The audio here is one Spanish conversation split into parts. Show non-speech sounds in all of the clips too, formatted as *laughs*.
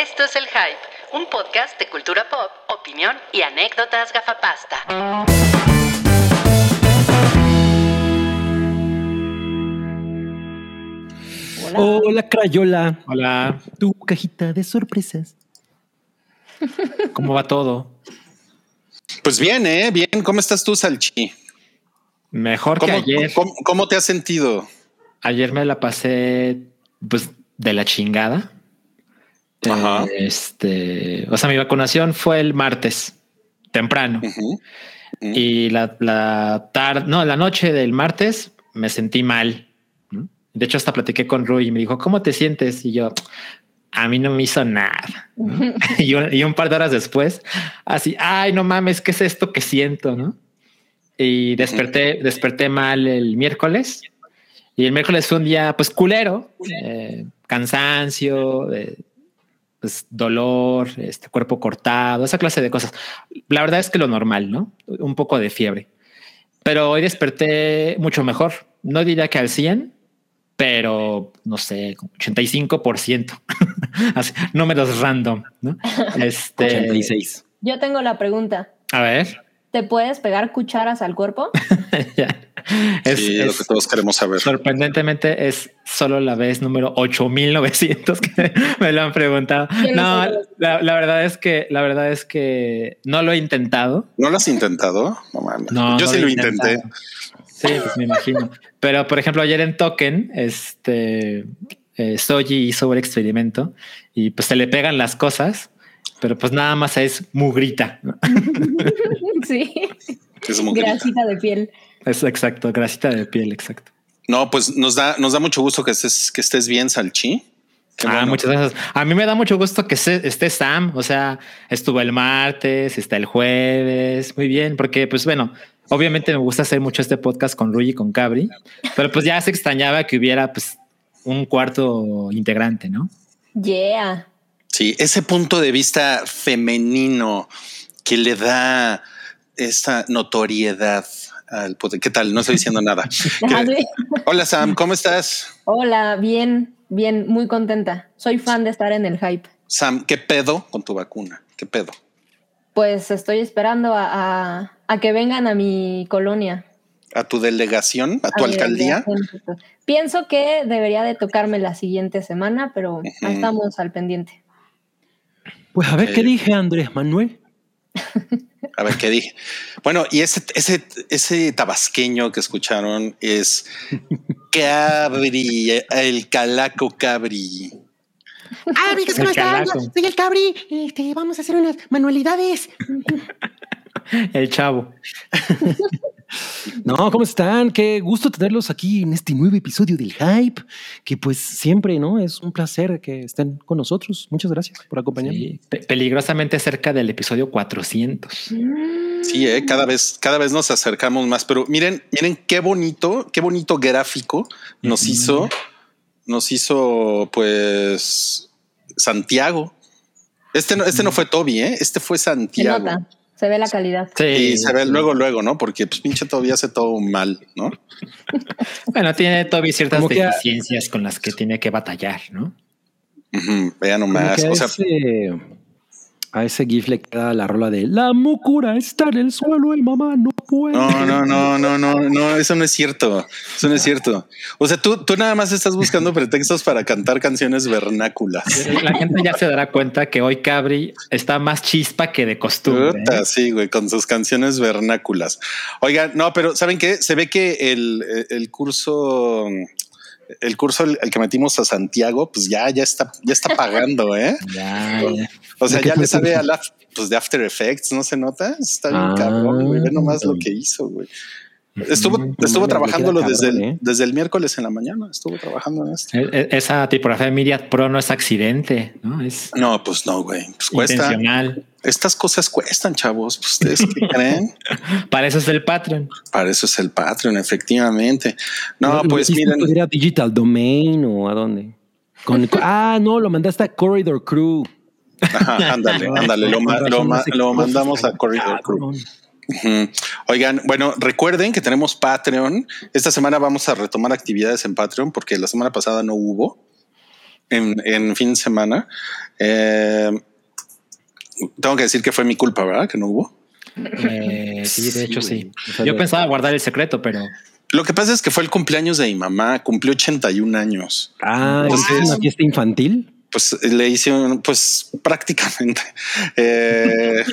Esto es El Hype, un podcast de cultura pop, opinión y anécdotas gafapasta. Hola, Crayola. Hola, Tu cajita de sorpresas. ¿cómo va todo? Pues bien, ¿eh? Bien. ¿Cómo estás tú, Salchi? Mejor que ¿Cómo, ayer. cómo- cómo te has sentido? Ayer me la pasé pues de la chingada. Ajá. Este, o sea, mi vacunación fue el martes temprano Ujú. y la, la tarde, no, la noche del martes me sentí mal. De hecho, hasta platiqué con Rui y me dijo, ¿cómo te sientes? Y yo, a mí no me hizo nada. *laughs* y, un, y un par de horas después, así, ay, no mames, ¿qué es esto que siento? ¿no? Y desperté, desperté mal el miércoles. Y el miércoles fue un día, pues, culero, eh, cansancio, eh, pues, dolor, este cuerpo cortado, esa clase de cosas. La verdad es que lo normal, ¿no? Un poco de fiebre. Pero hoy desperté mucho mejor. No diría que al 100, pero no sé, como 85%. *laughs* Así, números random, ¿no? *laughs* Este, 86. Yo tengo la pregunta. A ver. ¿Te puedes pegar cucharas al cuerpo? *laughs* es, Sí, lo que todos queremos saber. sorprendentemente es solo la vez número 8900 que *laughs* me lo han preguntado. No la, la verdad es que la verdad es que no lo he intentado. ¿No lo has intentado? No Yo no sí lo intenté. intentado. Sí, pues me imagino. Pero por ejemplo, ayer en Token, este eh, Soji hizo un experimento y pues se le pegan las cosas, pero pues nada más es mugrita. *laughs* sí. Es muy grita. Grasita de piel. Es exacto, grasita de piel, exacto. No, pues nos da, nos da mucho gusto que estés, que estés bien, Salchi. Qué ah, bueno. muchas gracias. A mí me da mucho gusto que se- esté Sam. O sea, estuvo el martes, está el jueves. Muy bien, porque pues bueno, obviamente me gusta hacer mucho este podcast con Rui y con Cabri, pero pues ya se extrañaba que hubiera pues un cuarto integrante, ¿no? Yeah. Sí, ese punto de vista femenino que le da esa notoriedad al. ¿Qué tal? No estoy diciendo nada. ¿Qué- Ah, sí. Hola, Sam, ¿cómo estás? Hola, bien, bien, muy contenta. Soy fan de estar en el hype. Sam, ¿qué pedo con tu vacuna? ¿Qué pedo? Pues estoy esperando a, a- a que vengan a mi colonia. ¿A tu delegación? ¿A tu a alcaldía? Pienso que debería de tocarme la siguiente semana, pero estamos al pendiente. Pues a ver qué dije, Andrés Manuel. *laughs* A ver qué dije. Bueno, y ese, ese, ese tabasqueño que escucharon es *laughs* Cabri, el calaco Cabri. Ah, amigos, ¿cómo El están? Soy el Cabri. Este, vamos a hacer unas manualidades. *laughs* El chavo. *laughs* No, ¿cómo están? Qué gusto tenerlos aquí en este nuevo episodio del Hype, que pues siempre, ¿no? Es un placer que estén con nosotros. Muchas gracias por acompañarnos. Sí, pe- peligrosamente cerca del episodio 400. Sí, eh, cada vez, cada vez nos acercamos más. Pero miren, miren qué bonito, qué bonito gráfico nos hizo, nos hizo, pues, Santiago. Este no, este no fue Toby, ¿eh? este fue Se Santiago. nota, se ve la calidad. Sí, Y se ve sí. luego, luego, ¿no? Porque pues pinche Toby hace todo mal, ¿no? *laughs* Bueno, tiene todavía ciertas Como que a- deficiencias con las que tiene que batallar, ¿no? Ujú, Vean Como nomás. O sea, ese, a ese GIF le queda la rola de La mucura está en el suelo y mamá no puede. No, no, no, no, no, no, eso no es cierto. Eso no es cierto. O sea, tú, tú nada más estás buscando pretextos para cantar canciones vernáculas. La gente ya se dará cuenta que hoy Cabri está más chispa que de costumbre. Puta, ¿eh? Sí, güey, con sus canciones vernáculas. Oigan, no, pero ¿saben qué? Se ve que el, el curso, el curso el, el que metimos a Santiago, pues ya, ya está, ya está pagando, ¿eh? Ya, ya. O sea, ¿De qué ya le sabe a la, pues de After Effects, ¿no se nota? Está bien Ah, cabrón, güey. Ve nomás lo que hizo, güey. Estuvo, estuvo trabajándolo desde, el, ¿eh? desde el miércoles en la mañana. Estuvo trabajando en esto. E- e- Esa tipografía de Myriad Pro no es accidente, ¿no? Es No, pues no, güey. Pues cuesta. intencional. Estas cosas cuestan, chavos. Pues, ¿Ustedes qué *laughs* creen? Para eso es el Patreon. Para eso es el Patreon, efectivamente. No, ¿Lo pues miren. ¿Era Digital Domain o a dónde? Con- *laughs* ah, no, lo mandaste a Corridor Crew. Ajá, ándale, ándale. Lo, ma- lo ma- lo mandamos a Corridor Crew. Oigan, bueno, recuerden que tenemos Patreon. Esta semana vamos a retomar actividades en Patreon porque la semana pasada no hubo. en, en fin de semana. Eh, tengo que decir que fue mi culpa, ¿verdad? Que no hubo. Eh, sí, de hecho sí. O sea, Yo de- pensaba guardar el secreto, pero Lo que pasa es que fue el cumpleaños de mi mamá, cumplió 81 años. Ah, Entonces- ¿es una fiesta infantil? Pues le hice un, pues prácticamente. *laughs* Eh,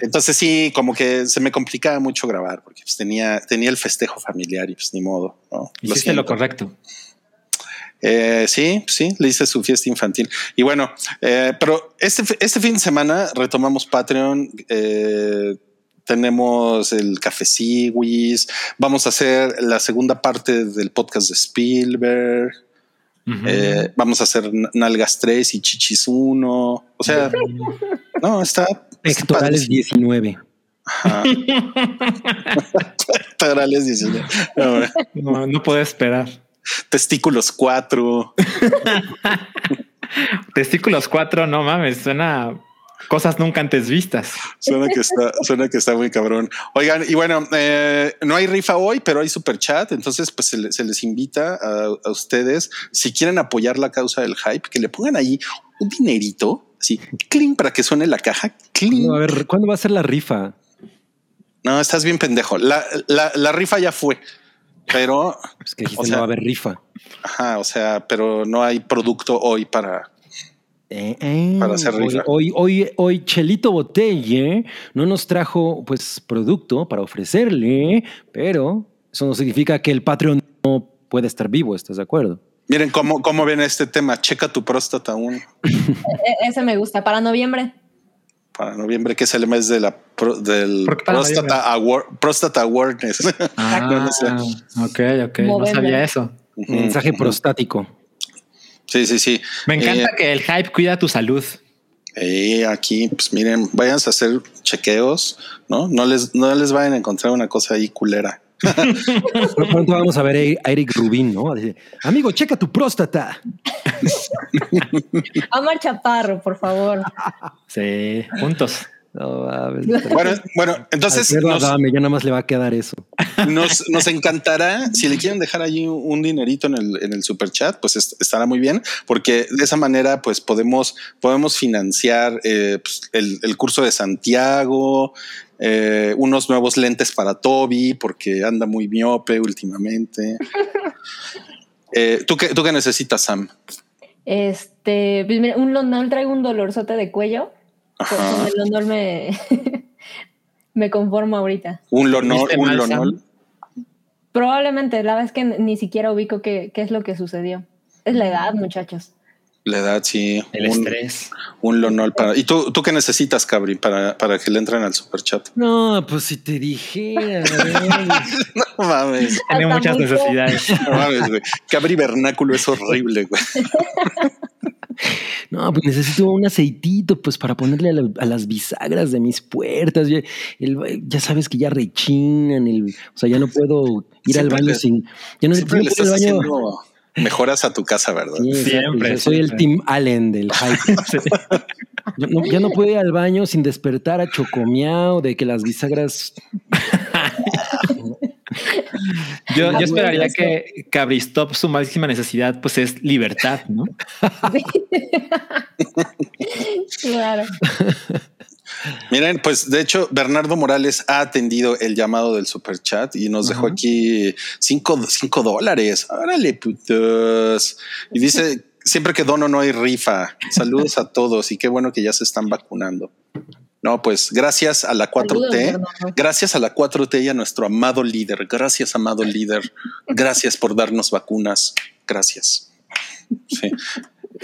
entonces sí, como que se me complicaba mucho grabar porque pues, tenía, tenía el festejo familiar y pues ni modo. ¿no? Lo hiciste lo correcto. Eh, sí, sí, le hice su fiesta infantil. Y bueno, eh, pero este, este fin de semana retomamos Patreon. eh, tenemos el Café Siwis. Vamos a hacer la segunda parte del podcast de Spielberg. Ujú. eh, vamos a hacer Nalgas 3 y Chichis 1. O sea, *laughs* no, está. está Pectorales padrísimo. 19. Ajá. *laughs* Pectorales 19. No, no, no puedo esperar. testículos 4. *laughs* Testículos 4, no mames, suena cosas nunca antes vistas. Suena que está, suena que está muy cabrón. Oigan, y bueno, eh, no hay rifa hoy, pero hay super chat. Entonces, pues se, le- se les invita a, a ustedes, si quieren apoyar la causa del hype, que le pongan ahí un dinerito, así, clean para que suene la caja. Clean. No, a ver, ¿cuándo va a ser la rifa? No, estás bien pendejo. La, la, la rifa ya fue, pero, Pues que O sea- no va a haber rifa. ajá, o sea, pero no hay producto hoy para. Eh, eh, Para hacer hoy, rifa. hoy, hoy, hoy Chelito Botelle no nos trajo pues producto para ofrecerle, pero eso no significa que el Patreon no puede estar vivo, ¿estás de acuerdo? Miren cómo, cómo viene este tema. Checa tu próstata aún *laughs* E- ese me gusta. Para noviembre. para noviembre, que es el mes de la pro- del ¿Por qué para próstata, award- próstata awareness. *laughs* Ah, No, no sé. ok, ok. No sabía eso. Mensaje prostático. Sí, sí, sí. Me encanta Eh, que el hype cuida tu salud. eh, aquí, pues miren, váyanse a hacer chequeos, ¿no? No les, no les vayan a encontrar una cosa ahí culera. *laughs* Pero pronto vamos a ver a Eric Rubin, ¿no? Decir, Amigo, checa tu próstata. *laughs* Amar Chaparro, por favor. Sí, juntos. No, mames. *laughs* Bueno, bueno, entonces nos, Adame, ya nada más le va a quedar eso. nos, *laughs* nos encantará si le quieren dejar allí un dinerito en el, en el super chat, pues est- estará muy bien, porque de esa manera, pues podemos, podemos financiar eh, pues, el, el curso de Santiago, eh, unos nuevos lentes para Toby, porque anda muy miope últimamente. *laughs* Eh, ¿tú, qué, ¿Tú qué necesitas, Sam? Este, pues mira, un London, traigo un dolorzote de cuello. Con Ajá. con el London me, *laughs* me conformo ahorita. Un ¿Viste un. Probablemente, la verdad es que ni siquiera ubico qué, qué es lo que sucedió. Es la edad, muchachos. La edad, sí. El un, estrés. un lonol para. ¿Y tú, tú qué necesitas, Cabri, para, para que le entren al super chat? No, pues si te dijera. *laughs* No mames. Tiene muchas necesidades. No mames, güey. Cabri vernáculo es horrible, güey. *laughs* No, pues necesito un aceitito, pues para ponerle a, la- a las bisagras de mis puertas. Ya, el- ya sabes que ya rechinan, el, o sea, ya no puedo ir al baño le- sin. Ya no, Siempre no le puedo estás ir al baño. haciendo mejoras a tu casa, ¿verdad? Sí, Siempre, soy el. Team Allen del hype. *laughs* Sí. Yo no- ya no puedo ir al baño sin despertar a chocomiao de que las bisagras. Yo, Ah, yo esperaría bueno, que Cabristop, su máxima necesidad, pues es libertad, ¿no? *laughs* *laughs* Claro. Miren, pues de hecho, Bernardo Morales ha atendido el llamado del super chat y nos dejó aquí cinco, cinco dólares. Órale, putos. Y dice: *laughs* siempre que dono no hay rifa. Saludos a todos y qué bueno que ya se están vacunando. No, pues gracias a la 4T. Saludos, Bernardo. Gracias a la 4T y a nuestro amado líder. Gracias, amado líder. Gracias por darnos vacunas. Gracias. Sí.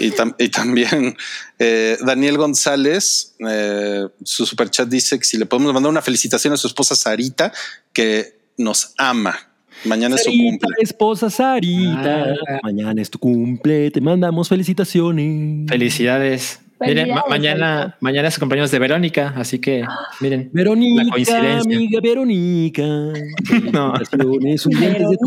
Y, tam- y también eh, Daniel González, eh, su superchat dice que si le podemos mandar una felicitación a su esposa Sarita, que nos ama. Mañana es su Sarita, cumple. esposa Sarita. Ah. Mañana es tu cumple. Te mandamos felicitaciones. Felicidades. Miren, ma- mañana, mañana es cumpleaños de Verónica, así que miren. La Verónica, coincidencia. amiga Verónica. *laughs* No.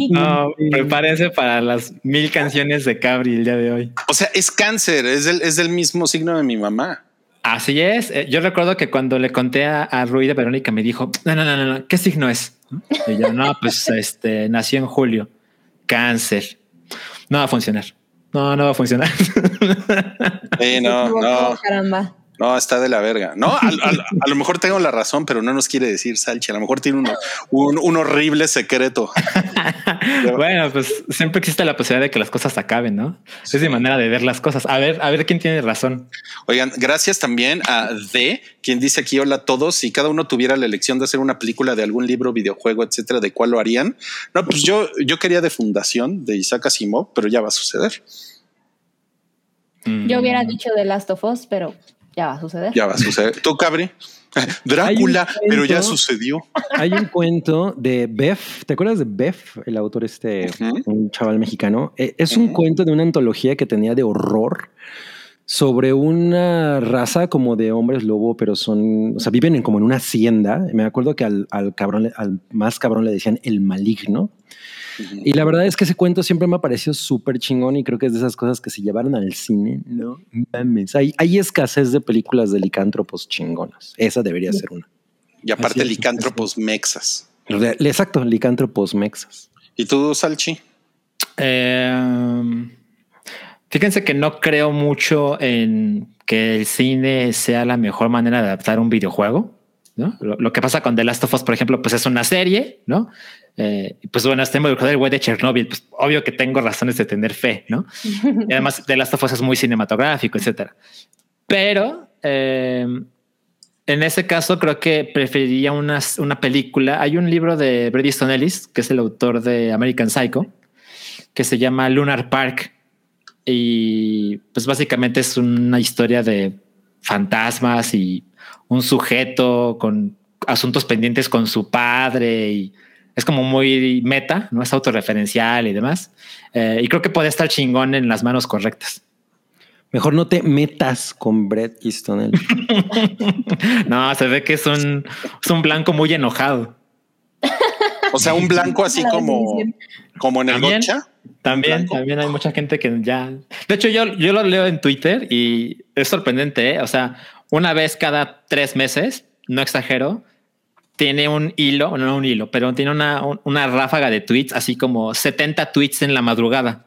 No, prepárense para las mil canciones de Cabri el día de hoy. O sea, es cáncer, es del, es del mismo signo de mi mamá. Así es. Eh, Yo recuerdo que cuando le conté a, a Rui de Verónica me dijo, no, no, no, no, no, ¿qué signo es? Y yo, no, pues *laughs* este nació en julio. Cáncer. No va a funcionar. No, no va a funcionar. Sí, no, no, Caramba. No, está de la verga. No, a, a- a lo mejor tengo la razón, pero no nos quiere decir Salchi. A lo mejor tiene un, un horrible secreto. *laughs* bueno, pues siempre existe la posibilidad de que las cosas acaben, ¿no? Es mi manera de ver las cosas. A ver, a ver quién tiene razón. Oigan, gracias también a D, quien dice aquí hola a todos. Si cada uno tuviera la elección de hacer una película de algún libro, videojuego, etcétera, ¿de cuál lo harían? No, pues yo, yo quería de Fundación de Isaac Asimov, pero ya va a suceder. Yo Mm. hubiera dicho The Last of Us, pero ya va a suceder. Ya va a suceder. *laughs* Tú, Cabri. Drácula, pero ya sucedió. Hay un cuento de Bef. ¿Te acuerdas de Bef? El autor este, un chaval mexicano. Eh, Es un cuento de una antología que tenía de horror sobre una raza como de hombres lobo, pero son, o sea, viven en, como en una hacienda. Me acuerdo que al, al cabrón, al más cabrón le decían el maligno. Y la verdad es que ese cuento siempre me ha parecido súper chingón y creo que es de esas cosas que se llevaron al cine. No mames. Hay, hay escasez de películas de licántropos chingonas. Esa debería ser una. Y aparte, es, licántropos mexas. Exacto, licántropos mexas. ¿Y tú, Salchi? Eh, fíjense que no creo mucho en que el cine sea la mejor manera de adaptar un videojuego. ¿no? Lo, lo que pasa con The Last of Us, por ejemplo, pues es una serie, ¿no? Eh, pues bueno, está involucrado el güey de Chernobyl, pues obvio que tengo razones de tener fe, ¿no? *laughs* Y además The Last of Us es muy cinematográfico, etcétera. Pero eh, en ese caso creo que preferiría una, una película. Hay un libro de Brady Easton Ellis, que es el autor de American Psycho, que se llama Lunar Park. Y pues básicamente es una historia de fantasmas y un sujeto con asuntos pendientes con su padre y es como muy meta, no es autorreferencial y demás. Eh, y creo que puede estar chingón en las manos correctas. Mejor no te metas con Brett Easton *laughs* *laughs* no, se ve que es un, es un blanco muy enojado. O sea, un blanco así como, como en el También. gocha. También, también hay mucha gente que ya. De hecho, yo, yo lo leo en Twitter y es sorprendente. ¿eh? O sea, una vez cada tres meses, no exagero, tiene un hilo, no un hilo, pero tiene una, un- una ráfaga de tweets, así como 70 tweets en la madrugada.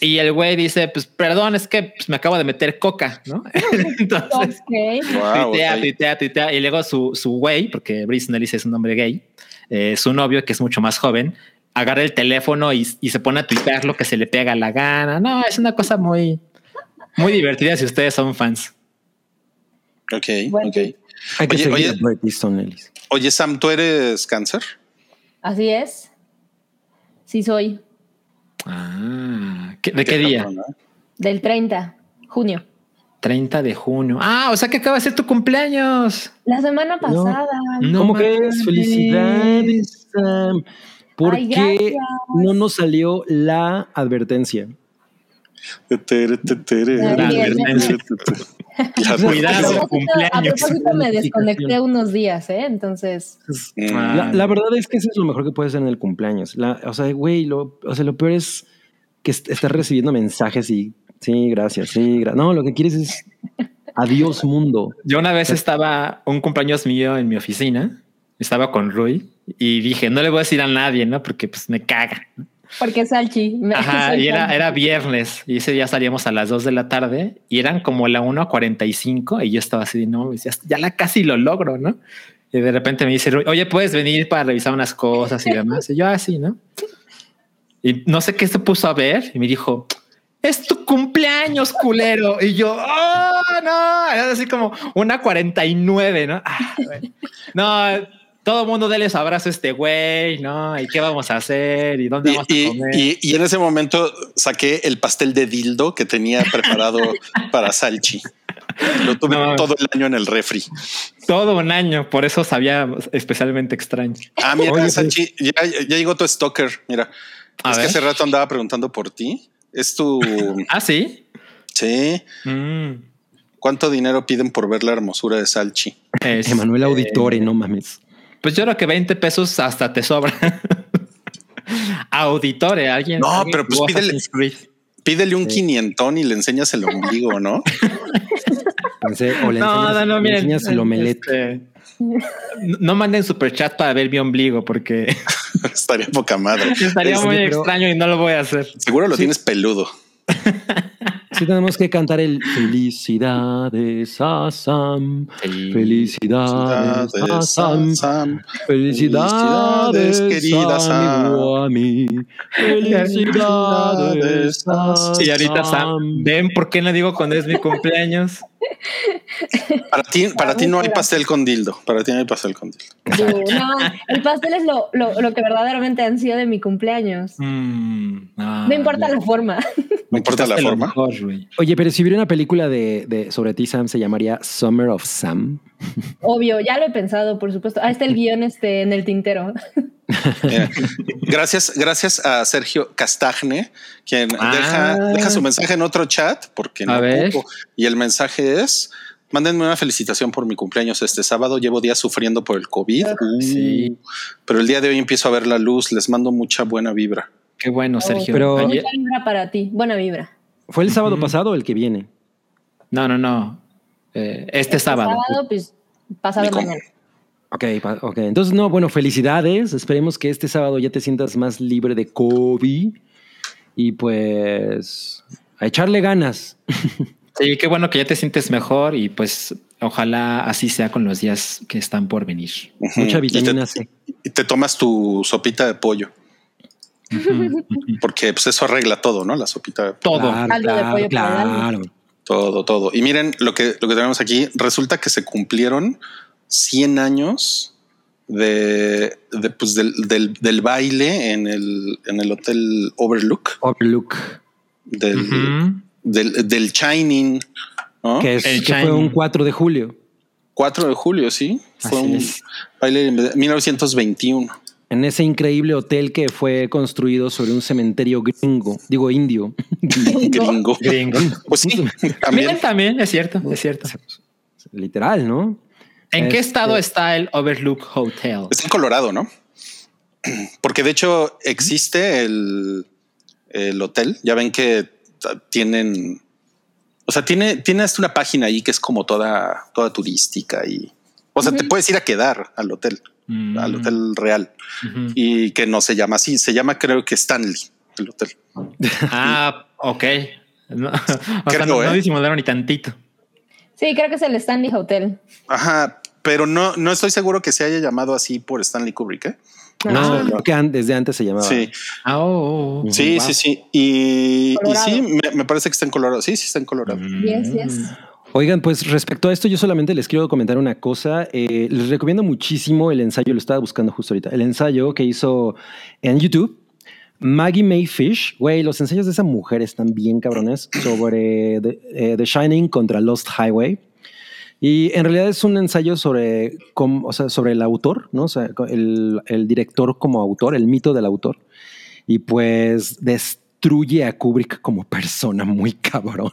Y el güey dice: Pues perdón, es que pues, me acabo de meter coca, ¿no? *laughs* Entonces. Wow, tuitea, tuitea, tuitea. Y luego su, su güey, porque Brice Nellis es un hombre gay, eh, su novio, que es mucho más joven, agarra el teléfono y, y se pone a tuitear lo que se le pega la gana. No, es una cosa muy, muy divertida si ustedes son fans. Ok, Bueno. ok. Hay que Oye, seguir oye. a Brett Easton Ellis. Oye, Sam, ¿tú eres cáncer? Así es. Sí soy. Ah, ¿qué- ¿de qué día? cabrón, ¿eh? Del 30, junio. 30 de junio. Ah, o sea que acaba de ser tu cumpleaños. La semana pasada. No ¿Cómo mames. crees? Felicidades, Sam. ¿Por Ay, qué gracias. no nos salió la advertencia? La tere, advertencia. *laughs* Cuidado. A propósito- cumpleaños. A propósito, me desconecté unos días, ¿eh? Entonces. La, la verdad es que eso es lo mejor que puede hacer en el cumpleaños. La- o sea, güey, lo, o sea, lo peor es que est- estás recibiendo mensajes y sí, gracias, sí, gra- no, lo que quieres es adiós mundo. Yo una vez estaba un cumpleaños mío en mi oficina, estaba con Rui y dije, no le voy a decir a nadie, ¿no? Porque pues me caga. Porque Salchi. *laughs* Ajá, y era, era viernes y ese día salíamos a las 2 de la tarde y eran como la 1.45 y yo estaba así, de, no, ya, ya la casi lo logro, ¿no? Y de repente me dice, oye, puedes venir para revisar unas cosas y demás. Y yo así, ¿no? Y no sé qué se puso a ver y me dijo, es tu cumpleaños, culero. Y yo, oh, no, era así como una 49, ¿no? Ah, güey. no, todo el mundo déles abrazo a este güey, ¿no? ¿Y qué vamos a hacer? ¿Y dónde Y, vamos a comer? y- y en ese momento saqué el pastel de dildo que tenía preparado *laughs* para Salchi. Lo tuve No. todo el año en el refri. Todo un año, por eso sabía especialmente extraño. Ah, mira, Oye, pues- Salchi, ya, ya llegó tu stalker. Mira, A es ver. que hace rato andaba preguntando por ti. Es tu. *laughs* Ah, sí. sí. Mm, ¿Cuánto dinero piden por ver la hermosura de Salchi? es- Emanuel Auditore, no mames. Pues yo creo que 20 pesos hasta te sobra. *laughs* Auditore, alguien. No, alguien pero pues pídele-. Pídele un quinientón y le enseñas el ombligo, ¿no? *laughs* Pensé, o le No, enseñas, no, no, miren. enseñas el este, no- no manden super chat para ver mi ombligo porque *laughs* Estaría poca madre. Estaría Es- muy pero- extraño y no lo voy a hacer. Seguro lo Sí. tienes peludo. Sí tenemos que cantar el Felicidades a Sam. Felicidades a Sam. Sam. Felicidades, Felicidades, querida amigo a mí. Felicidades a Y ahorita Sam, ven por qué no digo cuando es mi cumpleaños. Para ti, *laughs* para ti no hay pastel con dildo. Para ti no hay pastel con dildo. *laughs* No, el pastel es lo, lo, lo que verdaderamente han sido de mi cumpleaños. Mm, *laughs* No importa la forma. No importa la forma. mejor. Oye, pero si hubiera una película de, de- sobre ti, Sam, se llamaría Summer of Sam. Obvio, ya lo he pensado, por supuesto. Ah, está el guion este en el tintero. Gracias, gracias a Sergio Castagne, quien Ah. deja, deja su mensaje en otro chat, porque no ocupo. Y el mensaje es: mándenme una felicitación por mi cumpleaños este sábado. Llevo días sufriendo por el COVID. Uh, sí. Pero el día de hoy empiezo a ver la luz. Les mando mucha buena vibra. Qué bueno, Sergio. Pero- Mucha vibra para ti. Buena vibra. ¿Fue el sábado pasado o el que viene? no, no, no. Eh, este sábado. Sábado, pues pasado mañana. Ok, ok. Entonces, no, bueno, felicidades. Esperemos que este sábado ya te sientas más libre de COVID. Y pues a echarle ganas. *laughs* Sí, qué bueno que ya te sientes mejor y pues ojalá así sea con los días que están por venir. Mucha Y vitamina te- C. Y te tomas tu sopita de pollo, porque pues eso arregla todo, ¿no? La sopita de pollo. Todo. Claro, de claro, pollo claro. Todo, todo. Y miren lo que, lo que tenemos aquí. Resulta que se cumplieron 100 años de, de, pues, del, del, del baile en el, en el hotel Overlook, Overlook. del, del, del Shining, ¿no? Que, es, El que fue un 4 de julio. 4 de julio, sí. Fue un es. baile de 1921. En ese increíble hotel que fue construido sobre un cementerio gringo. Digo, indio. *laughs* Gringo. Gringo. Pues sí, *laughs* También, también. también, es cierto, es cierto. Literal, ¿no? ¿En qué Este- estado está el Overlook Hotel? Está en Colorado, ¿no? *clears throat* Porque de hecho existe el, el hotel. Ya ven que tienen, o sea, tiene, tiene hasta una página ahí que es como toda, toda turística y, o sea, te puedes ir a quedar al hotel, Mm. al hotel real y que no se llama así, se llama creo que Stanley, el hotel. Ah, ok. No, *laughs* o sea, Creo, no, no ¿eh? disimularon ni tantito. Sí, creo que es el Stanley Hotel. Ajá, pero no, no estoy seguro que se haya llamado así por Stanley Kubrick. ¿eh? No, Ah. creo que desde antes se llamaba. Sí, Ah, oh, oh. sí, wow. sí, sí. Y, y sí, me, me parece que está en Colorado. Sí, sí está en Colorado. Yes, yes. Oigan, pues respecto a esto, yo solamente les quiero comentar una cosa. Eh, les recomiendo muchísimo el ensayo, lo estaba buscando justo ahorita, el ensayo que hizo en YouTube Maggie May Fish. Güey, los ensayos de esa mujer están bien cabrones sobre The, eh, The Shining contra Lost Highway. Y en realidad es un ensayo sobre, o sea, sobre el autor, ¿no? O sea, el, el director como autor, el mito del autor. Y pues destruye a Kubrick como persona muy cabrón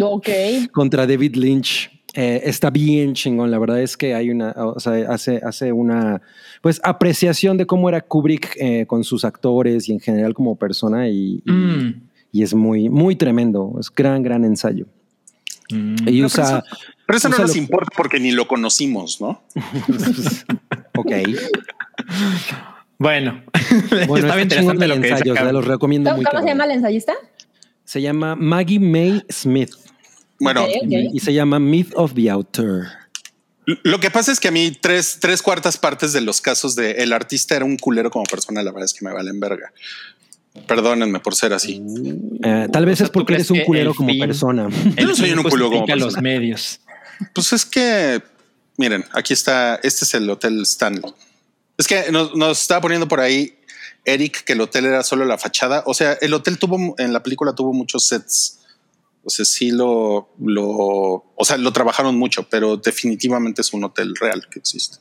Ok. contra David Lynch. Eh, está bien chingón. La verdad es que hay una, o sea, hace, hace una pues apreciación de cómo era Kubrick eh, con sus actores y en general como persona y, y- Mm. y es muy, muy tremendo. Es gran, gran ensayo. Mm. Y No, usa, Pero eso no usa nos lo- importa porque ni lo conocimos, ¿no? *laughs* ok. *laughs* Bueno, *laughs* Bueno, estaba interesante lo que dice ensayo, o sea, acá. los recomiendo ¿Cómo, muy cómo se llama el ensayista? Se llama Maggie May Smith Bueno, y se llama Myth of the Author. lo que pasa es que a mí tres, tres cuartas partes de los casos de el artista era un culero como persona, la verdad es que me valen verga. Perdónenme por ser así. Eh, tal vez O sea, es ¿tú porque eres un culero como fin- persona. Yo no soy un culo como justifica los persona. medios. Pues es que, miren, aquí está, este es el Hotel Stanley. Es que nos, nos estaba poniendo por ahí Eric que el hotel era solo la fachada. O sea, el hotel tuvo, en la película tuvo muchos sets. O sea, sí lo, lo, o sea, lo trabajaron mucho, pero definitivamente es un hotel real que existe.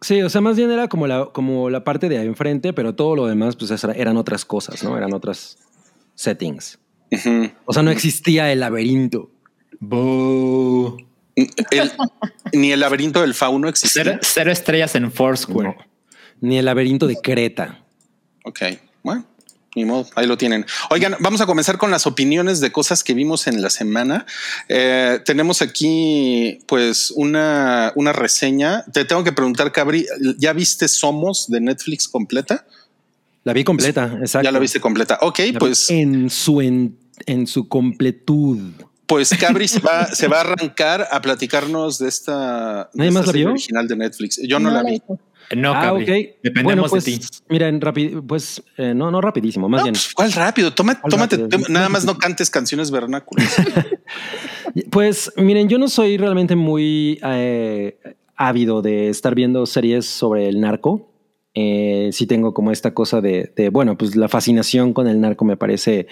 Sí, o sea, más bien era como la, como la parte de enfrente, pero todo lo demás pues era- eran otras cosas, ¿no? Eran otras settings. O sea, no existía el laberinto. Boo. El- ni el laberinto del fauno existía. Cero, cero estrellas en Foursquare. No. Ni el laberinto de Creta. Ok, bueno, ni modo, ahí lo tienen. Oigan, vamos a comenzar con las opiniones de cosas que vimos en la semana. Eh, tenemos aquí, pues, una, una reseña. Te tengo que preguntar, Cabri, ¿ya viste Somos de Netflix completa? La vi completa, exacto. Ya la viste completa. Ok, La pues, en su en, en su completud. pues Cabri se va, *laughs* se va a arrancar a platicarnos de esta, de ¿Nadie esta más la serie vio? original de Netflix. Yo no, la vi. No, ah, Cabri. ok. Dependemos bueno, pues, de ti. Miren, rápido, pues eh, no, no rapidísimo, más No, bien. pues, ¿Cuál rápido? Toma, ¿Cuál tómate, rápido? nada más no *laughs* cantes canciones vernáculas. *laughs* Pues miren, yo no soy realmente muy eh, ávido de estar viendo series sobre el narco. Eh, sí tengo como esta cosa de, de, bueno, pues la fascinación con el narco me parece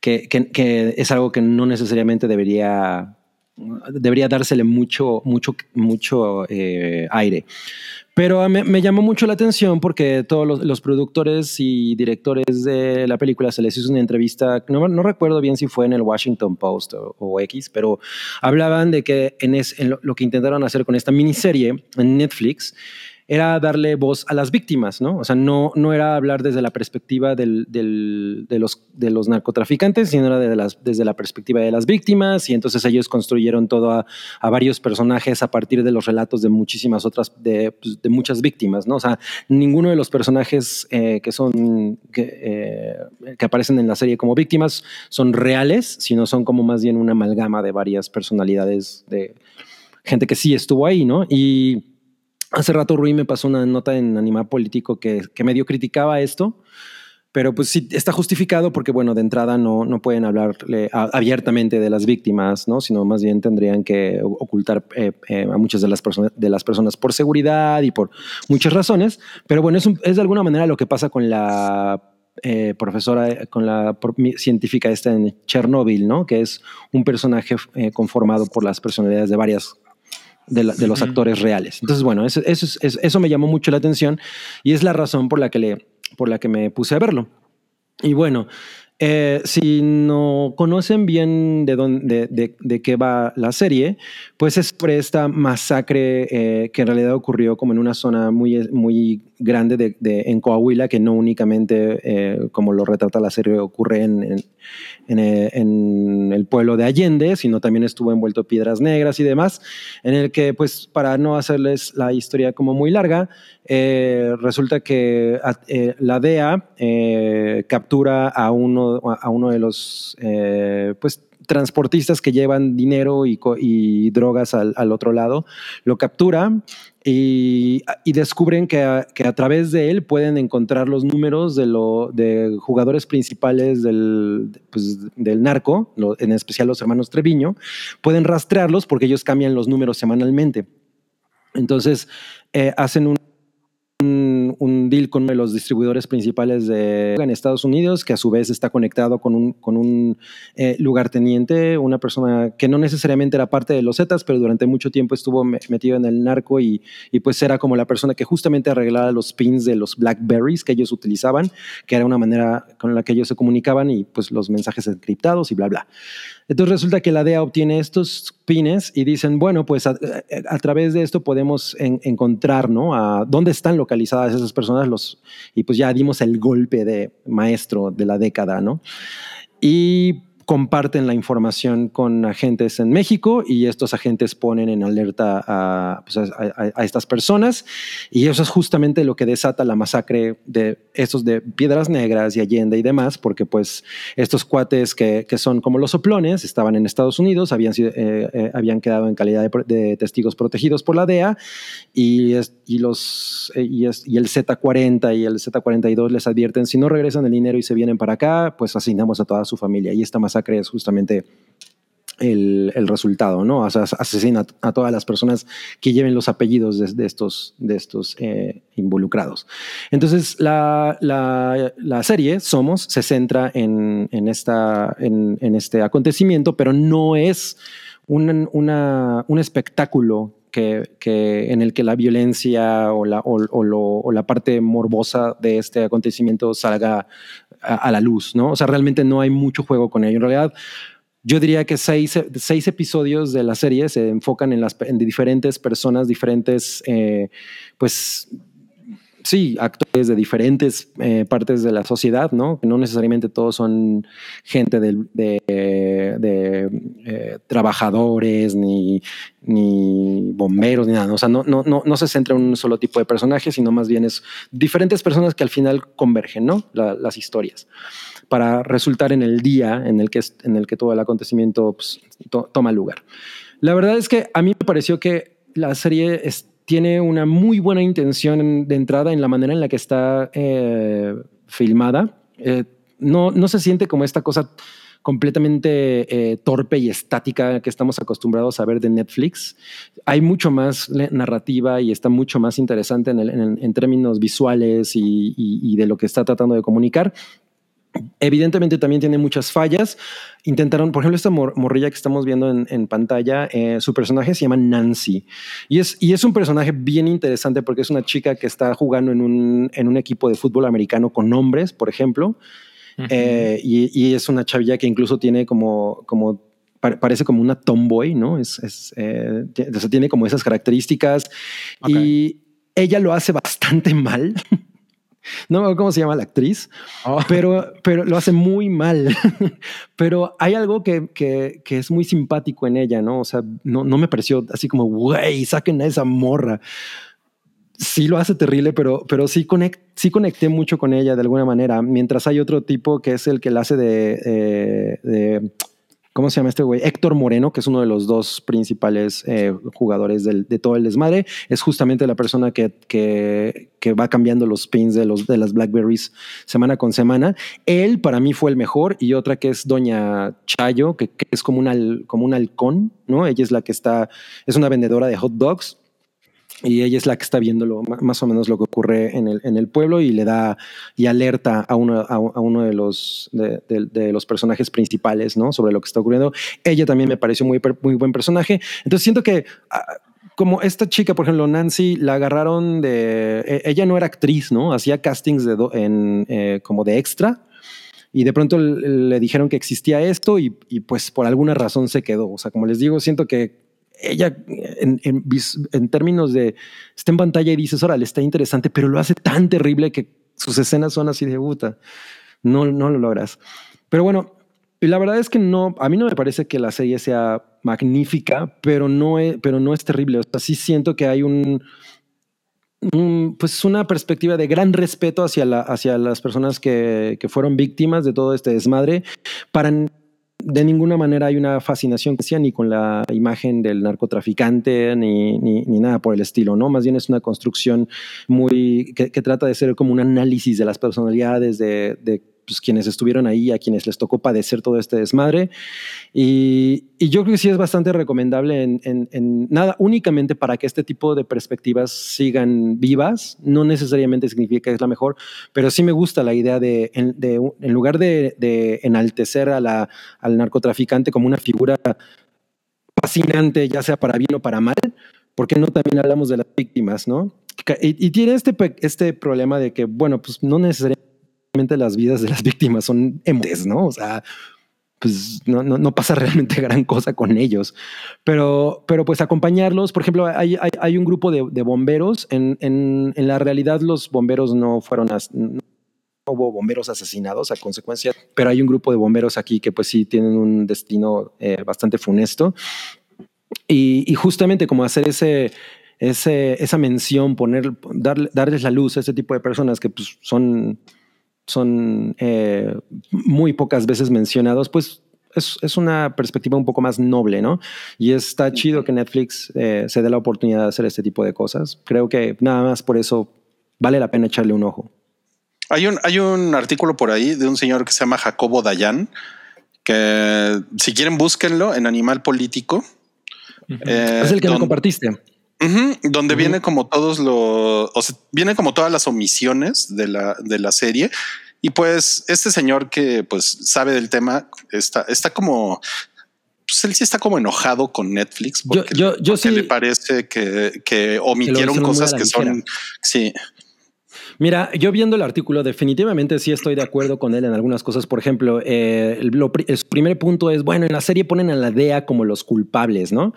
que, que- que es algo que no necesariamente debería, debería dársele mucho, mucho, mucho eh, aire. Pero me, me llamó mucho la atención porque todos los, productores y directores de la película se les hizo una entrevista, no, no recuerdo bien si fue en el Washington Post o, X, pero hablaban de que en, es- lo que intentaron hacer con esta miniserie en Netflix era darle voz a las víctimas, ¿no? O sea, no, no era hablar desde la perspectiva del- del- de, los, de los narcotraficantes, sino era de las- desde la perspectiva de las víctimas y entonces ellos construyeron todo a, a varios personajes a partir de los relatos de muchísimas otras, de, pues, de muchas víctimas, ¿no? O sea, ninguno de los personajes eh, que son, eh, que aparecen en la serie como víctimas son reales, sino son como más bien una amalgama de varias personalidades de gente que sí estuvo ahí, ¿no? Y hace rato Rui me pasó una nota en Animal Político que, que medio criticaba esto, pero pues sí está justificado porque, bueno, de entrada no, no pueden hablarle a- abiertamente de las víctimas, ¿no? Sino más bien tendrían que ocultar eh, eh, a muchas de las, personas, de las personas por seguridad y por muchas razones. Pero bueno, es, un- es de alguna manera lo que pasa con la eh, profesora, eh, con la científica esta en Chernobyl, ¿no? Que es un personaje eh, conformado por las personalidades de varias de, la- de los actores reales. Entonces, bueno, eso, eso, es- es- eso me llamó mucho la atención y es la razón por la que, le, por la que me puse a verlo. Y bueno, eh, si no conocen bien de, dónde, de, de- de qué va la serie, pues es sobre esta masacre eh, que en realidad ocurrió como en una zona muy, muy grande de, en Coahuila, que no únicamente, eh, como lo retrata la serie, ocurre en, en- el pueblo de Allende, sino también estuvo envuelto Piedras Negras y demás, en el que, pues, para no hacerles la historia como muy larga, eh, resulta que eh, la DEA captura a uno, a uno de los, pues, transportistas que llevan dinero y, y drogas al, otro lado, lo captura y, descubren que a, que a través de él pueden encontrar los números de, lo, de jugadores principales del, pues, del narco, en especial los hermanos Treviño, pueden rastrearlos porque ellos cambian los números semanalmente. Entonces, eh, hacen un, un, deal con uno de los distribuidores principales de en Estados Unidos, que a su vez está conectado con un, con un eh, lugarteniente, una persona que no necesariamente era parte de los Zetas, pero durante mucho tiempo estuvo me- metido en el narco y, pues era como la persona que justamente arreglaba los pins de los Blackberries que ellos utilizaban, que era una manera con la que ellos se comunicaban y pues los mensajes encriptados y bla, bla. Entonces resulta que la DEA obtiene estos pines y dicen, bueno, pues a, través de esto podemos en- encontrar, ¿no? A dónde están localizadas esas personas los, y pues ya dimos el golpe de maestro de la década, ¿no? Y comparten la información con agentes en México y estos agentes ponen en alerta a, pues, a- a- a estas personas y eso es justamente lo que desata la masacre de estos de Piedras Negras y Allende y demás, porque pues estos cuates que, que son como los soplones estaban en Estados Unidos, habían, sido, eh, eh, habían quedado en calidad de, de testigos protegidos por la DEA y, es- y, los, eh, y, es- y el Z40 y el Z42 les advierten, si no regresan el dinero y se vienen para acá, pues asignamos a toda su familia. Y esta masacre es justamente el, el resultado, ¿no? Asesina a todas las personas que lleven los apellidos de, estos, de estos eh, involucrados. Entonces, la, la, la serie, Somos, se centra en, en, esta, en, este acontecimiento, pero no es un, un espectáculo que, que, en el que la violencia o la, o, o, lo, o la parte morbosa de este acontecimiento salga a, a, la luz, ¿no? O sea, realmente no hay mucho juego con ello. En realidad, yo diría que seis, seis episodios de la serie se enfocan en, las, en diferentes personas, diferentes, eh, pues, sí, actores de diferentes eh, partes de la sociedad, ¿no? Que no necesariamente todos son gente del- de, de, eh, trabajadores ni, ni bomberos ni nada. O sea, no, no, no, no se centra en un solo tipo de personaje, sino más bien es diferentes personas que al final convergen, ¿no? La- las historias para resultar en el día en el que, en el que todo el acontecimiento pues, to- toma lugar. La verdad es que a mí me pareció que la serie es- tiene una muy buena intención en- de entrada en la manera en la que está eh, filmada. Eh, no, no se siente como esta cosa completamente eh, torpe y estática que estamos acostumbrados a ver de Netflix. Hay mucho más narrativa y está mucho más interesante en, términos visuales y de lo que está tratando de comunicar. Evidentemente también tiene muchas fallas. Intentaron, por ejemplo, esta mor- morrilla que estamos viendo en, en pantalla, eh, su personaje se llama Nancy y es, y es un personaje bien interesante porque es una chica que está jugando en un, en un equipo de fútbol americano con hombres, por ejemplo, eh, y, y es una chavilla que incluso tiene como, como pa- parece como una tomboy, ¿no? Es, es, eh, tiene como esas características y ella lo hace bastante *laughs* mal. *laughs* No me acuerdo cómo se llama la actriz, Oh. *laughs* pero, pero lo hace muy mal. *laughs* pero hay algo que, que, que es muy simpático en ella, ¿no? O sea, no, no me pareció así como, güey, saquen a esa morra. Sí lo hace terrible, pero, pero sí, conect, sí conecté mucho con ella de alguna manera. Mientras hay otro tipo que es el que la hace de, eh, de ¿cómo se llama este güey? Héctor Moreno, que es uno de los dos principales eh, jugadores de todo el desmadre. Es justamente la persona que, que, va cambiando los pins de, los, de las Blackberries semana con semana. Él para mí fue el mejor y otra que es Doña Chayo, que, es como un, como un halcón, ¿no? Ella es la que está, es una vendedora de hot dogs y ella es la que está viendo lo, más o menos lo que ocurre en el, en el pueblo y le da y alerta a uno, a, uno de, los, de, los personajes principales sobre lo que está ocurriendo. Ella también me pareció muy, muy buen personaje. Entonces siento que ah, como esta chica, por ejemplo, Nancy, la agarraron de... e- Ella no era actriz, ¿no? Hacía castings de en, eh, como de extra. Y de pronto le dijeron que existía esto y, y pues por alguna razón se quedó. O sea, como les digo, siento que ella en, en en términos de está en pantalla y dices, órale, está interesante, pero lo hace tan terrible que sus escenas son así de puta. No, no lo logras. Pero bueno, la verdad es que no, a mí no me parece que la serie sea magnífica, pero no es, pero no es terrible. O sea, sí siento que hay un, un, pues una perspectiva de gran respeto hacia, la, hacia las personas que, que fueron víctimas de todo este desmadre. Para de ninguna manera hay una fascinación ni con la imagen del narcotraficante ni, ni, nada por el estilo, ¿no? Más bien es una construcción muy que, trata de ser como un análisis de las personalidades de, de pues, quienes estuvieron ahí, a quienes les tocó padecer todo este desmadre. Y, yo creo que sí es bastante recomendable en, nada, únicamente para que este tipo de perspectivas sigan vivas. No necesariamente significa que es la mejor, pero sí me gusta la idea de, en, lugar de, de enaltecer a la, al narcotraficante como una figura fascinante, ya sea para bien o para mal, ¿por qué no también hablamos de las víctimas, no? Y, y tiene este, este problema de que, bueno, pues no necesariamente las vidas de las *laughs* víctimas son emotes, ¿no? O sea, pues no, no, no, pasa realmente *laughs* gran cosa con ellos. Pero, pero pues acompañarlos, por ejemplo, hay, hay, un grupo de, bomberos. En, en, la realidad los bomberos no fueron, no hubo bomberos asesinados a consecuencia, pero hay un grupo de bomberos aquí que pues sí tienen un destino eh, bastante funesto. Y, justamente como hacer ese, ese, esa mención, poner, dar, darles la luz a ese tipo de personas que pues son son eh, muy pocas veces mencionados, pues es, es, una perspectiva un poco más noble, ¿no? Y está chido que Netflix eh, se dé la oportunidad de hacer este tipo de cosas. Creo que nada más por eso vale la pena echarle un ojo. Hay un, hay un artículo por ahí de un señor que se llama Jacobo Dayan, que si quieren búsquenlo en Animal Político. Uh -huh. eh, es el que donde, me compartiste. Uh -huh, donde uh -huh. viene como todos los, o sea, viene como todas las omisiones de la, de la serie. Y pues este señor que pues sabe del tema está, está como, pues él sí está como enojado con Netflix porque, yo, yo, yo porque sí, le parece que, que omitieron que cosas que son, sí. Mira, yo viendo el artículo, definitivamente sí estoy de acuerdo con él en algunas cosas. Por ejemplo, eh, lo, el primer punto es, bueno, en la serie ponen a la DEA como los culpables, ¿no?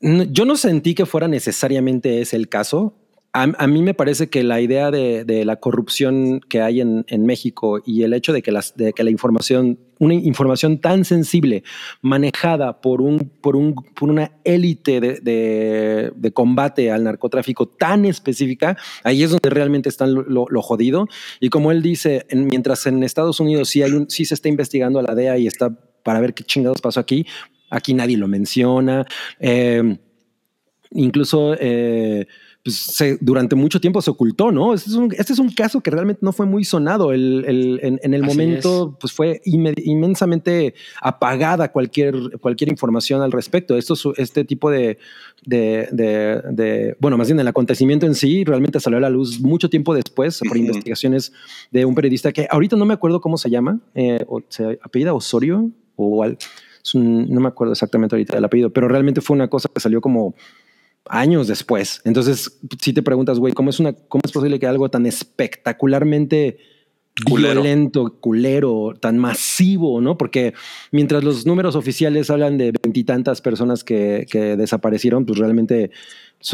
Yo no sentí que fuera necesariamente ese el caso. a, a mí me parece que la idea de, de la corrupción que hay en, en México y el hecho de que, las, de que la información, una información tan sensible, manejada por, un, por, un, por una élite de, de, de combate al narcotráfico tan específica, ahí es donde realmente está lo, lo jodido. Y como él dice, en- mientras en Estados Unidos sí, hay un, sí se está investigando a la DEA y está para ver qué chingados pasó aquí, aquí nadie lo menciona. Eh, incluso eh, pues, se- durante mucho tiempo se ocultó, ¿no? Este es un, este es un caso que realmente no fue muy sonado. El, el- en, en el Así momento, pues fue inme- inmensamente apagada cualquier, cualquier información al respecto. Esto, este tipo de, de, de- de- bueno, más bien el acontecimiento en sí realmente salió a la luz mucho tiempo después por Ujú. investigaciones de un periodista que ahorita no me acuerdo cómo se llama, eh, o se apellida Osorio o al- un- no me acuerdo exactamente ahorita del apellido, pero realmente fue una cosa que salió como años después. Entonces, si te preguntas, güey, ¿cómo es una, cómo es posible que algo tan espectacularmente Culero. violento, culero, tan masivo, ¿no? Porque mientras los números oficiales hablan de veintitantas personas que, que desaparecieron, pues realmente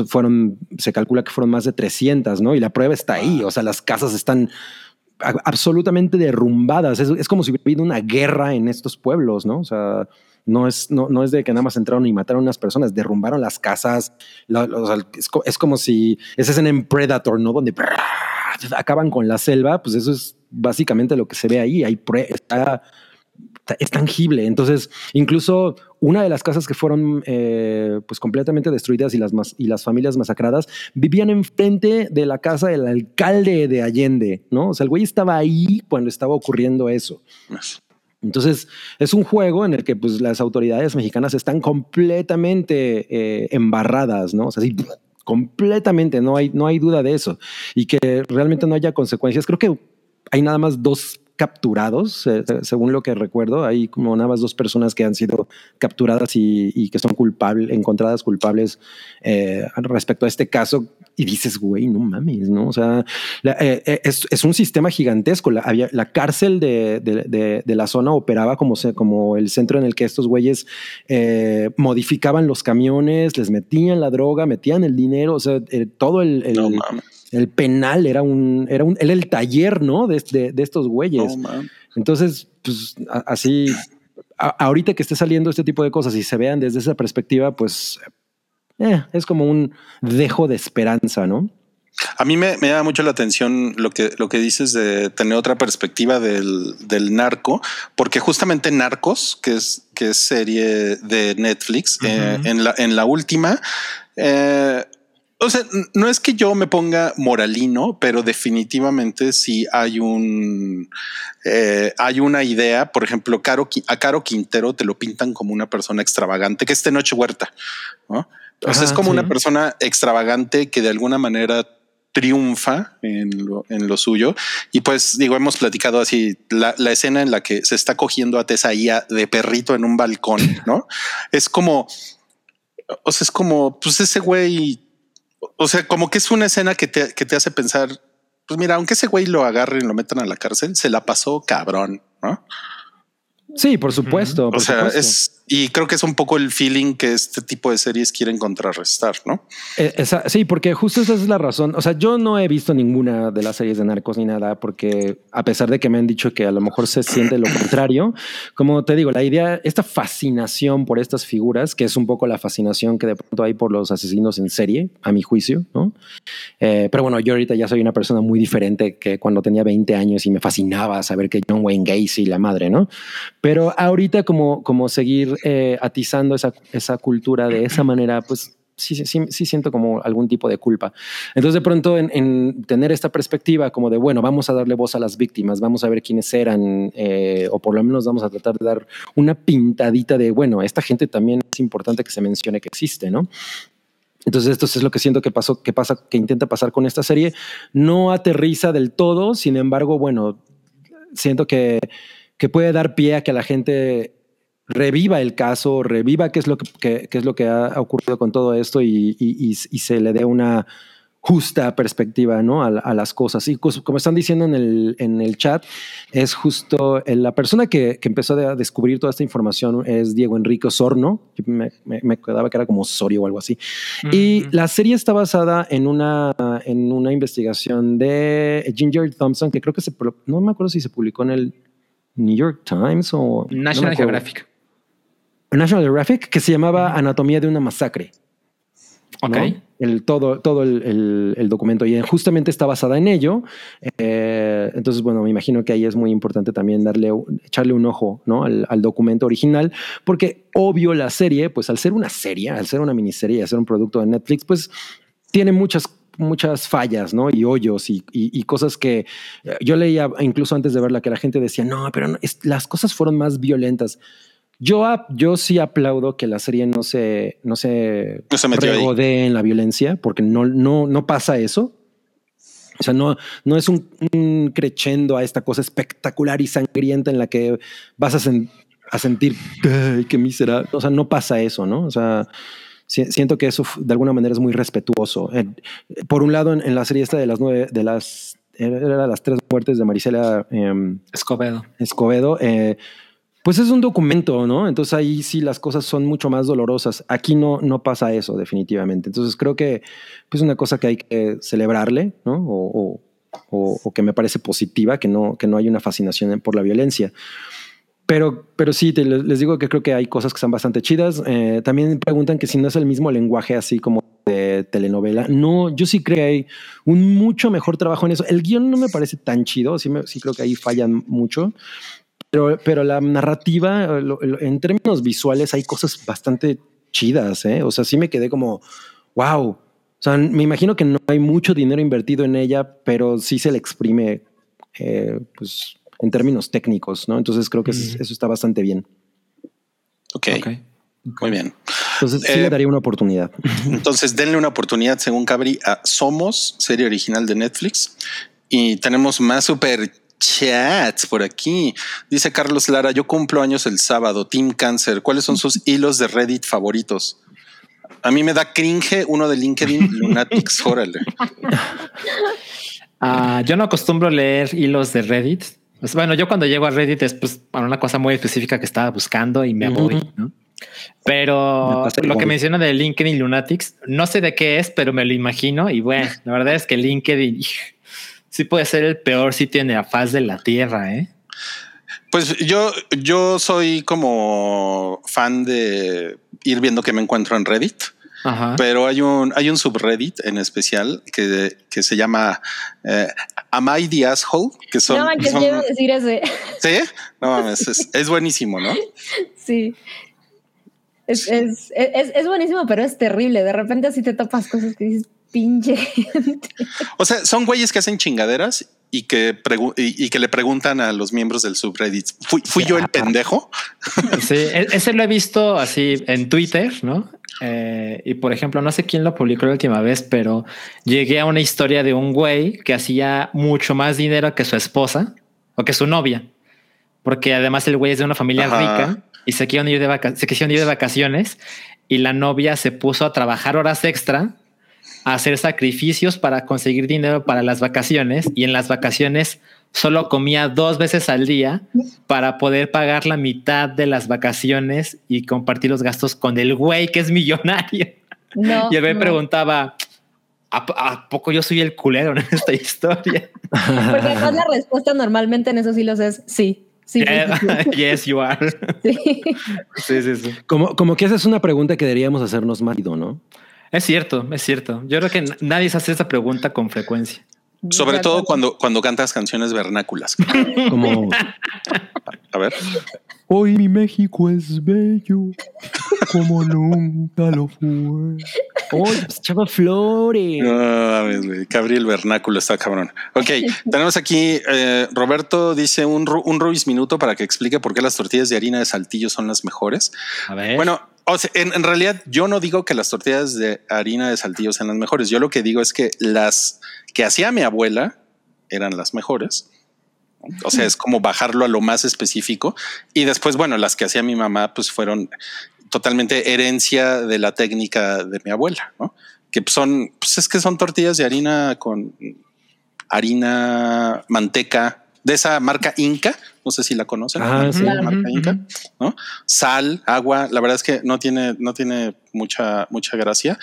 fueron, se calcula que fueron más de 300, ¿no? Y la prueba está ahí, o sea, las casas están absolutamente derrumbadas. Es, es como si hubiera habido una guerra en estos pueblos, ¿no? O sea, no es, no, no es de que nada más entraron y mataron a unas personas, derrumbaron las casas. la- o sea, es, es como si esa escena en Predator, ¿no? Donde acaban con la selva, pues eso es básicamente lo que se ve ahí. Hay está- es tangible. Entonces, incluso una de las casas que fueron eh, pues completamente destruidas y las, mas- y las familias masacradas vivían enfrente de la casa del alcalde de Allende, ¿no? O sea, el güey estaba ahí cuando estaba ocurriendo eso. Entonces, es un juego en el que pues, las autoridades mexicanas están completamente eh, embarradas, ¿no? O sea, sí, completamente, no hay, no hay duda de eso. Y que realmente no haya consecuencias. Creo que hay nada más dos capturados, según lo que recuerdo, hay como nada más dos personas que han sido capturadas y, que son culpables, encontradas culpables eh, respecto a este caso. Y dices, güey, no mames, ¿no? O sea, eh, eh, es, un sistema gigantesco. La, había, la cárcel de, de- la zona operaba como, se- como el centro en el que estos güeyes modificaban los camiones, les metían la droga, metían el dinero, o sea, todo el, el- No mames. El penal era un, era un, era el taller, ¿no? De, de- de estos güeyes. Entonces, pues a- así, a- ahorita que esté saliendo este tipo de cosas y se vean desde esa perspectiva, pues eh, es como un dejo de esperanza, ¿no? A mí me, me llama mucho la atención lo que, lo que dices de tener otra perspectiva del, del narco, porque justamente Narcos, que es, que es serie de Netflix, eh, en, la, en la última, eh, o sea, no es que yo me ponga moralino, pero definitivamente sí hay un eh, hay una idea. Por ejemplo, Caro, a Caro Quintero te lo pintan como una persona extravagante, que es Tenoche Huerta, ¿no? Ajá, es como sí. una persona extravagante que de alguna manera triunfa en lo, en lo suyo. Y pues digo, hemos platicado así la, la escena en la que se está cogiendo a Tesaía de perrito en un balcón, ¿no? es como, o sea, es como, pues ese güey, o sea, como que es una escena que te, que te hace pensar, pues mira, aunque ese güey lo agarren y lo metan a la cárcel, se la pasó cabrón, ¿no? Sí, por supuesto. O por sea, supuesto. es, y creo que es un poco el feeling que este tipo de series quieren contrarrestar, ¿no? Eh, sí, porque justo esa es la razón. O sea, yo no he visto ninguna de las series de narcos ni nada, porque a pesar de que me han dicho que a lo mejor se siente lo contrario, como te digo, la idea, esta fascinación por estas figuras, que es un poco la fascinación que de pronto hay por los asesinos en serie, a mi juicio, ¿no? Eh, pero bueno, yo ahorita ya soy una persona muy diferente que cuando tenía 20 años y me fascinaba saber que John Wayne Gacy, la madre, ¿no? Pero ahorita como, como seguir eh, atizando esa, esa cultura de esa manera, pues sí, sí, sí, siento como algún tipo de culpa. Entonces de pronto en, en tener esta perspectiva como de, bueno, vamos a darle voz a las víctimas, vamos a ver quiénes eran, eh, o por lo menos vamos a tratar de dar una pintadita de, bueno, esta gente también es importante que se mencione que existe, ¿no? Entonces esto es lo que siento que pasó, que pasa, que intenta pasar con esta serie. No aterriza del todo, sin embargo, bueno, siento que, que puede dar pie a que la gente reviva el caso, reviva qué es lo que, qué es lo que ha ocurrido con todo esto y, y- y- y se le dé una, justa perspectiva ¿no? a, a las cosas. Y como están diciendo en el, en el chat, es justo eh, la persona que, que empezó a descubrir toda esta información es Diego Enrique Osorno. Yo Me, me, me quedaba que era como Osorio o algo así. Y la serie está basada en una, en una investigación de Ginger Thompson, que creo que se, no me acuerdo si se publicó en el New York Times o National. Geographic. National Geographic, que se llamaba Anatomía de una masacre. Ok. ¿no? El, todo todo el, el- el documento y justamente está basada en ello. Eh, entonces, bueno, me imagino que ahí es muy importante también darle, echarle un ojo ¿no? al, al documento original, porque obvio la serie, pues al ser una serie, al ser una miniserie al ser un producto de Netflix, pues tiene muchas muchas fallas, ¿no? Y hoyos y, y- y cosas que eh, yo leía incluso antes de verla que la gente decía, no, pero no, es- las cosas fueron más violentas. Yo, yo sí aplaudo que la serie no se, no se, No se regodee en la violencia, porque no, no, no pasa eso. O sea, no, no es un, un crescendo a esta cosa espectacular y sangrienta en la que vas a, sen- a sentir "Ay, qué miserable. O sea, no pasa eso, ¿no? O sea, si- siento que eso de alguna manera es muy respetuoso. Eh, por un lado, en, en la serie esta de las nueve, de las, era las tres muertes de Marisela em, Escobedo. Escobedo, eh, pues es un documento, ¿no? Entonces ahí sí las cosas son mucho más dolorosas. Aquí no, no pasa eso, definitivamente. Entonces creo que pues una cosa que hay que celebrarle, ¿no? O- o- o que me parece positiva, que no, que no hay una fascinación por la violencia. Pero, pero sí, te- les digo que creo que hay cosas que están bastante chidas. Eh, también preguntan que si no es el mismo lenguaje así como de telenovela. No, yo sí creo que hay un mucho mejor trabajo en eso. El guion no me parece tan chido, sí, me- sí creo que ahí fallan mucho. Pero, pero la narrativa, lo- lo- en términos visuales, hay cosas bastante chidas. ¿eh? O sea, sí me quedé como, wow. O sea, me imagino que no hay mucho dinero invertido en ella, pero sí se le exprime, eh, pues, en términos técnicos, ¿no? Entonces creo que es- Ujú. eso está bastante bien. Ok, Ok. muy bien. Entonces sí Eh, le daría una oportunidad. *laughs* Entonces, denle una oportunidad, según Cabri, a Somos, serie original de Netflix. Y tenemos más super chats por aquí. Dice Carlos Lara, yo cumplo años el sábado, Team Cancer. ¿Cuáles son sus *laughs* hilos de Reddit favoritos? A mí me da cringe uno de LinkedIn, *laughs* Lunatics, órale. Ah, yo no acostumbro leer hilos de Reddit. Pues, bueno, yo cuando llego a Reddit es pues para una cosa muy específica que estaba buscando y me voy, ¿no? Pero lo que menciona de LinkedIn Lunatics, no sé de qué es, pero me lo imagino. Y bueno, la verdad es que LinkedIn sí puede ser el peor sitio en la faz de la tierra, ¿eh? Pues yo, yo soy como fan de ir viendo qué me encuentro en Reddit. Ajá. Pero hay un, hay un subreddit en especial que, que se llama eh, Am I the Asshole? Que son, no manches, son- decir ese. ¿Sí? No mames, es, es buenísimo, ¿no? Sí. Es, es, es, es buenísimo, pero es terrible. De repente así te topas cosas que dices, pinche gente. O sea, son güeyes que hacen chingaderas y que, pregu- y, y que le preguntan a los miembros del subreddit, ¿fui, fui yo el pendejo? Sí, e- ese lo he visto así en Twitter, ¿no? Eh, y por ejemplo, no sé quién lo publicó la última vez, pero llegué a una historia de un güey que hacía mucho más dinero que su esposa o que su novia, porque además el güey es de una familia Ajá. rica y se quisieron ir de vaca- se quisieron ir de vacaciones y la novia se puso a trabajar horas extra, a hacer sacrificios para conseguir dinero para las vacaciones y en las vacaciones solo comía dos veces al día para poder pagar la mitad de las vacaciones y compartir los gastos con el güey que es millonario. No. y el güey no. preguntaba, ¿A, a poco yo soy el culero en esta historia? Porque además la respuesta normalmente en esos hilos es sí. Sí, sí, sí, *laughs* yes, you are. sí. Sí, sí, sí. Como, como que esa es una pregunta que deberíamos hacernos más, ¿no? Es cierto, es cierto. Yo creo que nadie se hace esa pregunta con frecuencia. Sobre todo cuando, cuando cantas canciones vernáculas. *laughs* Como A ver. hoy mi México es bello, como nunca lo fue. Hoy Chava Flores. No. Gabriel Vernáculo está cabrón. Ok, tenemos aquí eh, Roberto dice un, un Ruiz minuto para que explique por qué las tortillas de harina de saltillo son las mejores. A ver. Bueno, o sea, en, realidad yo no digo que las tortillas de harina de saltillo sean las mejores. Yo lo que digo es que las que hacía mi abuela eran las mejores. O sea, es como bajarlo a lo más específico. Y después, bueno, las que hacía mi mamá, pues fueron totalmente herencia de la técnica de mi abuela, ¿no? que son, pues es que son tortillas de harina con harina, manteca, de esa marca Inca. No sé si la conocen. Ah, la sí. marca Ujú, Inca. ¿no? Sal, agua. La verdad es que no tiene, no tiene mucha, mucha gracia.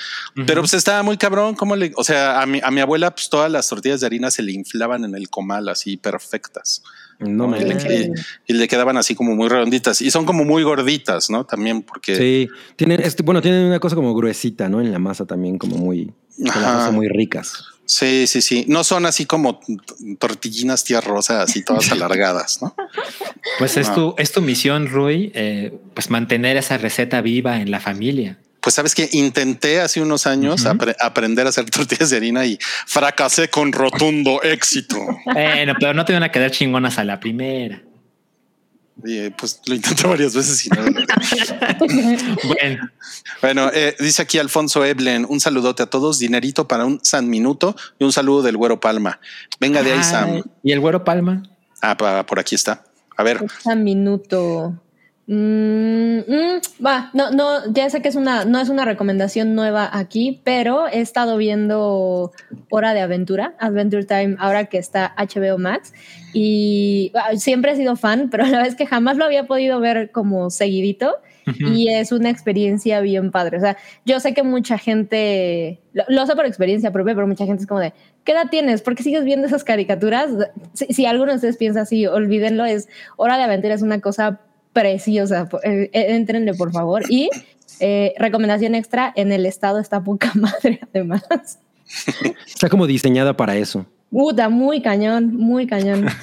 Pero pues estaba muy cabrón. ¿Cómo le, o sea, a mi, a mi abuela, pues todas las tortillas de harina se le inflaban en el comal así perfectas No me y, le, y- y le quedaban así como muy redonditas y son como muy gorditas, ¿no? También porque Sí, tienen, este, bueno, tienen una cosa como gruesita, ¿no? En la masa también, como muy, Ajá. muy ricas. Sí, sí, sí. No son así como tortillinas tía rosa, así todas *laughs* alargadas, ¿no? Pues es tu, es tu misión, Rui, eh, pues mantener esa receta viva en la familia. Pues sabes que intenté hace unos años apre- aprender a hacer tortillas de harina y fracasé con rotundo éxito. Bueno, pero no te van a quedar chingonas a la primera. Y, eh, pues lo intenté *laughs* varias veces y no. Bueno, Bueno, eh, dice aquí Alfonso Eblen, un saludote a todos, dinerito para un San Minuto y un saludo del Güero Palma. Venga de ahí, Sam. ¿Y el güero Palma? Ah, pa- por aquí está. A ver, Un minuto. Mm, mm, va, no, no, ya sé que es una, no es una recomendación nueva aquí, pero he estado viendo Hora de Aventura, Adventure Time, ahora que está HBO Max, y ah, siempre he sido fan, pero *laughs* la vez que jamás lo había podido ver como seguidito, y es una experiencia bien padre. O sea, yo sé que mucha gente, lo, lo sé por experiencia propia, pero mucha gente es como de, ¿qué edad tienes? ¿Por qué sigues viendo esas caricaturas? Si, si alguno de ustedes piensa así, olvídenlo, es Hora de Aventura, es una cosa preciosa. Eh, eh, Entrenle, por favor. Y eh, recomendación extra, en el estado está poca *laughs* madre, además. Está como diseñada para eso. Puta, muy cañón, muy cañón. *laughs*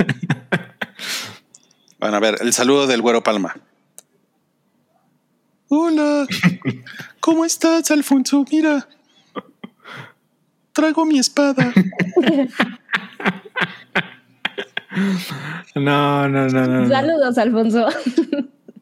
Bueno, a ver, el saludo del Güero Palma. Hola, ¿cómo estás, Alfonso? Mira, traigo mi espada. *laughs* No, no, no, no. Saludos, Alfonso.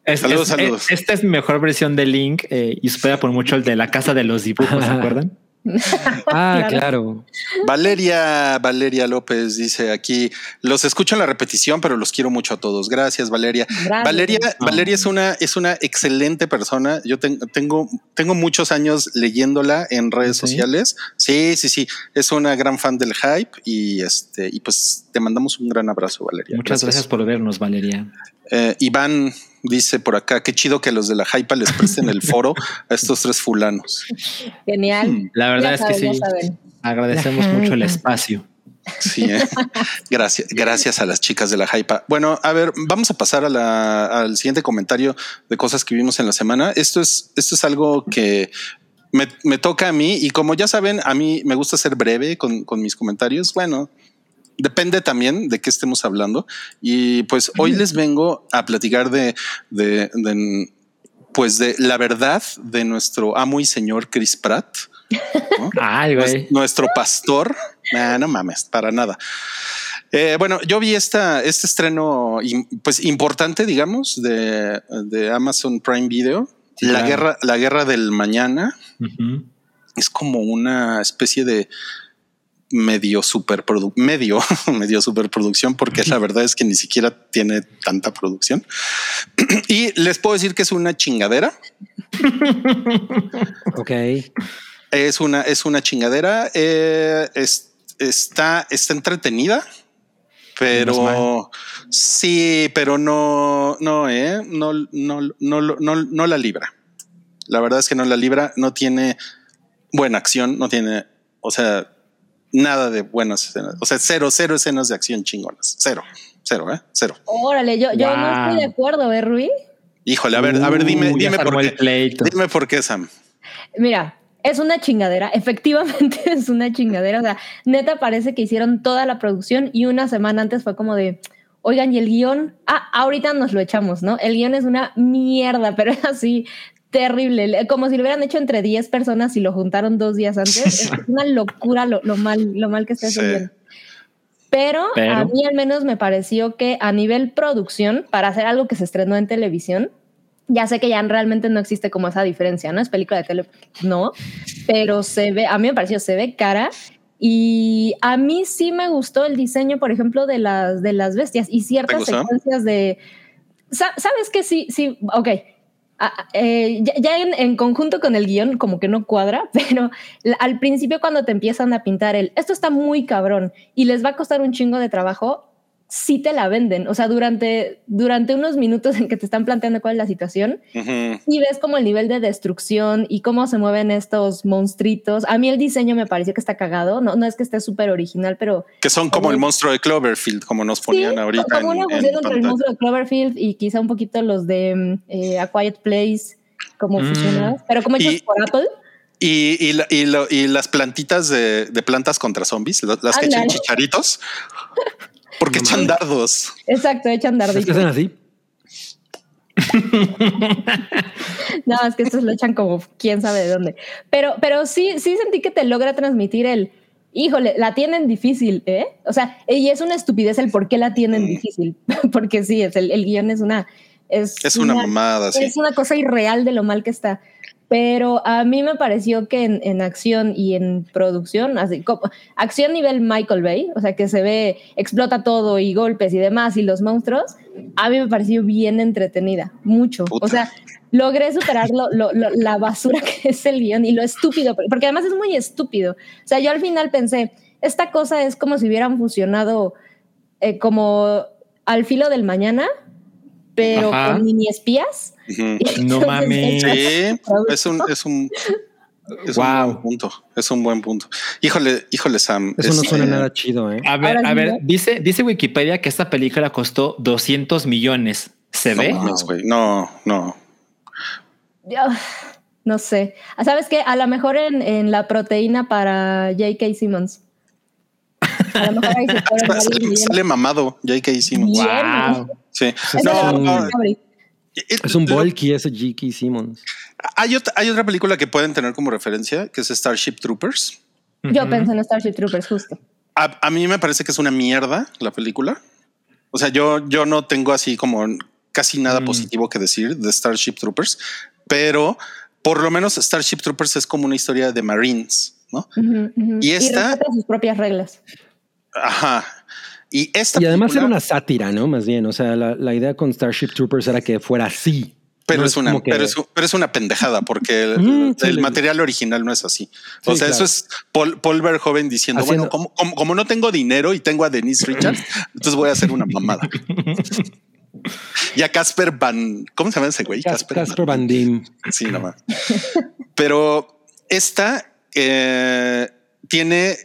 Es- Saludos, es- saludos. es- esta es mi mejor versión de Link eh, y supera por mucho el de la casa de los dibujos, ¿se *laughs* acuerdan? *laughs* Ah, Claro. Valeria, Valeria López dice aquí, los escucho en la repetición, pero los quiero mucho a todos. Gracias, Valeria. Gracias. Valeria, Oh. Valeria es una, es una excelente persona. Yo ten- tengo, tengo muchos años leyéndola en redes ¿Sí? sociales. Sí, sí, sí. Es una gran fan del hype y este, y pues te mandamos un gran abrazo, Valeria. Muchas gracias por vernos, Valeria. Eh, Iván dice por acá, qué chido que los de la hype les presten el foro a estos tres fulanos. Genial. La verdad Ya es saben, que sí. Agradecemos mucho el espacio. Sí, eh. gracias, gracias a las chicas de la hype. Bueno, a ver, vamos a pasar a la- al siguiente comentario de cosas que vimos en la semana. Esto es, esto es algo que me, me toca a mí y como ya saben, a mí me gusta ser breve con, con mis comentarios. Bueno, depende también de qué estemos hablando. Y pues hoy les vengo a platicar de, de, de, pues de la verdad de nuestro amo y señor Chris Pratt. ¿no? *laughs* Ay, güey. nuestro pastor. Nah, no mames, para nada. Eh, bueno, yo vi esta, este estreno pues importante, digamos, de, de Amazon Prime Video. Sí, la claro. guerra, la guerra del mañana es como una especie de medio superprodu medio, *laughs* medio superproducción, porque la verdad es que ni siquiera tiene tanta producción. *clears throat* y les puedo decir que es una chingadera. *laughs* Ok. Es una, es una chingadera. eh, es- está, está entretenida, pero sí, pero no, no, eh, no, no, no, no, no, no la libra. La verdad es que no la libra, no tiene buena acción, no tiene, o sea, nada de buenas escenas. O sea, cero, cero escenas de acción chingonas. Cero, cero, eh, cero. Órale, yo, yo no estoy de acuerdo, ¿eh, Rui? Híjole, a ver, a ver, dime, Uh, dime por qué. pleito. Dime por qué, Sam. Mira, es una chingadera, efectivamente *laughs* es una chingadera. O sea, neta parece que hicieron toda la producción y una semana antes fue como de, oigan, y el guion, ah, ahorita nos lo echamos, ¿no? El guion es una mierda, *laughs* pero es así terrible, Le- como si lo hubieran hecho entre 10 personas y lo juntaron dos días antes. Es una locura lo, lo mal, lo mal que está ese Sí. Pero, Pero- a mí al menos me pareció que a nivel producción, para hacer algo que se estrenó en televisión, ya sé que ya realmente no existe como esa diferencia, ¿no? Es película de tele, no, pero se ve, a mí me pareció, se ve cara. Y a mí sí me gustó el diseño, por ejemplo, de las, de las bestias y ciertas secuencias de... Sa- ¿Sabes que Sí, sí, ok. Ah, eh, ya, en, en conjunto con el guion como que no cuadra, *laughs* pero al principio cuando te empiezan a pintar el, esto está muy cabrón y les va a costar un chingo de trabajo, sí te la venden. O sea, durante, durante unos minutos *laughs* en que te están planteando cuál es la situación, Ujú. y ves como el nivel de destrucción y cómo se mueven estos monstruitos. A mí el diseño me pareció que está cagado. No, no es que esté súper original, pero Que son como Como- el monstruo de Cloverfield, como nos ponían sí, ahorita. como en- una fusión entre el pantalla. monstruo de Cloverfield y quizá un poquito los de mm, eh, A Quiet Place, como Mm. fusionados, pero como hechos Y- por Apple. Y, y, y lo- y las plantitas de, de plantas contra zombies, las que echan chicharitos, *laughs* porque No echan dardos. Exacto, echan Es que hacen así. *laughs* No, es que estos lo echan como quién sabe de dónde. Pero, pero sí, sí sentí que te logra transmitir el, híjole, la tienen difícil, ¿eh? O sea, y es una estupidez el por qué la tienen Mm. difícil. *laughs* Porque sí, es el, el guion es una... Es, Es una mamada, sí. Es una cosa irreal de lo mal que está. Pero a mí me pareció que en, en acción y en producción, así como acción nivel Michael Bay, o sea que se ve, explota todo y golpes y demás y los monstruos, a mí me pareció bien entretenida, mucho. Puta. O sea, logré superar lo- lo- lo- la basura *laughs* que es el guion y lo estúpido, porque además es muy estúpido. O sea, yo al final pensé, esta cosa es como si hubieran fusionado eh, como al filo del mañana, pero Ajá. con mini espías. No Entonces, mames. Sí, es un, es un, es un Wow. buen punto. Es un buen punto. Híjole, híjole, Sam. Eso no este, suena nada chido, ¿eh? A ver, Ahora a ver, ¿no? dice, dice Wikipedia que esta película costó 200 millones. ¿Se No, ve? mames, güey. no, no. No sé. ¿Sabes qué? A lo mejor en, en la proteína para J.K. Simmons. A lo mejor ahí se fueron varios Sale, mamado, J.K. Simmons. Bien, Wow. Sí. No, no, Es un bulky ese J.K. Simmons. Hay otra, hay otra película que pueden tener como referencia, que es Starship Troopers. Yo Ujú. pensé en Starship Troopers, justo. A, a mí me parece que es una mierda la película. O sea, yo, yo no tengo así como casi nada Mm. positivo que decir de Starship Troopers, pero por lo menos Starship Troopers es como una historia de Marines, ¿no? Y esta- respeta sus propias reglas. Ajá. Y esta Y además era una sátira, ¿no? Más bien, o sea, la, la idea con Starship Troopers era que fuera así. Pero, No es una, que- pero, es, pero es una pendejada porque el, Mm, sí, el le- material original no es así. o Sí, sea, eso es Paul, Paul Verhoeven diciendo, Haciendo- bueno, como, como, como no tengo dinero y tengo a Denise *clears throat* Richards, entonces voy a hacer una mamada. y a Casper Van, ¿cómo se llama ese güey? Cas- Casper Van Diem. Sí, nada más. Pero esta eh, tiene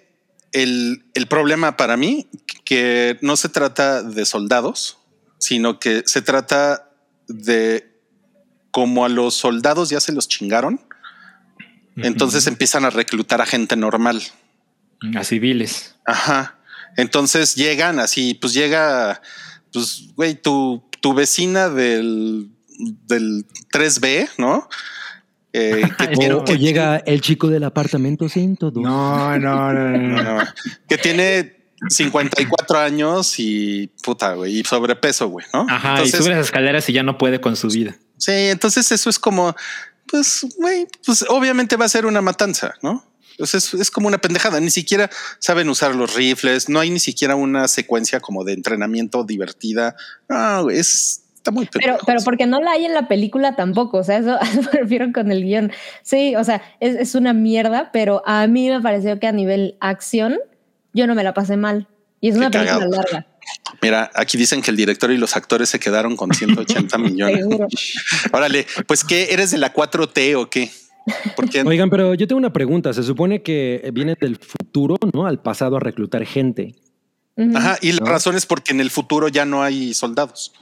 el, el problema para mí que no se trata de soldados, sino que se trata de como a los soldados ya se los chingaron, entonces empiezan a reclutar a gente normal. A civiles. Ajá. Entonces llegan así, pues llega, pues, güey, tu, tu vecina del, del 3B, ¿no? Eh, *laughs* que, tiene, O, que- llega el chico del apartamento 102. No, no, no, no. no, *laughs* que tiene 54 años y puta, güey, y sobrepeso, güey, ¿no? Ajá, entonces, y sube las escaleras y ya no puede con su vida. Sí, entonces eso es como, pues, güey, pues obviamente va a ser una matanza, ¿no? Entonces es, es como una pendejada. Ni siquiera saben usar los rifles. No hay ni siquiera una secuencia como de entrenamiento divertida. No, güey, es está muy Pero, pero porque no la hay en la película tampoco. O sea, *laughs* eso, me refiero con el guion. Sí, o sea, es, es una mierda, pero a mí me pareció que a nivel acción yo no me la pasé mal. Y es Qué una película cagado. larga. Mira, aquí dicen que el director y los actores se quedaron con 180 *laughs* millones. Órale, pues qué eres de la 4T o qué? Porque Oigan, pero yo tengo una pregunta. Se supone que viene del futuro, ¿no? Al pasado a reclutar gente. Ajá, y la ¿No? razón es porque en el futuro ya no hay soldados.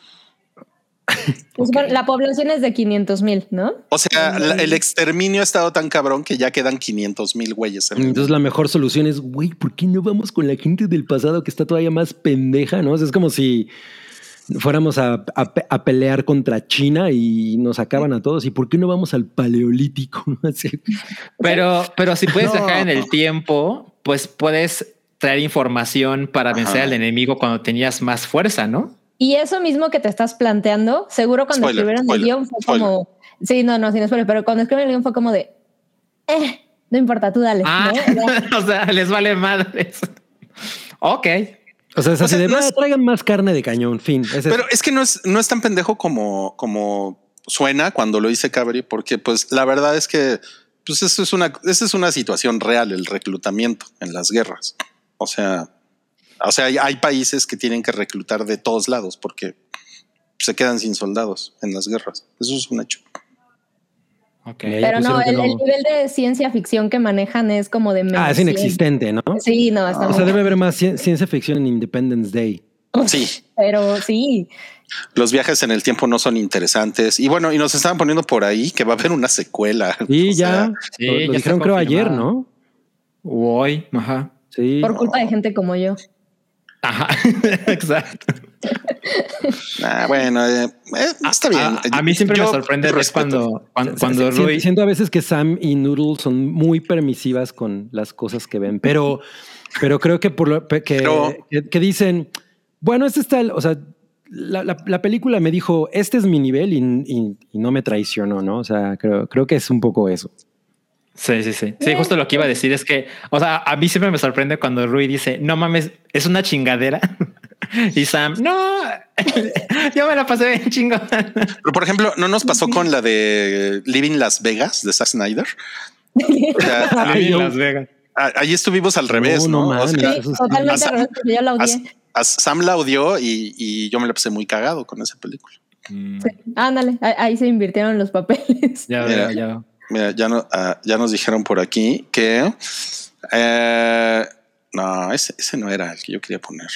Pues, bueno, la población es de 500 mil, ¿no? O sea, la- el exterminio ha estado tan cabrón que ya quedan 500 mil güeyes. en el Entonces la mejor solución es, güey, ¿por qué no vamos con la gente del pasado que está todavía más pendeja? ¿No? O sea, es como si fuéramos a, a pe- a pelear contra China y nos acaban a todos. ¿Y por qué no vamos al paleolítico? *laughs* Pero, pero si puedes No. dejar en el tiempo, pues puedes traer información para vencer al enemigo cuando tenías más fuerza, ¿no? Y eso mismo que te estás planteando, seguro cuando Spoiler, escribieron spoiler, el guion fue spoiler. como. Sí, no, no, sin spoiler, pero cuando escribieron el guion fue como de. Eh, no importa, tú dale. Ah, ¿no? O sea, *laughs* o sea, les vale madres. Ok. O sea, es O así sea, de, no "Va, es- traigan más carne de cañón, fin. Es- Pero es que no es, no es tan pendejo como, como suena cuando lo dice Cabri, porque pues la verdad es que pues eso es una, esa es una situación real, el reclutamiento en las guerras. O sea, o sea, hay, hay países que tienen que reclutar de todos lados porque se quedan sin soldados en las guerras. Eso es un hecho. Ok. Ya Pero no, el, no. el nivel de ciencia ficción que manejan es como de Ah, es inexistente, ¿no? 100. Sí, no, está O muy sea, debe haber más cien- ciencia ficción en Independence Day. Sí, Pero sí, los viajes en el tiempo no son interesantes. Y bueno, y nos estaban poniendo por ahí que va a haber una secuela. *laughs* Y O sea, ya, sí, lo, lo ya dijeron creo ayer. ¿no? O Hoy, ajá. Sí. por culpa de gente como yo. Ajá, *laughs* exacto. ah, bueno, eh, eh, está bien. A, a mí siempre Yo me sorprende respeto. cuando, cuando, cuando sí, Rui. Siento a veces que Sam y Noodle son muy permisivas con las cosas que ven, pero, pero creo que por lo que, Pero- que, que dicen, bueno, este está, el- o sea, la, la- la película me dijo, este es mi nivel y, y- y no me traicionó, ¿no? O sea, creo, creo que es un poco eso. Sí, sí, sí. Sí, justo lo que iba a decir es que, o sea, a mí siempre me sorprende cuando Rui dice, no mames, es una chingadera. *laughs* Y Sam, no, *laughs* yo me la pasé bien chingón. *laughs* Pero por ejemplo, no nos pasó con la de Living Las Vegas de Zack Snyder. O sea, Ay, Las Vegas. ahí estuvimos al revés, no ¿no? O mames. sea, Sí, eso es- totalmente al revés, yo la odié. a Sam la odió y, y yo me la pasé muy cagado con esa película. Mm, Sí, Ándale, ahí- ahí se invirtieron los papeles. Ya veo, ya veo. Mira, ya, no, ah, ya nos dijeron por aquí que eh, no, ese, ese no era el que yo quería poner.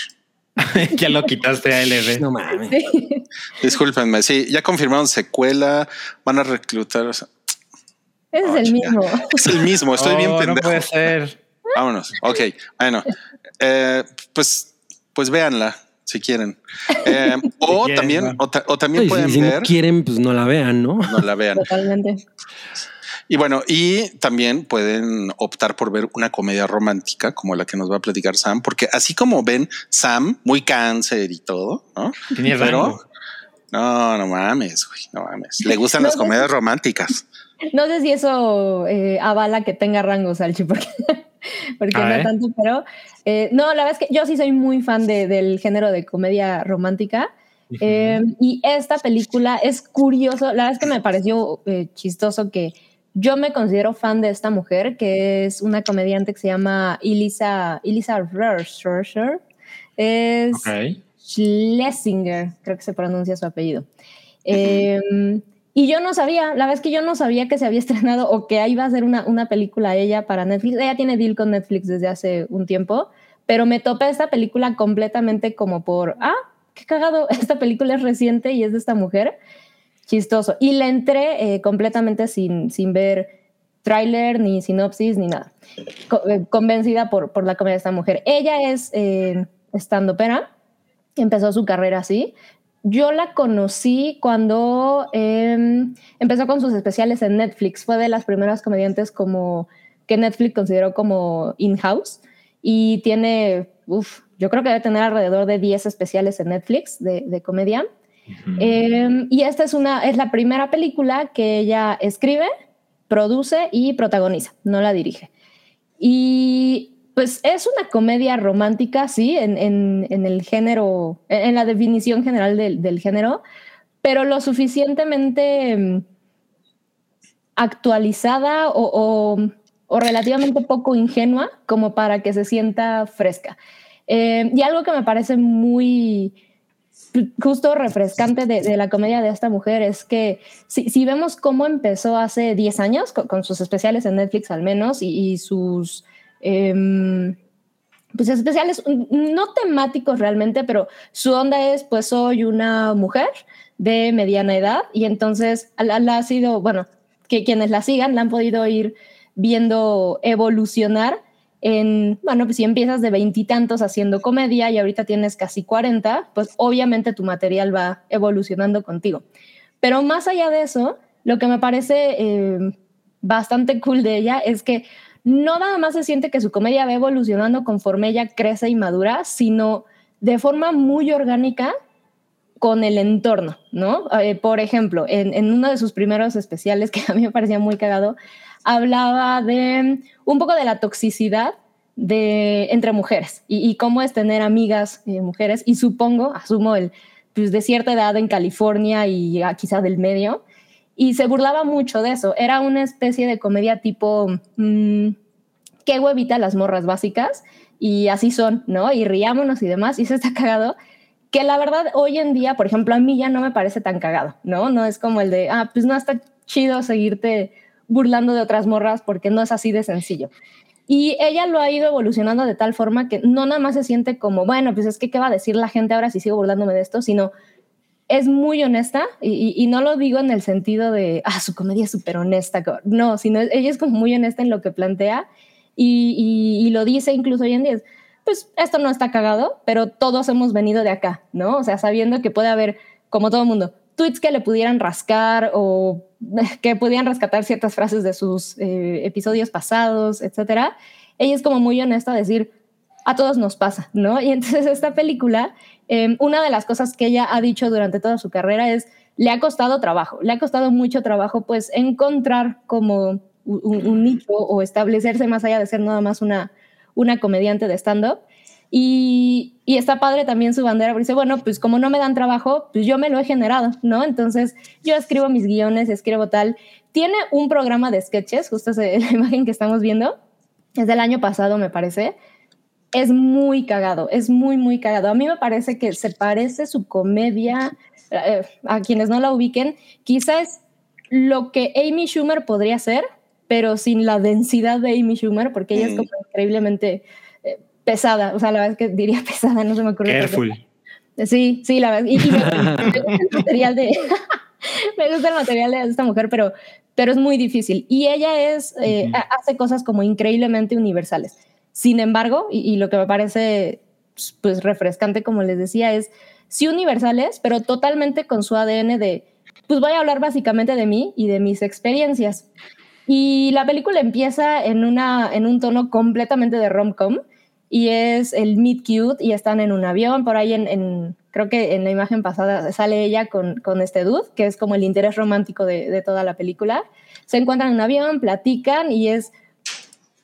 *laughs* ya lo quitaste a LB. No mames. Sí. Discúlpenme, sí, ya confirmaron secuela, van a reclutar. o sea, Oh, es el chinga. mismo. es el mismo, estoy bien Oh, No pendejo. puede ser. Vámonos. Ok, bueno, eh, pues, pues véanla si quieren. Eh, *laughs* o, quieren, también, o, ta- o también si, pueden si ver, no quieren, pues no la vean, ¿no? no la vean. Totalmente. Y bueno, y también pueden optar por ver una comedia romántica como la que nos va a platicar Sam, porque así como ven Sam, muy cáncer y todo, ¿no? Tiene Pero rango. no, no mames, güey, no mames. Le gustan No, las comedias románticas. No sé si eso eh, avala que tenga rango, Salchi, *laughs* porque, porque A no ver. tanto, pero eh, no, la verdad es que yo sí soy muy fan de- del género de comedia romántica. Eh, y esta película es curioso, la verdad es que me pareció eh, chistoso que yo me considero fan de esta mujer, que es una comediante que se llama Elisa, Elisa Rerscher. Es Ok. Schlesinger, creo que se pronuncia su apellido. Eh, y yo no sabía, la es que yo no sabía que se había *laughs* estrenado o que iba a ser una, una película ella para Netflix. Ella tiene deal con Netflix desde hace un tiempo, pero me topé esta película completamente como por, ah, qué cagado, *laughs* esta película es reciente y es de esta mujer. Chistoso. Y le entré eh, completamente sin, sin ver tráiler, ni sinopsis, ni nada. Co- eh, convencida por, por la comedia de esta mujer. Ella es eh, estando pera, empezó su carrera así. Yo la conocí cuando eh, empezó con sus especiales en Netflix. Fue de las primeras comediantes como que Netflix consideró como in-house y tiene, uf, yo creo que debe tener alrededor de 10 especiales en Netflix de, de comedia. Eh, y esta es, una, es la primera película que ella escribe, produce y protagoniza, no la dirige. Y pues es una comedia romántica, sí, en, en- en el género, en, la definición general del, del género, pero lo suficientemente mm, actualizada o, o- relativamente poco ingenua como para que se sienta fresca. Eh, y algo que me parece muy justo refrescante de, la comedia de esta mujer es que si, vemos cómo empezó hace 10 años, con, sus especiales en Netflix al menos, y, sus em, pues especiales, no temáticos realmente, pero su onda es, pues soy una mujer de mediana edad y entonces la ha sido, bueno, que quienes la sigan la han podido ir viendo evolucionar en, bueno, pues si empiezas de veintitantos haciendo comedia y ahorita tienes casi 40, pues obviamente tu material va evolucionando contigo. Pero más allá de eso, lo que me parece eh, bastante cool de ella es que no nada más se siente que su comedia va evolucionando conforme ella crece y madura, sino de forma muy orgánica con el entorno, ¿no? Eh, por ejemplo, en, en uno de sus primeros especiales, *laughs* que a mí me parecía muy cagado, hablaba de un poco de la toxicidad de, entre mujeres y, cómo es tener amigas eh, mujeres y supongo, asumo el, pues de cierta edad en California y ah, quizá del medio. y se burlaba mucho de eso. Era una especie de comedia tipo, mm, qué huevita las morras básicas y así son, ¿no? Y riámonos y demás, y se está cagado. Que la verdad, hoy en día, por ejemplo, a mí ya no me parece tan cagado, ¿no? No es como el de, ah, pues no está chido seguirte burlando de otras morras porque no es así de sencillo. Y ella lo ha ido evolucionando de tal forma que no nada más se siente como, bueno, pues es que qué va a decir la gente ahora si sigo burlándome de esto, sino es muy honesta y, no lo digo en el sentido de, ah, su comedia es súper honesta, no, sino ella es como muy honesta en lo que plantea y, lo dice incluso hoy en día. Pues esto no está cagado, pero todos hemos venido de acá, ¿no? O sea, sabiendo que puede haber, como todo mundo, tweets que le pudieran rascar o *laughs* que pudieran rescatar ciertas frases de sus eh, episodios pasados, etcétera. Ella es como muy honesta a decir, a todos nos pasa, ¿no? *laughs* Y entonces esta película, eh, una de las cosas que ella ha dicho durante toda su carrera es, le ha costado trabajo, le ha costado mucho trabajo pues encontrar como un, un nicho o establecerse más allá de ser nada más una, una comediante de stand-up. Y, y, está padre también su bandera, porque dice, bueno, pues como no me dan trabajo, pues yo me lo he generado, ¿no? Entonces yo escribo mis guiones, escribo tal. Tiene un programa de sketches, justo es *laughs* la imagen que estamos viendo, es del año pasado, me parece. Es muy cagado, es muy, muy cagado. A mí me parece que se parece su comedia, eh, a quienes no la ubiquen, quizás lo que Amy Schumer podría ser, pero sin la densidad de Amy Schumer, porque ella mm. es como increíblemente pesada, o sea, la verdad es que diría *laughs* pesada, no se me ocurre. Careful. Sí, sí, la verdad. Y, y me, me, gusta el *laughs* material de... *laughs* me gusta el material de esta mujer, pero, pero es muy difícil. Y ella es, eh, uh -huh. hace cosas como increíblemente universales. Sin embargo, y, y, lo que me parece pues refrescante, como les decía, es sí universales, pero totalmente con su ADN de, pues voy a hablar básicamente de mí y de mis experiencias. Y la película empieza en, una, en un tono completamente de rom-com y es el meet cute y están en un avión, por ahí en, creo que en la imagen pasada sale ella con, con, este dude, que es como el interés romántico de, de toda la película. Se encuentran en un avión, platican y es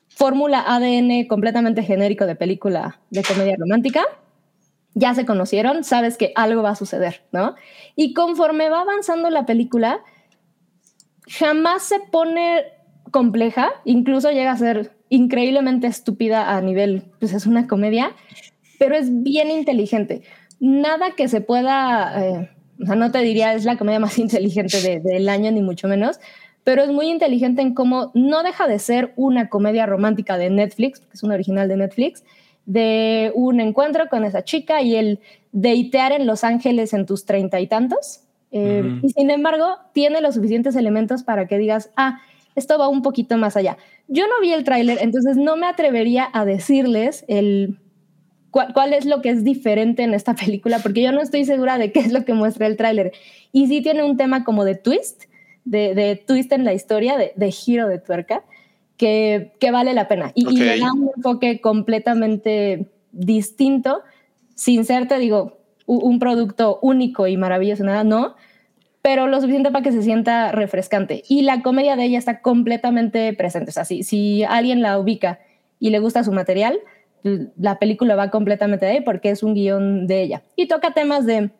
fórmula ADN completamente genérico de película de comedia romántica. Ya se conocieron, sabes que algo va a suceder, ¿no? Y conforme va avanzando la película, jamás se pone compleja, incluso llega a ser increíblemente estúpida a nivel, pues es una comedia, pero es bien inteligente. Nada que se pueda, eh, o sea, no te diría es la comedia más *laughs* inteligente de, del año, ni mucho menos, pero es muy inteligente en cómo no deja de ser una comedia romántica de Netflix, que es una original de Netflix, de un encuentro con esa chica y el deitear en Los Ángeles en tus treinta y tantos. Eh, uh -huh. Y sin embargo, tiene los suficientes elementos para que digas, ah, esto va un poquito más allá. Yo no vi el tráiler, entonces no me atrevería a decirles el cuál, cuál, es lo que es diferente en esta *laughs* película, porque yo no estoy segura de qué es lo que muestra el tráiler. Y sí tiene un tema como de twist, de, de twist en la historia, de, de, giro de tuerca, que, que vale la pena. Y, okay. y, le da un enfoque completamente distinto, sin ser, te digo, un producto único y maravilloso, nada, no, pero lo suficiente para que se sienta refrescante. Y la comedia de ella está completamente presente. O sea, si, alguien la ubica y le gusta su material, la película va completamente de ahí porque es un guion de ella. Y toca temas de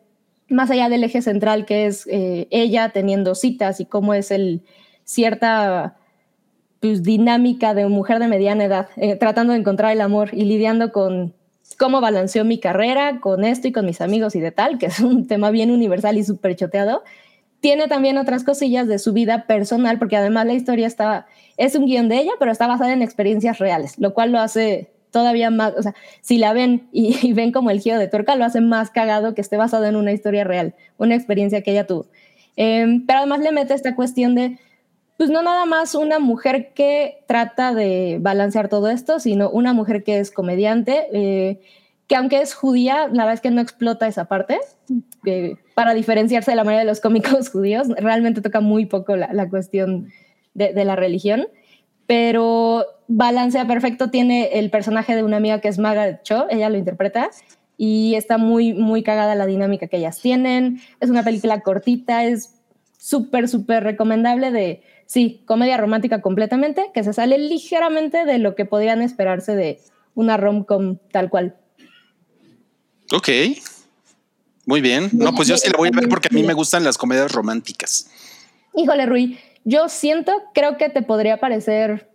más allá del eje central que es eh, ella teniendo citas y cómo es el cierta pues, dinámica de mujer de mediana edad, eh, tratando de encontrar el amor y lidiando con cómo balanceó mi carrera con esto y con mis amigos y de tal, que es un tema bien universal y súper choteado. Tiene también otras cosillas de su vida personal, porque además la historia está, es un guion de ella, pero está basada en experiencias reales, lo cual lo hace todavía más, o sea, si la ven y, *laughs* ven como el giro de tuerca, lo hace más cagado que esté basado en una historia real, una experiencia que ella tuvo. Eh, pero además le mete esta cuestión de, pues no nada más una mujer que trata de balancear todo esto, sino una mujer que es comediante, eh, que aunque es judía, la verdad es que no explota esa parte, eh, para diferenciarse de la mayoría de los cómicos *laughs* judíos, realmente toca muy poco la, la cuestión de, de, la religión, pero balancea perfecto, tiene el personaje de una amiga que es Margaret Cho, ella lo interpreta, y está muy, muy cagada la dinámica que ellas tienen, es una película cortita, es súper, súper recomendable de sí, comedia romántica completamente, que se sale ligeramente de lo que podrían esperarse de una rom-com tal cual. Ok. Muy bien. No, pues yo sí la voy a ver porque a mí me gustan las comedias románticas. Híjole, Rui, yo siento, creo que te podría parecer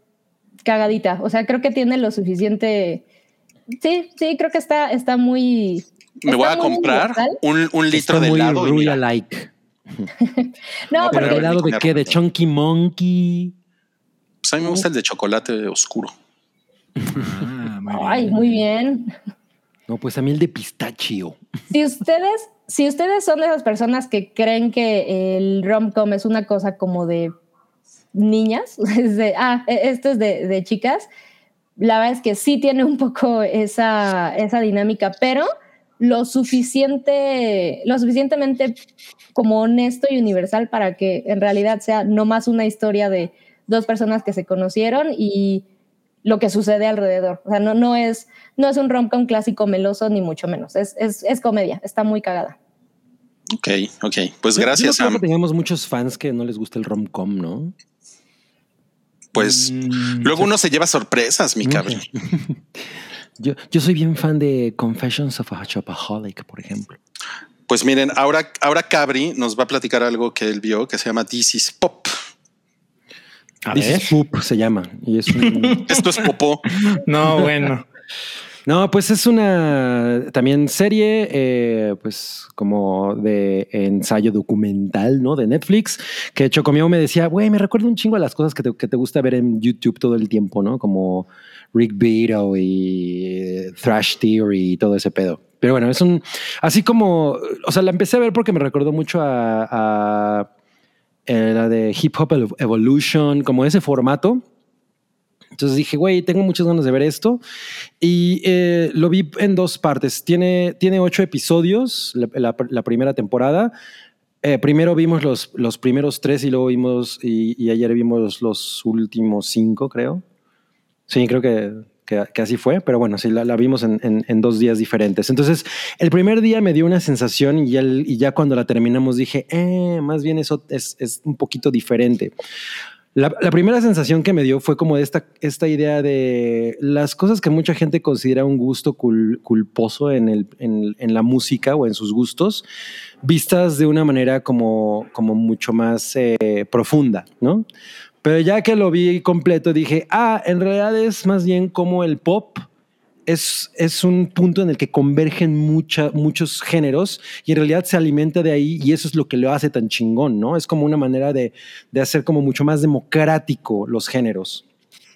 cagadita. O sea, creo que tiene lo suficiente. Sí, sí, creo que está, está muy. Me está voy a muy comprar un, un litro Está de muy helado. y Rui mira, alike. *laughs* No, No, ¿Pero porque helado de qué? ¿De Chunky Monkey? pues a mí me gusta el de chocolate oscuro. Ah, muy bien. Ay, muy bien. No, pues a mí el de pistachio. Si ustedes, si ustedes son de esas personas que creen que el rom-com es una cosa como de niñas, *laughs* es de, ah, e- esto es de, de chicas, la verdad es que sí tiene un poco esa, esa dinámica, pero lo suficiente, lo suficientemente como honesto y universal para que en realidad sea no más una historia de dos personas que se conocieron y lo que sucede alrededor. O sea, no, no, es, no es un rom-com clásico meloso, ni mucho menos. Es, es, es comedia, está muy cagada. Ok, ok. Pues Yo- yo gracias, no creo Sam. que tengamos muchos fans que no les gusta el rom-com, ¿no? Pues Mm, luego uno se lleva sorpresas, mi cabrón. *laughs* Yo, yo soy bien fan de Confessions of a Shopaholic, por ejemplo. Pues miren, ahora, ahora Cabri nos va a platicar algo que él vio que se llama This is Pop. A This ver. is Poop se llama. Y es un- *laughs* Esto es popó. *laughs* No, bueno. No, pues es una también serie, eh, pues como de ensayo documental, ¿no? De Netflix, que Chocomiao me decía, güey, me recuerda un chingo a las cosas que te, que te gusta ver en YouTube todo el tiempo, ¿no? Como Rick Beato y eh, Thrash Theory y todo ese pedo. Pero bueno, es un, así como, o sea, la empecé a ver porque me recordó mucho a, a la de Hip Hop Evolution, como ese formato. Entonces dije, güey, tengo muchas ganas de ver esto. Y eh, lo vi en dos partes. Tiene, tiene ocho episodios, la, la- la primera temporada. Eh, primero vimos los, los primeros tres y luego vimos, y, y ayer vimos los últimos cinco, creo. Sí, creo que, que, que así fue, pero bueno, sí, la, vimos en, dos días diferentes. Entonces, el primer día me dio una sensación y el- y ya cuando la terminamos dije, eh, más bien eso es, un poquito diferente. La, primera sensación que me dio fue como esta, idea de las cosas que mucha gente considera un gusto cul- culposo en, la música o en sus gustos, vistas de una manera como, como mucho más eh, profunda, ¿no? Pero ya que lo vi completo dije, ah, en realidad es más bien como el pop es, es un punto en el que convergen mucha, muchos géneros y en realidad se alimenta de ahí y eso es lo que lo hace tan chingón, ¿no? Es como una manera de, de hacer como mucho más democrático los géneros.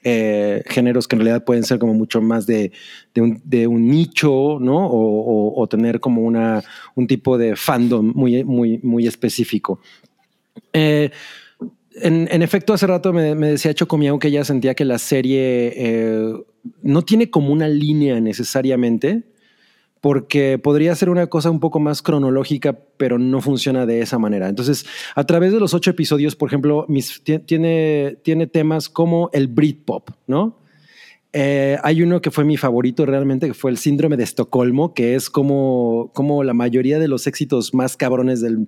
Eh, géneros que en realidad pueden ser como mucho más de, de, un, de un nicho, ¿no? O, o- o tener como una, un tipo de fandom muy, muy, muy específico. Eh, en, en efecto, hace rato me, decía Chocomiao que ella sentía que la serie eh, no tiene como una línea necesariamente, porque podría ser una cosa un poco más cronológica, pero no funciona de esa manera. Entonces, a través de los ocho episodios, por ejemplo, tiene, tiene temas como el Britpop, ¿no? Eh, hay uno que fue mi favorito realmente, que fue el síndrome de Estocolmo, que es como, como la mayoría de los éxitos más cabrones del,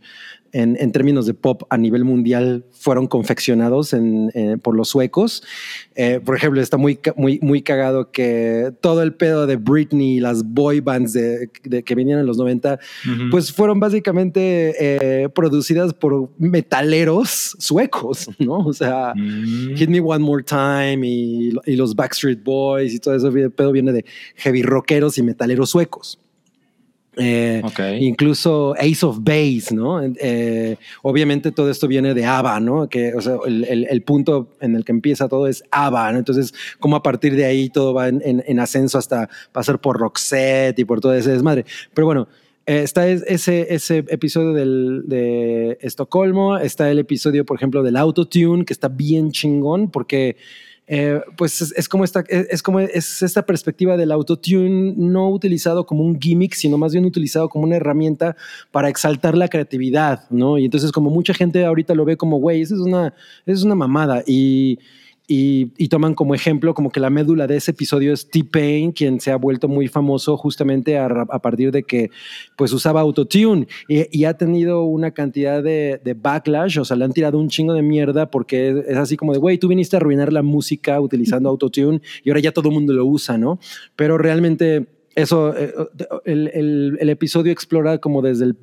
en, en términos de pop a nivel mundial fueron confeccionados en, eh, por los suecos. Eh, por ejemplo, está muy, muy, muy cagado que todo el pedo de Britney, las boy bands de, de- que venían en los 90, pues fueron básicamente eh, producidas por metaleros suecos, ¿no? O sea, Mm. Hit Me One More Time y, y los Backstreet Boys y todo eso el pedo viene de heavy rockeros y metaleros suecos. Eh. Incluso Ace of Base, ¿no? Eh, obviamente todo esto viene de ABBA, ¿no? Que, o sea, el, el- el punto en el que empieza todo es ABBA, ¿no? Entonces, como a partir de ahí todo va en, en- en ascenso hasta pasar por Roxette y por todo ese desmadre. Pero bueno, eh, está es- ese, ese episodio del, de Estocolmo, está el episodio, por ejemplo, del Autotune, que está bien chingón porque... eh, pues es, como esta, es, es como es esta perspectiva del autotune no utilizado como un gimmick, sino más bien utilizado como una herramienta para exaltar la creatividad, ¿no? Y entonces como mucha gente ahorita lo ve como, güey, eso es una, eso es una mamada y, y, y toman como ejemplo como que la médula de ese episodio es T-Pain, quien se ha vuelto muy famoso justamente a, a partir de que pues usaba autotune y, y ha tenido una cantidad de, de backlash, o sea, le han tirado un chingo de mierda porque es, es así como de, güey, tú viniste a arruinar la música utilizando autotune y ahora ya todo el mundo lo usa, ¿no? Pero realmente eso, eh, el, el- el episodio explora como desde el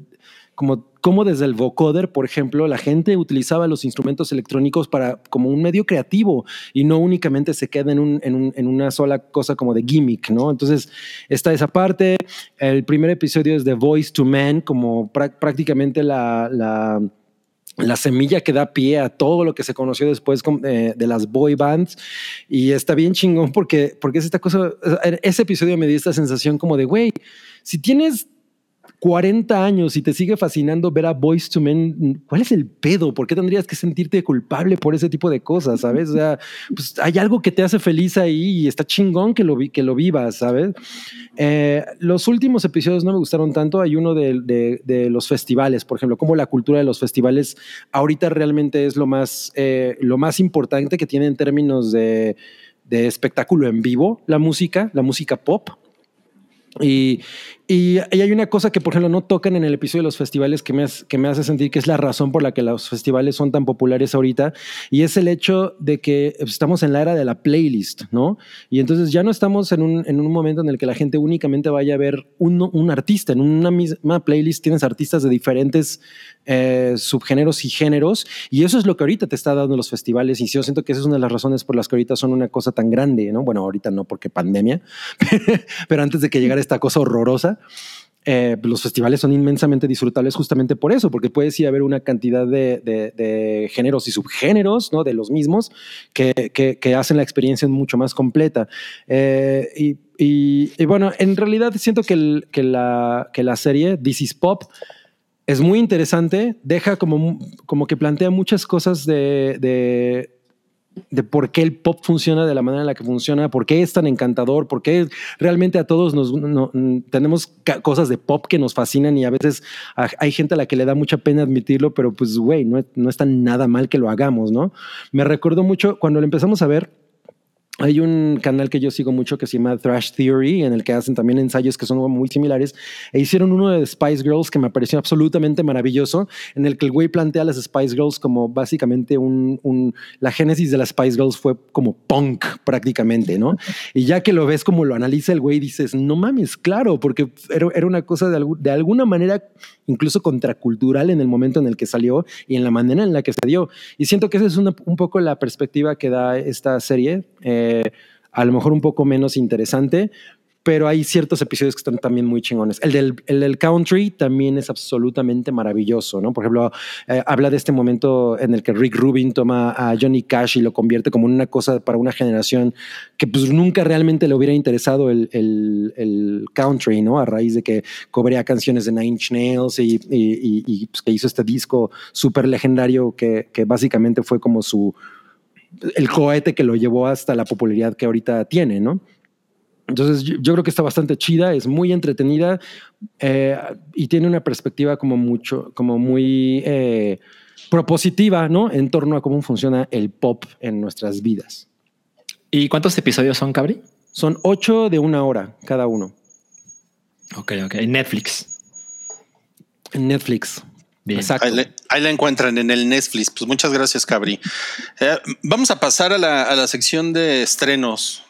como cómo desde el vocoder, por ejemplo, la gente utilizaba los instrumentos electrónicos para como un medio creativo y no únicamente se queda en, un, en, un, en una sola cosa como de gimmick, ¿no? Entonces está esa parte. El primer episodio es de Voice to Man, como prá- prácticamente la, la la semilla que da pie a todo lo que se conoció después con- eh, de las boy bands y está bien chingón porque, porque es esta cosa, ese episodio me dio esta sensación como de, güey, si tienes 40 años y te sigue fascinando ver a Boys to Men, ¿cuál es el pedo? ¿Por qué tendrías que sentirte culpable por ese tipo de cosas? ¿Sabes? O sea, pues hay algo que te hace feliz ahí y está chingón que lo, que lo vivas, ¿sabes? Eh, los últimos episodios no me gustaron tanto. Hay uno de los festivales, por ejemplo, como la cultura de los festivales ahorita realmente es lo más, eh, lo más importante que tiene en términos de, de espectáculo en vivo, la música, la música pop. Y, y, hay una cosa que, por ejemplo, no tocan en el episodio de los festivales que me, que me hace sentir que es la razón por la que los festivales son tan populares ahorita, y es el hecho de que estamos en la era de la playlist, ¿no? Y entonces ya no estamos en un, en un momento en el que la gente únicamente vaya a ver un, un artista. En una misma playlist tienes artistas de diferentes eh, subgéneros y géneros, y eso es lo que ahorita te está dando los festivales, y yo siento que esa es una de las razones por las que ahorita son una cosa tan grande, ¿no? Bueno, ahorita no porque pandemia, *laughs* pero antes de que llegara esta cosa horrorosa, eh, los festivales son inmensamente disfrutables justamente por eso, porque puedes ir a ver una cantidad de, géneros y subgéneros ¿no? de los mismos que, hacen la experiencia mucho más completa. Eh, y, bueno, en realidad siento que, la, serie This is Pop es muy interesante, deja como, como que plantea muchas cosas de, de por qué el pop funciona de la manera en la que funciona, por qué es tan encantador, por qué realmente a todos nos no- tenemos cosas de pop que nos fascinan y a veces hay gente a la que le da mucha pena admitirlo, pero pues güey, no, no está nada mal que lo hagamos, ¿no? Me recordó mucho cuando lo empezamos a ver. Hay un canal que yo sigo mucho que se llama Thrash Theory, en el que hacen también ensayos que son muy similares. E hicieron uno de Spice Girls que me pareció absolutamente maravilloso, en el que el güey plantea a las Spice Girls como básicamente un, un- la génesis de las Spice Girls fue como punk prácticamente, ¿no? Y ya que lo ves como lo analiza el güey, dices, no mames, claro, porque era, una cosa de, algu- de alguna manera incluso contracultural en el momento en el que salió y en la manera en la que se dio. Y siento que esa es una- un poco la perspectiva que da esta serie. eh, a lo mejor un poco menos interesante, pero hay ciertos episodios que están también muy chingones. El del, el country también es absolutamente maravilloso, ¿no? Por ejemplo, eh, habla de este momento en el que Rick Rubin toma a Johnny Cash y lo convierte como una cosa para una generación que pues nunca realmente le hubiera interesado el, el- country, ¿no? A raíz de que cobrea canciones de Nine Inch Nails y- y, pues, que hizo este disco súper legendario que, que básicamente fue como su el cohete que lo llevó hasta la popularidad que ahorita tiene, ¿no? Entonces yo, yo creo que está bastante chida, es muy entretenida eh, y tiene una perspectiva como mucho, como muy eh, propositiva, ¿no? En torno a cómo funciona el pop en nuestras vidas. ¿Y cuántos episodios son, Cabri? Son ocho de una hora cada uno Ok, ok. Netflix. en Netflix. Bien. Exacto. Ahí, le- ahí la encuentran en el Netflix. Pues muchas gracias, Cabri. Eh, vamos a pasar a la, a la sección de estrenos.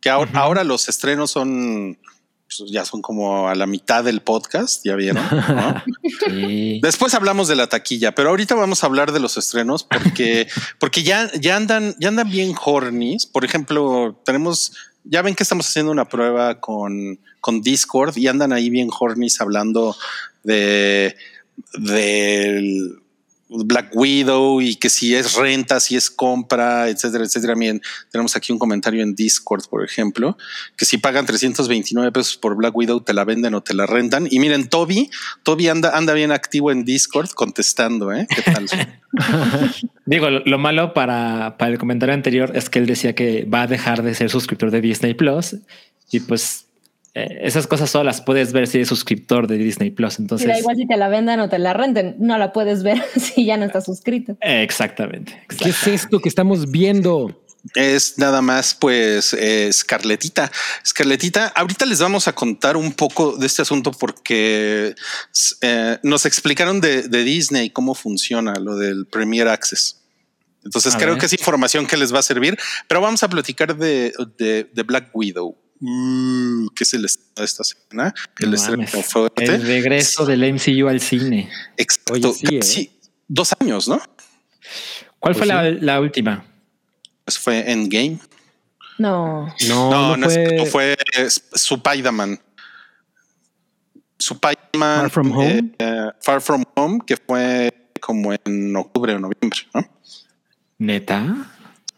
Que ahora, ahora los estrenos son pues, ya son como a la mitad del podcast, ya vieron. ¿no? *laughs* Sí. Después hablamos de la taquilla, pero ahorita vamos a hablar de los estrenos porque, *laughs* porque ya, ya andan, ya andan bien hornies. Por ejemplo, tenemos, ya ven que estamos haciendo una prueba con, con Discord y andan ahí bien hornies hablando de del Black Widow y que si es renta, si es compra, etcétera, etcétera. Miren, tenemos aquí un comentario en Discord, por ejemplo, que si pagan 329 pesos por Black Widow, te la venden o te la rentan. Y miren, Toby, Toby anda, anda bien activo en Discord contestando, ¿eh? ¿Qué tal? *laughs* Digo, lo, lo malo para, para el comentario anterior es que él decía que va a dejar de ser suscriptor de Disney Plus y pues esas cosas solo las puedes ver si eres suscriptor de Disney Plus. Entonces, da igual si te la vendan o te la renten, no la puedes ver *laughs* si ya no estás suscrito. eh, exactamente. ¿Qué es esto que estamos viendo? es nada más pues eh, Scarletita. Scarletita, ahorita les vamos a contar un poco de este asunto porque eh, nos explicaron de, de, Disney cómo funciona lo del Premier Access. Entonces a creo ver. que es información que les va a servir, pero vamos a platicar de, de, de Black Widow. Uh, que es el estreno de esta semana. El No estreno fuerte. El regreso del MCU al cine. Exacto. Oye, sí, ¿eh? Dos años, ¿no? ¿Cuál Pues fue sí. la, la última? Pues fue Endgame. No. No, No, no, no, es fue, cierto, fue Spider-Man. Spider-Man. Far From Home. eh, Far From Home, que fue como en octubre o noviembre, ¿no? Neta.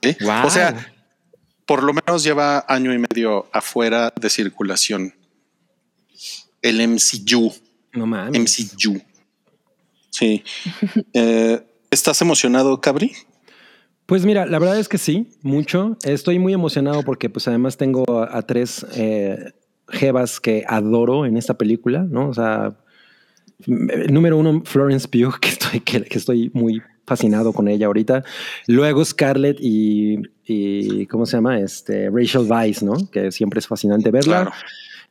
Sí. Wow. O sea, por lo menos lleva año y medio afuera de circulación. El MCU. No mames. MCU. Sí. *laughs* Eh, ¿Estás emocionado, Cabri? Pues mira, la verdad es que sí, mucho. Estoy muy emocionado porque pues además tengo a, a tres eh, jevas que adoro en esta película, ¿no? O sea, m- número uno, Florence Pugh, *laughs* que estoy, que, que estoy muy fascinado con ella ahorita. Luego Scarlett y, y ¿cómo se llama? Este, Rachel Weisz, ¿no? Que siempre es fascinante verla. Claro.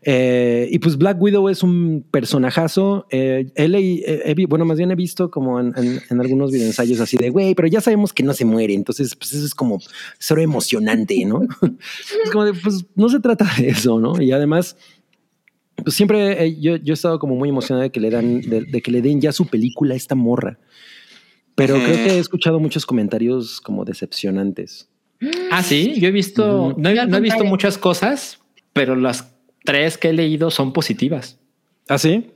Eh, y pues Black Widow es un personajazo. Eh, leí- eh, bueno, más bien he visto como en, en- en algunos videoensayos así de, güey, pero ya sabemos que no se muere. Entonces, pues eso es como cero emocionante, ¿no? *laughs* es como de, pues no se trata de eso, ¿no? Y además, pues siempre eh, yo, yo he estado como muy emocionado de que le dan, de, de que le den ya su película a esta morra. Pero creo que he escuchado muchos comentarios como decepcionantes. Ah, sí, yo he visto, no, he- no visto muchas cosas, pero las tres que he leído son positivas. ¿Ah, sí?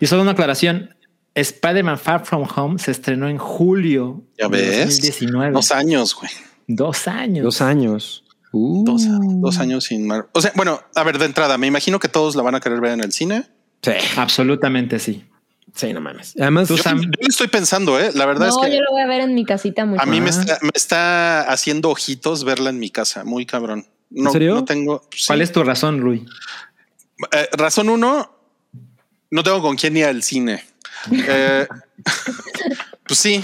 Y solo una aclaración. Spider-Man Far From Home se estrenó en julio Ya de ves. 2019. Dos años, güey. Dos años. Dos años. Uh. Dos, dos años sin mar. O sea, bueno, a ver, de entrada, me imagino que todos la van a querer ver en el cine. Sí, Absolutamente sí. Sí, no mames. Además, Yo, Sam. yo lo estoy pensando, ¿eh? La verdad No, es que yo lo voy a ver en mi casita muy a mí me está, me está haciendo ojitos verla en mi casa. Muy cabrón. No, serio? No tengo. sí. ¿Cuál es tu razón, Rui? Eh, razón uno, no tengo con quién ir al cine. Eh, *laughs* pues sí,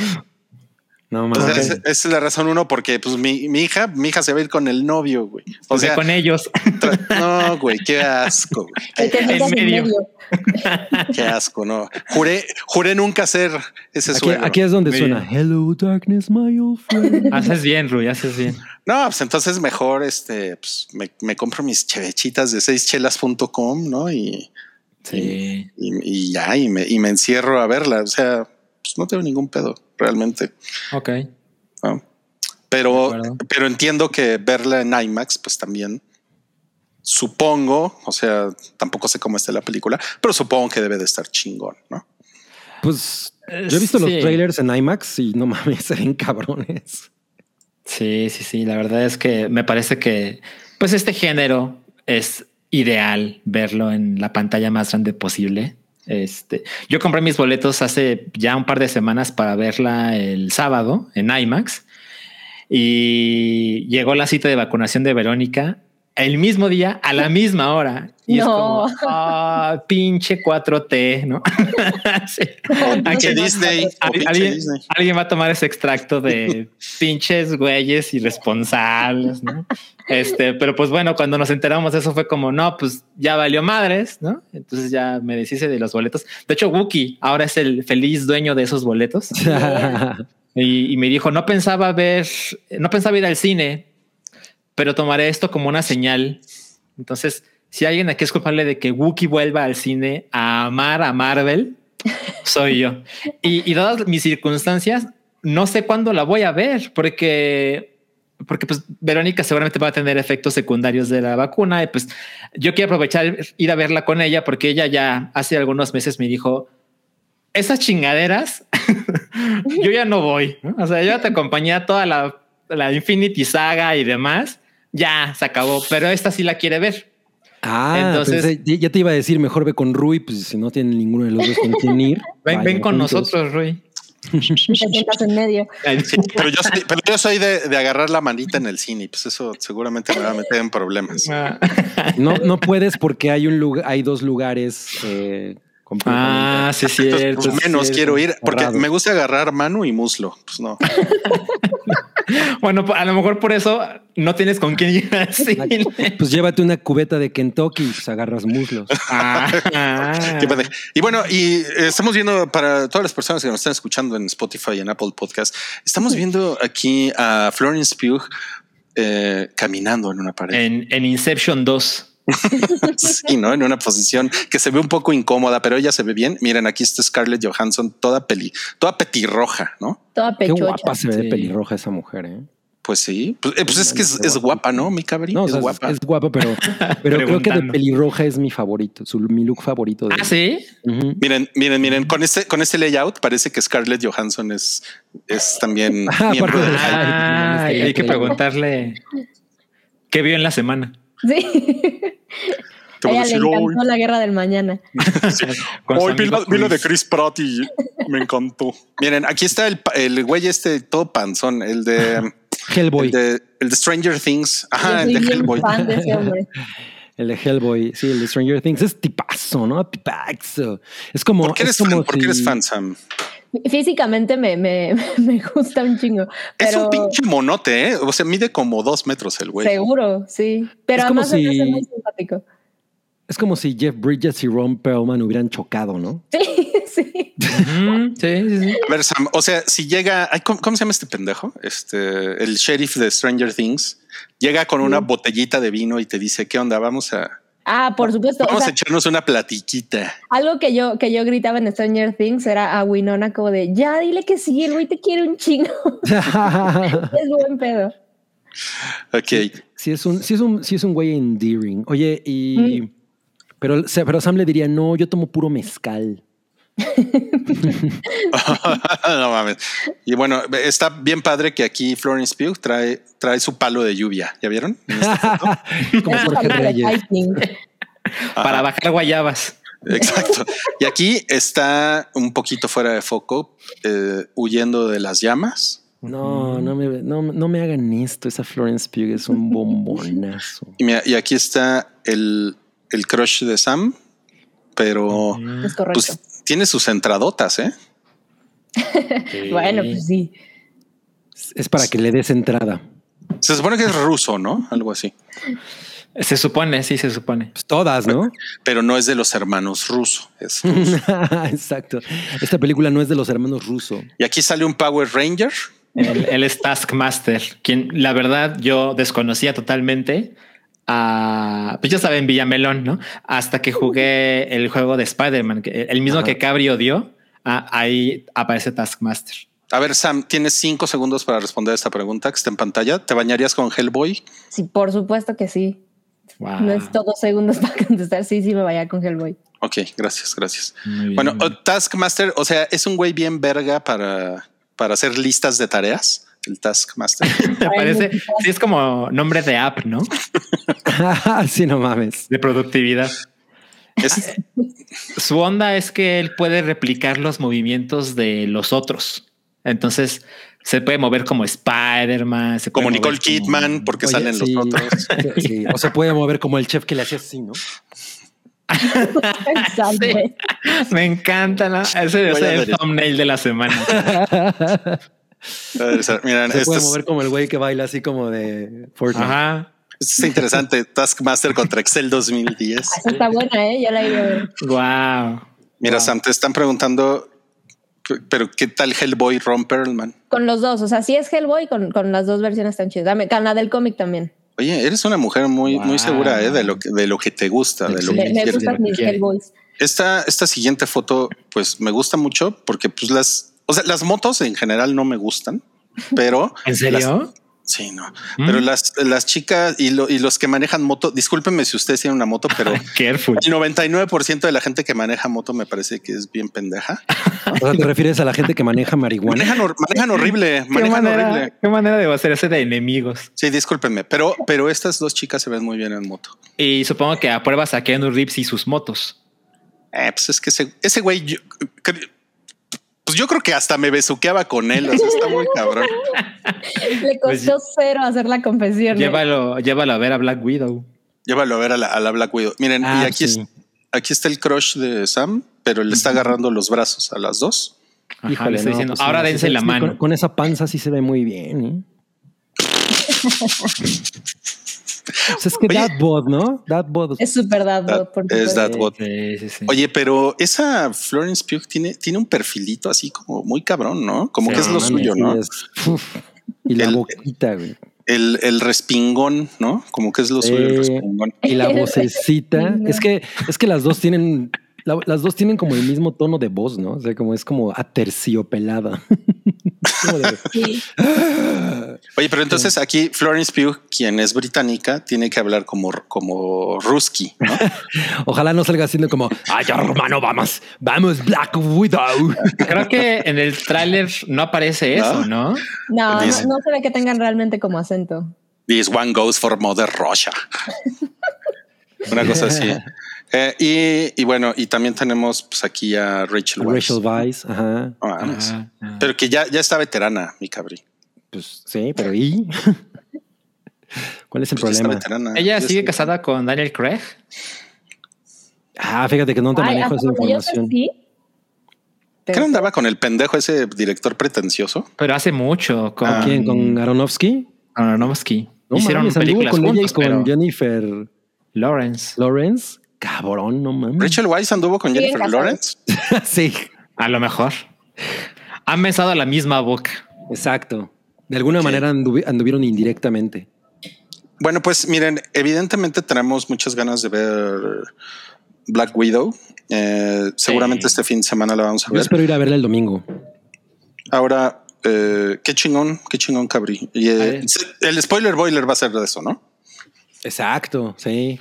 no pues mames. es- esa es la razón uno, porque pues mi, mi hija, mi hija se va a ir con el novio, güey. O O sea, con ellos. no, *laughs* güey, qué asco, güey. Que medio. medio. Qué asco, no. Juré, juré nunca ser ese Aquí, suegro. aquí es donde suena. Hello Darkness, my old friend. *laughs* haces bien, Rui, haces bien. No, pues entonces mejor este, pues me, me compro mis chevechitas de seischelas.com, ¿no? Y, Sí. y, y ya, y me, y me encierro a verla. O sea, pues no tengo ningún pedo, realmente. Ok. ¿no? De Pero, pero entiendo que verla en IMAX, pues también supongo, o sea, tampoco sé cómo está la película, pero supongo que debe de estar chingón, ¿no? Pues yo he visto los trailers en IMAX y no mames, *laughs* se ven cabrones. Sí, sí, sí. La verdad es que me parece que, pues, este género es ideal verlo en la pantalla más grande posible. Este, yo compré mis boletos hace ya un par de semanas para verla el sábado en IMAX y llegó la cita de vacunación de Verónica el mismo día a la misma hora. Y es No. como, ah, pinche 4T, ¿no? *laughs* Sí. Pinche alguien, Disney. alguien va a tomar ese extracto de pinches güeyes irresponsables, ¿no? Este, pero pues bueno, cuando nos enteramos de eso fue como, no, pues ya valió madres, ¿no? Entonces ya me deshice de los boletos. De hecho, Wookie ahora es el feliz dueño de esos boletos *laughs* y, y me dijo, no pensaba ver, no pensaba ir al cine, pero tomaré esto como una señal. Entonces, si alguien aquí es culpable de que Wookie vuelva al cine a amar a Marvel, soy yo. Y, y dadas mis circunstancias, no sé cuándo la voy a ver, porque, porque pues Verónica seguramente va a tener efectos secundarios de la vacuna. Y pues yo quiero aprovechar ir a verla con ella, porque ella ya hace algunos meses me dijo, esas chingaderas, *laughs* yo ya no voy. O sea, yo te acompañé a toda la, la Infinity Saga y demás. Ya se acabó, pero esta sí la quiere ver. Ah, Entonces- pensé- ya te iba a decir mejor ve con Rui, pues si no tienen ninguno de los dos con quién ir. *laughs* Ven, con juntos. nosotros, Rui. Te sientas en medio. *laughs* Pero yo soy, pero yo soy de, de agarrar la manita en el cine, pues eso seguramente me va a meter en problemas. Ah. No, no puedes porque hay un lugar, hay dos lugares eh. Ah, sí, es Entonces, cierto. pues es menos cierto. quiero ir porque me gusta agarrar mano y muslo. Pues no. *laughs* Bueno, a lo mejor por eso no tienes con quién ir cine. Pues llévate una cubeta de Kentucky y pues agarras muslos. *laughs* Ah. Y bueno, y eh, estamos viendo para todas las personas que nos están escuchando en Spotify y en Apple Podcast, estamos viendo aquí a Florence Pugh eh, caminando en una pared. En, en Inception 2. *laughs* sí, ¿no? En una posición que se ve un poco incómoda, pero ella se ve bien. Miren, aquí está Scarlett Johansson, toda peli, toda petirroja, ¿no? Toda Qué pechocha. guapa se ve de pelirroja esa mujer, ¿eh? Pues sí, pues, eh, pues es que es, es guapa, ¿no? Mi No, o es sea, guapa. es guapa, pero, pero creo que de pelirroja es mi favorito, su, mi look favorito. De Ah, sí. Miren, miren, miren, con este, con este layout parece que Scarlett Johansson es, es también *laughs* Ah, miembro de- Ah, Ay, hay que preguntarle qué vio en la semana. Sí. Te A voy a ella le decir, "Hoy- encantó la guerra del mañana. *laughs* Hoy vi la, de Chris. Pratt y me encantó. Miren, aquí está el, el güey este todo panzón, el de, *laughs* Hellboy. el de el de Stranger Things. Ajá, el de Hellboy. fan de ese hombre. *laughs* El de Hellboy, sí, el de Stranger Things es tipazo, ¿no? Tipazo. Es como. ¿Por qué eres fan? ¿Por qué eres fan, Sam? Físicamente me, me, *laughs* me gusta un chingo. Es un pinche monote, ¿eh? O sea, mide como dos metros el güey. seguro, sí. Pero Es como además hace si- muy simpático. Es como si Jeff Bridges y Ron Perlman hubieran chocado, ¿no? Sí, *laughs* sí. Sí, sí, sí. A ver, Sam, o sea, si llega, ¿cómo, cómo se llama este pendejo? Este, el sheriff de Stranger Things llega con una botellita de vino y te dice, ¿qué onda? Vamos a, Ah, por supuesto. O vamos sea, a echarnos una platiquita. algo que yo, que yo gritaba en Stranger Things era a Winona como de ya dile que sí, el güey te quiere un chingo. *laughs* es buen pedo. Ok. sí, es un, sí, es un, sí es un güey endearing. Oye, y. Pero, se- pero Sam le diría, no, yo tomo puro mezcal. *laughs* no mames. Y bueno, está bien padre que aquí Florence Pugh trae, trae su palo de lluvia. ¿Ya vieron? *laughs* Como Jorge Reyes. hiking. Para bajar guayabas. Exacto. Y aquí está un poquito fuera de foco, eh, huyendo de las llamas. No, no me, no, no me hagan esto. Esa Florence Pugh es un bombonazo. Y, mira, y aquí está el, el crush de Sam, pero Es correcto. pues tiene sus entradotas, ¿eh? Bueno, pues sí. Es para que le des entrada. Se supone que es ruso, ¿no? Algo así. Se supone, sí, se supone. Pues todas, ¿no? Pero no es de los hermanos ruso. Es *laughs* ruso. Exacto. Esta película no es de los hermanos Russo. y aquí sale un Power Ranger. Él, él es Taskmaster, quien la verdad yo desconocía totalmente. A- pues ya estaba en Villamelón, ¿no? Hasta que jugué el juego de Spider-Man, el mismo Ajá. que Cabri odió. ah, ahí aparece Taskmaster. A ver, Sam, tienes cinco segundos para responder esta pregunta que está en pantalla. ¿Te bañarías con Hellboy? Sí, por supuesto que sí. Wow. No es todos segundos *laughs* para contestar. Sí, sí, me vaya con Hellboy. Ok, gracias, gracias. Muy bien. Bueno, Taskmaster, o sea, es un güey bien verga para, para hacer listas de tareas. El Taskmaster. *laughs* Me parece, sí, es como nombre de app, ¿no? *laughs* sí, no mames. De productividad. Es- *laughs* Su onda es que él puede replicar los movimientos de los otros. Entonces se puede mover como Spider-Man, como Nicole como- Kidman, porque Oye, salen sí. los otros. Sí, sí. O se puede mover como el chef que le hacía así, ¿no? Sí. Me encanta, ¿no? Ese ser el thumbnail de la semana. *laughs* Miren, Se puede es- mover como el güey que baila así como de Fortnite. Ajá. esto está interesante. *laughs* Taskmaster contra Excel 2010. Esa está buena, ¿eh? Ya la iré a ver. Wow. Mira, Wow. Sam, te están preguntando, pero ¿qué tal Hellboy Ron Perlman? Con los dos. O sea, si es Hellboy, con, con las dos versiones están chidas. Dame, con la del cómic también. Oye, eres una mujer muy, muy Wow. segura ¿eh? de, lo que, de lo que te gusta, de lo Me, que me quieres. gustan mis. Hellboys. Esta, esta siguiente foto, pues me gusta mucho porque pues las, o sea, las motos en general no me gustan, *laughs* pero ¿En serio? sí, no, Mm. pero las, las chicas y, lo- y los que manejan moto, discúlpenme si ustedes tienen una moto, *laughs* pero Careful. el 99% de la gente que maneja moto me parece que es bien pendeja. O sea, te refieres a la gente que maneja marihuana. Manejan, manejan horrible, ¿Qué manejan manera, horrible. qué manera de hacerse de enemigos. Sí, discúlpenme, pero, pero estas dos chicas se ven muy bien en moto. Y supongo que apruebas a Keanu Reeves y sus motos. Eh, pues es que ese, ese güey, yo, pues yo creo que hasta me besuqueaba con él. O sea, está muy cabrón. *laughs* Le costó cero hacer la confesión. ¿eh? Llévalo, llévalo a ver a Black Widow. Llévalo a ver a la, a la Black Widow. Miren, Ah, y aquí, sí. es, aquí está el crush de Sam, pero le está agarrando los brazos a las dos. Ajá, Híjole, le estoy no, diciendo, pues ahora sí, dense sí, la sí, mano. Con, con esa panza sí se ve muy bien. ¿eh? *laughs* *laughs* *laughs* Pues es que Oye. that bod, ¿no? That bod. Es súper dad, That- por es what- Sí, sí, sí. Oye, pero esa Florence Pugh tiene, tiene un perfilito así como muy cabrón, ¿no? Como Sí, que es lo no suyo, ¿no? es- uf. y la El- boquita, güey. El, el respingón, ¿no? Como que es lo suyo, el Eh, respingón. Y la *laughs* vocecita. es que, es que las dos tienen, la- las dos tienen como el mismo tono de voz, ¿no? O sea, como es como aterciopelada. *laughs* Sí. Oye, pero entonces aquí Florence Pugh, quien es británica, tiene que hablar como, como Rusky, ¿no? *laughs* Ojalá no salga haciendo como, ay, hermano, vamos, vamos, Black Widow. *laughs* Creo que en el tráiler no aparece eso, ¿no? No, no, no se ve que tengan realmente como acento. This one goes for Mother Russia. Una cosa así. Eh, y, y bueno, y también tenemos pues aquí a Rachel Weisz. Rachel Weisz, ajá. Pero que ya, ya está veterana, mi cabri. Pues sí, pero ¿y? *laughs* ¿Cuál es el Pues problema? Ella sigue está- casada con Daniel Craig. Ah, fíjate que no te Ay, manejo esa información. sí. ¿Qué andaba con el pendejo ese director pretencioso? Pero hace mucho con. ¿Quién? ¿Con Aronofsky? Aronofsky. No Hicieron mames, películas con ella y con pero Jennifer Lawrence. Lawrence. Cabrón, no mames. Rachel Weisz anduvo con ¿Siguen Jennifer? Lawrence. *laughs* sí, A lo mejor. Han besado a la misma boca. exacto. De alguna Sí. manera anduvi- anduvieron indirectamente. Bueno, pues miren, evidentemente tenemos muchas ganas de ver Black Widow. Eh, seguramente Sí. este fin de semana la vamos a Yo ver. espero ir a verla el domingo. Ahora, eh, qué chingón, qué chingón, Cabri. Y, eh, el spoiler boiler va a ser de eso, ¿no? Exacto, sí.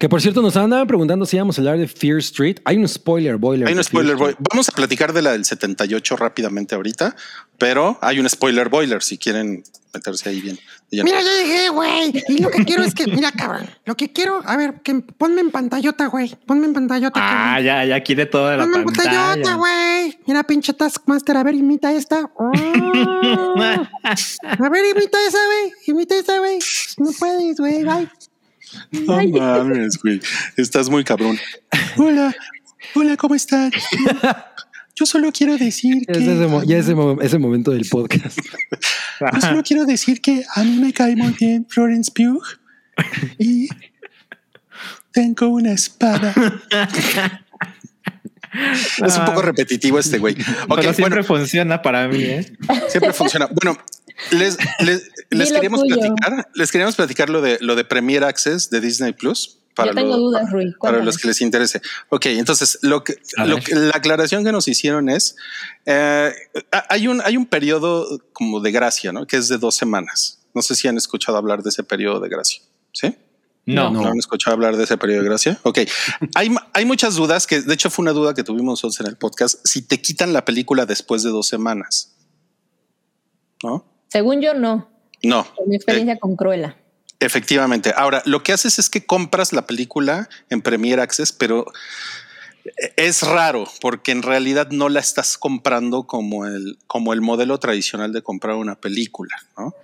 Que por cierto, nos andaban preguntando si íbamos a hablar de Fear Street. Hay un spoiler boiler. Hay un spoiler boiler. Vamos a platicar de la del 78 rápidamente ahorita, pero hay un spoiler boiler si quieren meterse ahí bien. Ya- Mira, ya llegué, güey. Y lo que quiero es que, mira, cabrón. Lo que quiero, a ver, que ponme en pantallota, güey. Ponme en pantallota. Ah, cabrón. ya, ya quiere toda la Ponme en pantallota, pantalla. güey. Mira, pinche Taskmaster. A ver, imita esta. Oh. *laughs* A ver, imita esa, güey. Imita esa, güey. No puedes, güey. Bye. No mames, güey. Estás muy cabrón. Hola, hola, ¿cómo están? Yo solo quiero decir Es ese, mo- ya ese, ese momento del podcast. Yo solo quiero decir que a mí me cae muy bien Florence Pugh y tengo una espada. Es un poco repetitivo este güey. Pero siempre bueno, funciona para mí, ¿eh? siempre funciona. Bueno, les, les, *laughs* les lo queríamos tuyo. platicar, les queríamos platicar lo de lo de Premier Access de Disney Plus. Para, Yo tengo lo- dudas, Rui. para Cuéntame. los que les interese. Ok, entonces lo que, lo la aclaración que nos hicieron es eh, hay un hay un periodo como de gracia, ¿no? Que es de dos semanas. No sé si han escuchado hablar de ese periodo de gracia. Sí. No. ¿No han escuchado hablar de ese periodo de gracia? Ok. Hay, hay muchas dudas que, de hecho, fue una duda que tuvimos nosotros en el podcast. Si te quitan la película después de dos semanas, ¿no? Según yo, no. No. Por mi experiencia con Cruella. Efectivamente. Ahora, lo que haces es que compras la película en Premier Access, pero es raro porque en realidad no la estás comprando como el, como el modelo tradicional de comprar una película, ¿no?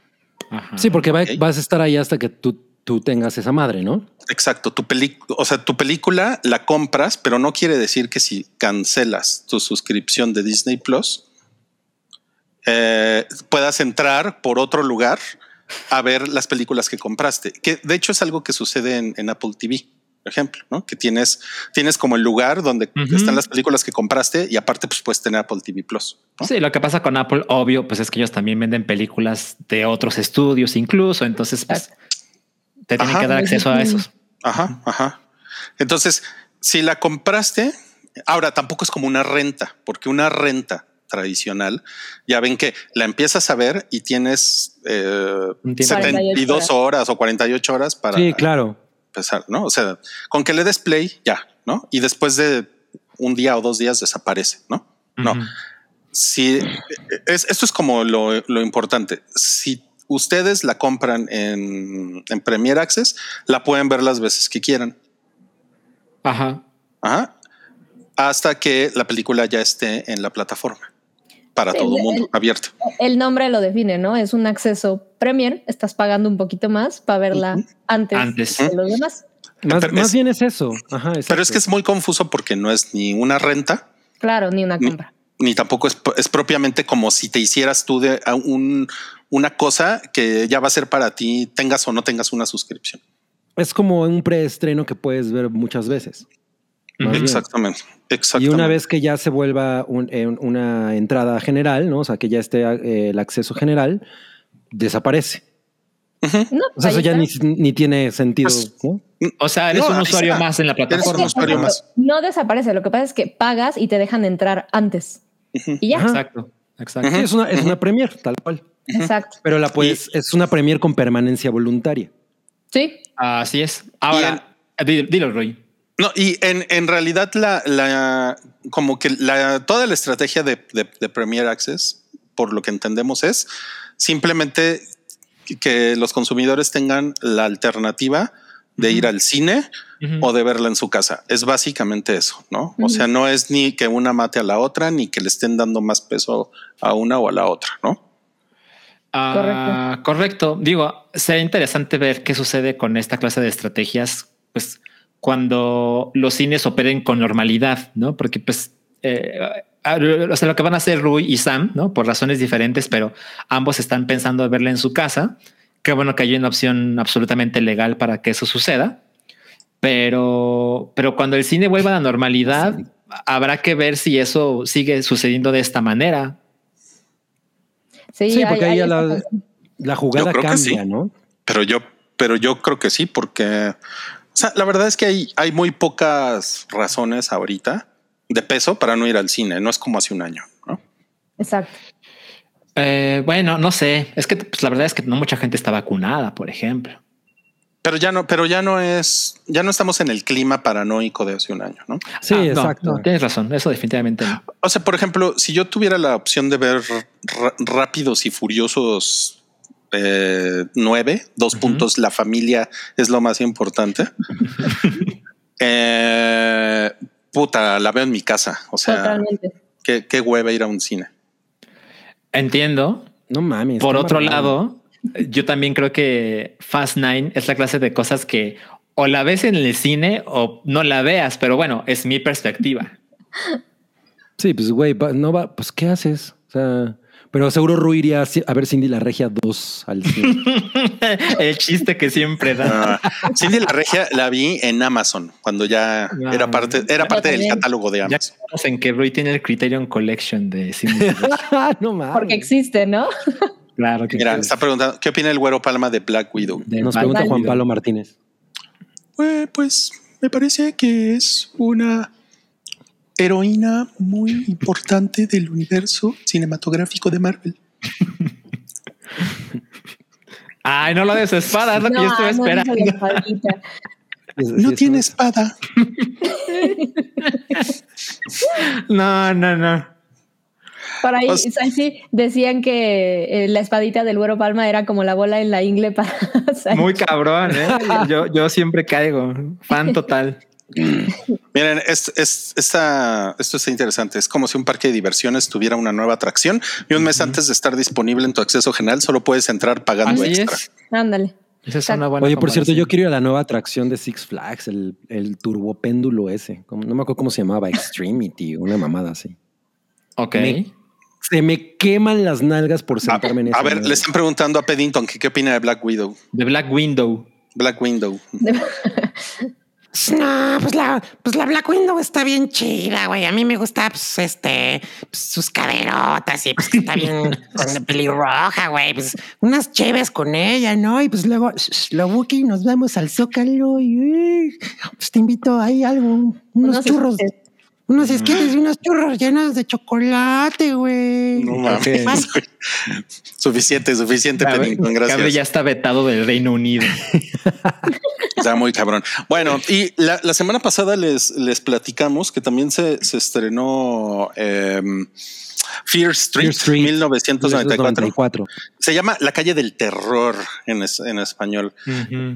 Ajá. Sí, porque va- vas a estar ahí hasta que tú, tú tengas esa madre, ¿no? Exacto. Tu película, o sea, tu película la compras, pero no quiere decir que si cancelas tu suscripción de Disney Plus, eh, puedas entrar por otro lugar a ver las películas que compraste. Que de hecho es algo que sucede en, en Apple TV, por ejemplo, ¿no? Que tienes, tienes como el lugar donde están las películas que compraste y aparte pues puedes tener Apple TV Plus. ¿no? Sí, lo que pasa con Apple, obvio, pues es que ellos también venden películas de otros estudios incluso, entonces pues te tienen Ajá. que dar acceso a esos. Ajá, ajá. Entonces, si la compraste, ahora tampoco es como una renta, porque una renta tradicional, ya ven que la empiezas a ver y tienes eh, Un tiempo. 72 horas o 48 horas para Sí, claro. empezar, ¿no? O sea, con que le des play, ya, ¿no? Y después de un día o dos días desaparece, ¿no? No. Si es, esto es como lo, lo importante. Si ustedes la compran en, en Premier Access, la pueden ver las veces que quieran. Ajá. Ajá. Hasta que la película ya esté en la plataforma para Sí, todo el mundo abierto. El nombre lo define, ¿no? Es un acceso Premier. Estás pagando un poquito más para verla antes, Antes. de los demás. Más, Pero más es- bien es eso. Ajá, Pero es que es muy confuso porque no es ni una renta, Claro, ni una compra. ni tampoco es, es propiamente como si te hicieras tú de un, una cosa que ya va a ser para ti, tengas o no tengas una suscripción. Es como un preestreno que puedes ver muchas veces. Más bien. Exactamente. Y Exactamente. una vez que ya se vuelva un- en una entrada general, ¿no? O sea, que ya esté eh, el acceso general, desaparece. No, O sea, eso ya ni, tiene sentido. Pues, ¿no? O sea, eres No, un usuario está. más en la un plataforma. usuario más. No desaparece. Lo que pasa es que pagas y te dejan entrar antes. Y ya. Ajá. Exacto, exacto. Sí, es una, es una premier, tal cual. Exacto. Pero la puedes, es una premier con permanencia voluntaria. Sí. Así es. Ahora, di- dilo, Roy. No, y en, en realidad la, la como que la toda la estrategia de, de, de Premier Access, por lo que entendemos, es simplemente que los consumidores tengan la alternativa de ir al cine o de verla en su casa. Es básicamente eso, ¿no? O sea, no es ni que una mate a la otra, ni que le estén dando más peso a una o a la otra, ¿no? Ah, correcto. Digo, sería interesante ver qué sucede con esta clase de estrategias, pues cuando los cines operen con normalidad, ¿no? Porque pues, eh, o sea, lo que van a hacer Rui y Sam, ¿no? Por razones diferentes, pero ambos están pensando verla en su casa. Qué bueno que hay una opción absolutamente legal para que eso suceda. Pero, pero cuando el cine vuelva a la normalidad, habrá que ver si eso sigue sucediendo de esta manera. Sí, porque ahí la, la jugada Yo creo que cambia, sí. ¿no? Pero yo, pero yo creo que sí, porque sea, la verdad es que hay, hay muy pocas razones ahorita de peso para no ir al cine. No es como hace un año, ¿no? Exacto. Eh, bueno, no sé. Es que pues, la verdad es que no mucha gente está vacunada, por ejemplo. Pero ya no, pero ya no es, ya no estamos en el clima paranoico de hace un año, ¿no? Sí, Ah, exacto. no, tienes razón. Eso definitivamente no. O sea, por ejemplo, si yo tuviera la opción de ver Rápidos y Furiosos eh, 9, dos puntos, la familia es lo más importante. *laughs* eh, puta, la veo en mi casa. O sea, Totalmente. qué, qué hueva ir a un cine. Entiendo. No mames. Por otro lado, yo también creo que Fast Nine es la clase de cosas que o la ves en el cine o no la veas, pero bueno, es mi perspectiva. Sí, pues güey, no va, pues ¿qué haces? O sea, pero seguro Rui iría a ver Cindy la Regia 2 al cine. *laughs* el chiste que siempre da. Ah, Cindy la Regia la vi en Amazon cuando ya No. era parte, era parte del catálogo de Ya Amazon. estamos en que Roy tiene el Criterion Collection de cine. *laughs* no mames. Porque existe, ¿no? claro que Mira, sí. está preguntando qué opina el güero Palma de Black Widow. De Nos pregunta Juan Pablo Martínez. Eh, pues me parece que es una heroína muy importante del universo cinematográfico de Marvel. *laughs* Ay, no lo des espada, es lo que yo estoy no esperando. *laughs* No tiene espada. *laughs* No, no, no. Por ahí, O sea- ahí sí decían que eh, la espadita del güero palma era como la bola en la ingle para. Muy cabrón, ¿eh? Yo, yo siempre caigo. Fan total. Miren, es, es- esta- esto está interesante. Es como si un parque de diversiones tuviera una nueva atracción y un mes antes de estar disponible en tu acceso general solo puedes entrar pagando Así extra. es. Ándale. Esa es una buena Oye, por cierto, yo quiero ir a la nueva atracción de Six Flags, el, el turbopéndulo ese. Como- No me acuerdo cómo se llamaba, Extremity, una mamada así. Ok. Me- Se me queman las nalgas por A, sentarme en esa a ver, le están preguntando a Peddington que qué opina de Black Widow. The Black Window. Black Window. *laughs* No, pues la, pues la Black Window está bien chida, güey. A mí me gusta, pues, este, pues, sus caderotas y pues que está bien *laughs* con la pelirroja, güey. Pues unas chéves con ella, ¿no? Y pues luego, lo Wookie, nos vamos al Zócalo y pues te invito ahí algo, unos Unos churros. esquites. Unos esquites y unos churros llenos de chocolate, güey. No mames. güey. suficiente, suficiente. Gabriel Gracias. ya está vetado del Reino Unido. *laughs* Está muy cabrón. Bueno, y la, la semana pasada les, les platicamos que también se, se estrenó em, Fear Street, Fear Street, 1994. 1994. Se llama La calle del terror en, es- en español.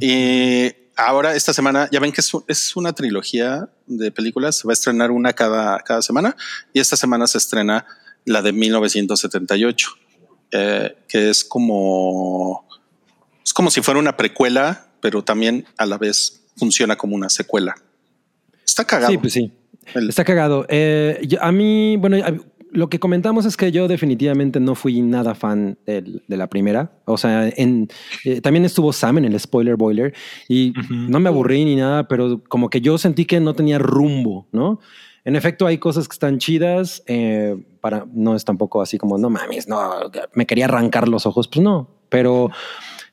Y ahora esta semana, ya ven que es, es una trilogía de películas, se va a estrenar una cada, cada semana y esta semana se estrena la de 1978, eh, que es como, es como si fuera una precuela, pero también a la vez funciona como una secuela. Está cagado. Sí, pues sí. El- Está cagado. Eh, a mí, bueno, lo que comentamos es que yo definitivamente no fui nada fan del- de la primera. O sea, en, eh, también estuvo Sam en el spoiler boiler y no me aburrí ni nada, pero como que yo sentí que no tenía rumbo, ¿no? En efecto, hay cosas que están chidas. eh, para no es tampoco así como no mames, no me quería arrancar los ojos. Pues no, pero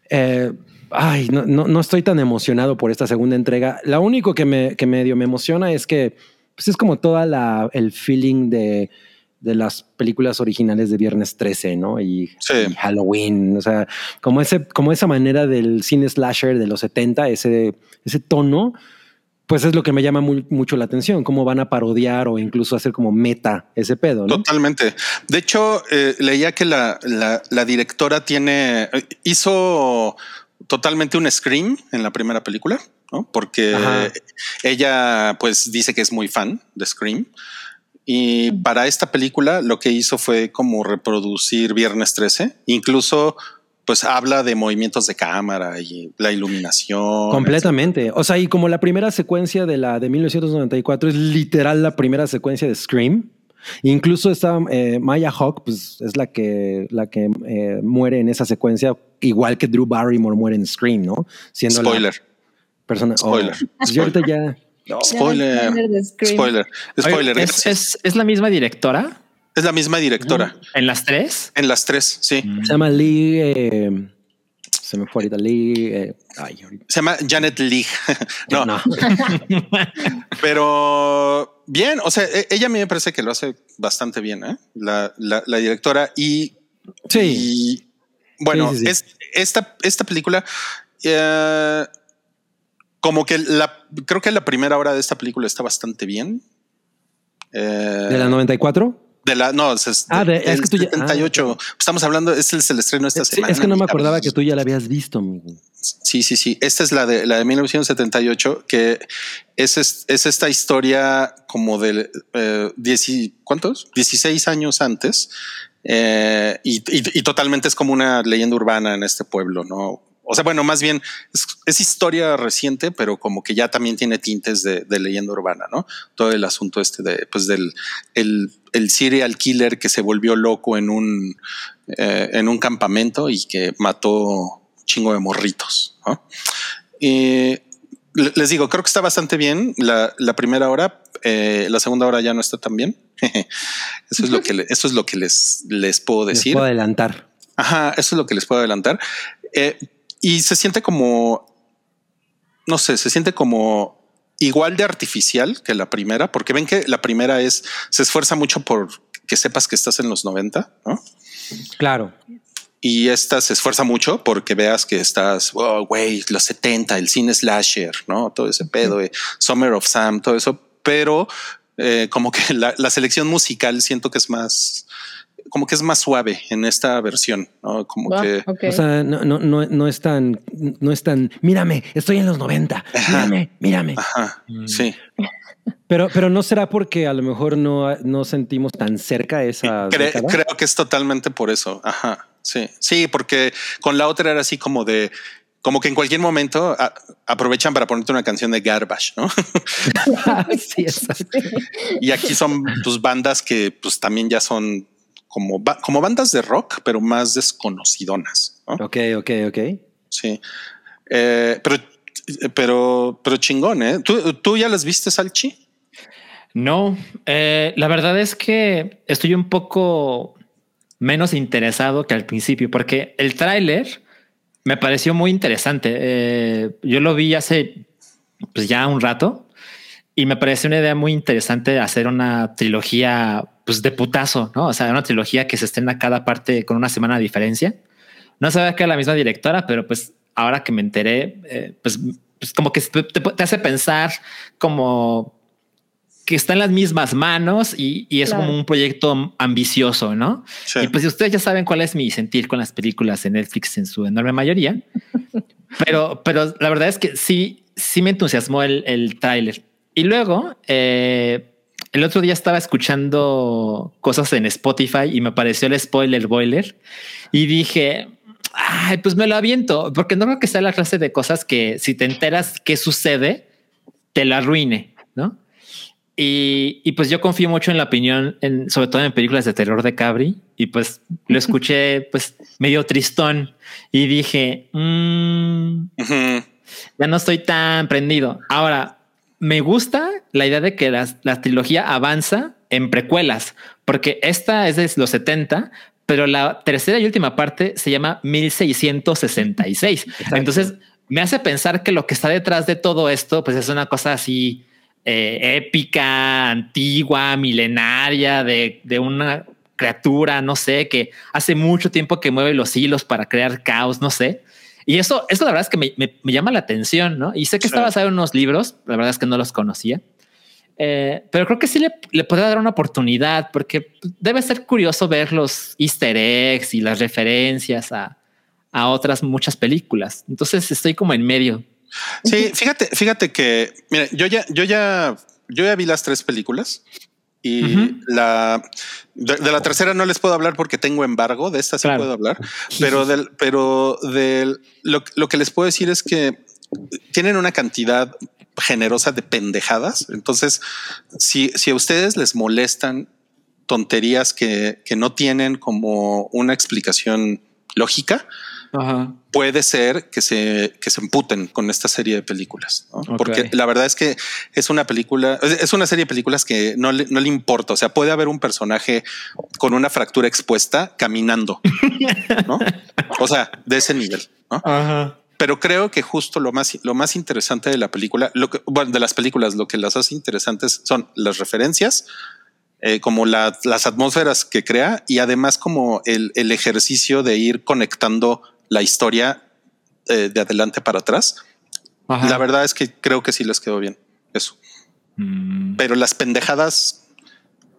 Eh, ay, no, no, no estoy tan emocionado por esta segunda entrega. Lo único que, me, que medio me emociona es que pues es como toda la, el feeling de, de las películas originales de Viernes 13, ¿no? Y, Sí. y Halloween, o sea, como, ese, como esa manera del cine slasher de los 70, ese, ese tono, pues es lo que me llama muy- mucho la atención, cómo van a parodiar o incluso hacer como meta ese pedo, ¿no? Totalmente. De hecho, eh, leía que la, la- la directora tiene, eh, hizo totalmente un scream en la primera película, ¿no? Porque Ajá. ella pues dice que es muy fan de Scream. Y para esta película lo que hizo fue como reproducir Viernes 13, incluso pues habla de movimientos de cámara y la iluminación. Completamente. O sea, y como la primera secuencia de la de 1994 es literal la primera secuencia de Scream. Incluso está eh, Maya Hawk, pues es la que, la que eh, muere en esa secuencia, igual que Drew Barrymore muere en Scream, ¿no? Siendo la Spoiler, persona. oh, Spoiler. yo ahorita ya. Spoiler, Spoiler spoiler, Oye, spoiler. ¿es, es, es la misma directora Es la misma directora en las tres. en las tres, sí. Se llama Lee. eh, se me fue ahorita Lee. eh, ay, ahorita. Se llama Janet Leigh. *laughs* no, no. *laughs* pero bien, o sea, e- ella a mí me parece que lo hace bastante bien, ¿eh? la, la- la directora y, Sí. y, bueno, Sí, sí, sí. Es, esta, esta película, eh, como que la, creo que la primera hora de esta película está bastante bien. Eh, ¿De la 94? de la, no, es, Ah, de- es que tú ya- 78. Estamos hablando, este es el estreno esta Sí, semana. es que no me acordaba que tú ya la habías visto, amigo. Sí, sí, sí. Esta es la de la de 1978, que es, es, es esta historia como de eh, dieci- ¿cuántos? 16 años antes. eh, y, y- y totalmente es como una leyenda urbana en este pueblo, ¿no? O sea, bueno, más bien es, es historia reciente, pero como que ya también tiene tintes de, de leyenda urbana, ¿no? Todo el asunto este de, pues del el, el serial killer que se volvió loco en un, eh, en un campamento y que mató chingo de morritos. ¿no? Les digo, creo que está bastante bien la, la primera hora. eh, la segunda hora ya no está tan bien. *laughs* eso es lo que eso es lo que les, les puedo Les decir. puedo adelantar. Ajá, eso es lo que les puedo adelantar. Eh, y se siente como, no sé, se siente como igual de artificial que la primera, porque ven que la primera es, se esfuerza mucho por que sepas que estás en los 90, ¿no? Claro. Y esta se esfuerza mucho porque veas que estás, oh, güey, los 70, el cine slasher, ¿no? Todo ese pedo, eh, Summer of Sam, todo eso. Pero eh, como que la, la selección musical siento que es más, como que es más suave en esta versión, ¿no? Como que... O sea, no, no, no, no es tan, no es tan, mírame, estoy en los 90, mírame, mírame. Ajá, sí. Pero, pero no será porque a lo mejor no, no sentimos tan cerca esa Cre- década? creo que es totalmente por eso. Ajá, sí. Sí, porque con la otra era así como de, como que en cualquier momento a- aprovechan para ponerte una canción de Garbage, ¿no? *laughs* sí, exacto. *laughs* Y aquí son tus bandas que pues también ya son como, ba- como bandas de rock, pero más desconocidonas. ¿no? Ok, ok, ok. Sí. Eh, pero, pero, pero chingón, ¿eh? ¿Tú, tú ya las viste, Salchi? No, eh, la verdad es que estoy un poco menos interesado que al principio, porque el tráiler me pareció muy interesante. Eh, yo lo vi hace pues ya un rato y me pareció una idea muy interesante de hacer una trilogía pues de putazo, ¿no? O sea, una trilogía que se estrena cada parte con una semana de diferencia. No sabía que era la misma directora, pero pues ahora que me enteré, eh, pues, pues como que te, te- hace pensar como que está en las mismas manos y, y es Claro. como un proyecto ambicioso, ¿no? Sí. Y pues si ustedes ya saben cuál es mi sentir con las películas en Netflix en su enorme mayoría, *laughs* pero, pero la verdad es que sí, sí me entusiasmó el, el tráiler. Y luego, eh, el otro día estaba escuchando cosas en Spotify y me apareció el spoiler boiler y dije, ay, pues me lo aviento, porque no creo que sea la clase de cosas que si te enteras qué sucede, te la arruine, ¿no? Y, y pues yo confío mucho en la opinión, en, sobre todo en películas de terror de Cabri, y pues lo escuché pues medio tristón y dije, "Mm, ya no estoy tan prendido. Ahora, me gusta la idea de que las- la, trilogía avanza en precuelas, porque esta es de los 70, pero la tercera y última parte se llama 1666. *laughs* Entonces me hace pensar que lo que está detrás de todo esto, pues es una cosa así eh, épica, antigua, milenaria, de, de una criatura, no sé, que hace mucho tiempo que mueve los hilos para crear caos, no sé. Y eso, eso la verdad es que me, me- me llama la atención, ¿no? Y sé que está Sí. basado en unos libros, la verdad es que no los conocía. Eh, pero creo que sí le, le podría dar una oportunidad porque debe ser curioso ver los easter eggs y las referencias a, a otras muchas películas. Entonces estoy como en medio. Sí, fíjate, fíjate que, mira, yo ya, yo ya, yo ya vi las tres películas y la de, de la tercera no les puedo hablar porque tengo embargo. De esta sí Claro. puedo hablar, pero del, pero del lo, lo que les puedo decir es que tienen una cantidad generosa de pendejadas. Entonces, si, si a ustedes les molestan tonterías que, que no tienen como una explicación lógica, puede ser que se, que se emputen con esta serie de películas, porque la verdad es que es una película, es una serie de películas que no le, no le importa. O sea, puede haber un personaje con una fractura expuesta caminando, ¿no? O sea, de ese nivel, ¿no? Pero creo que justo lo más, lo más interesante de la película, lo que, bueno, de las películas, lo que las hace interesantes son las referencias, eh, como la- las atmósferas que crea y además como el, el ejercicio de ir conectando la historia eh, de adelante para atrás. Ajá. La verdad es que creo que sí les quedó bien eso. Mm. Pero las pendejadas,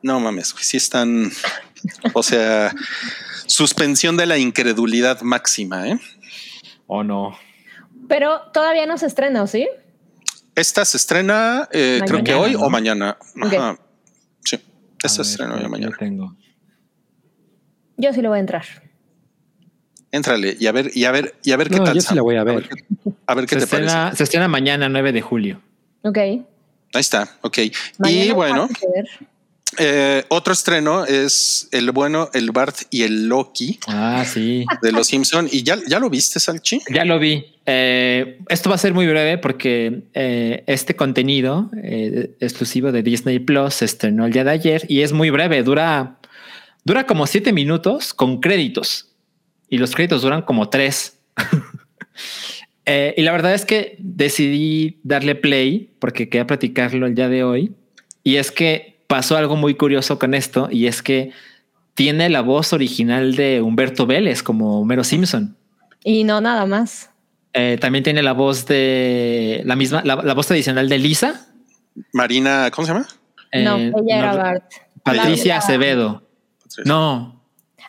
no mames, sí están, o sea, suspensión de la incredulidad máxima. ¿eh? O no. Pero todavía no se estrena, ¿o sí? Esta se estrena, eh, creo que hoy ¿no? o mañana. Ajá. Sí, esta se estrena hoy o mañana. tengo. Yo sí lo voy a entrar. Éntrale y a ver, y a ver, y a ver qué No, tal. yo sí la voy a ver. A ver qué Se te parece. estrena, se estrena mañana, 9 de julio. Ok. Ahí está, ok. Mañana y bueno, eh, otro estreno es el bueno, el Bart y el Loki Ah, sí. de los Simpson. Y ya, ya lo viste, Salchi. Ya lo vi. Eh, esto va a ser muy breve porque eh, este contenido eh, exclusivo de Disney Plus se estrenó el día de ayer y es muy breve. Dura, dura como siete minutos con créditos y los créditos duran como tres. *laughs* Eh, y la verdad es que decidí darle play porque quería platicarlo el día de hoy. Y es que pasó algo muy curioso con esto y es que tiene la voz original de Humberto Vélez como Homero Simpson. Y no nada más. Eh, también tiene la voz de la misma, la, la voz tradicional de Lisa. Marina, ¿cómo se llama? no, Eh, ella era no, Bart. Patricia Acevedo. No,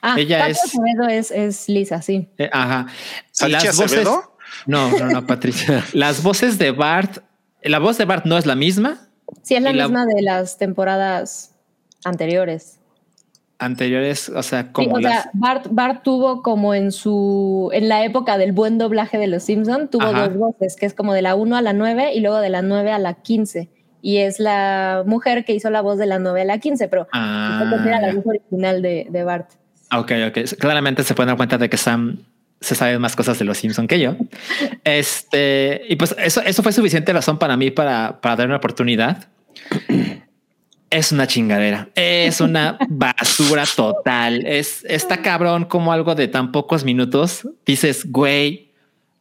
Ah, ella Pato es- Acevedo es, es Lisa, sí. eh, ajá. ¿Salchi Las voces-? No, no, no, Patricia. *laughs* Las voces de Bart, la voz de Bart no es la misma. Sí, es la misma de las temporadas anteriores. Anteriores, o sea, Sí, como o las. sea, Bart, Bart tuvo como en su, en la época del buen doblaje de los Simpson, tuvo Ajá. dos voces, que es como de la 1 a la 9 y luego de la 9 a la 15. Y es la mujer que hizo la voz de la 9 a la 15, pero Ah, era la voz original de, de Bart. Ok, ok. Claramente se pueden dar cuenta de que Sam se sabe más cosas de los Simpson que yo. Este, y pues eso, eso fue suficiente razón para mí para, para dar una oportunidad. Es una chingadera, es una basura total. Es está cabrón como algo de tan pocos minutos. Dices, güey,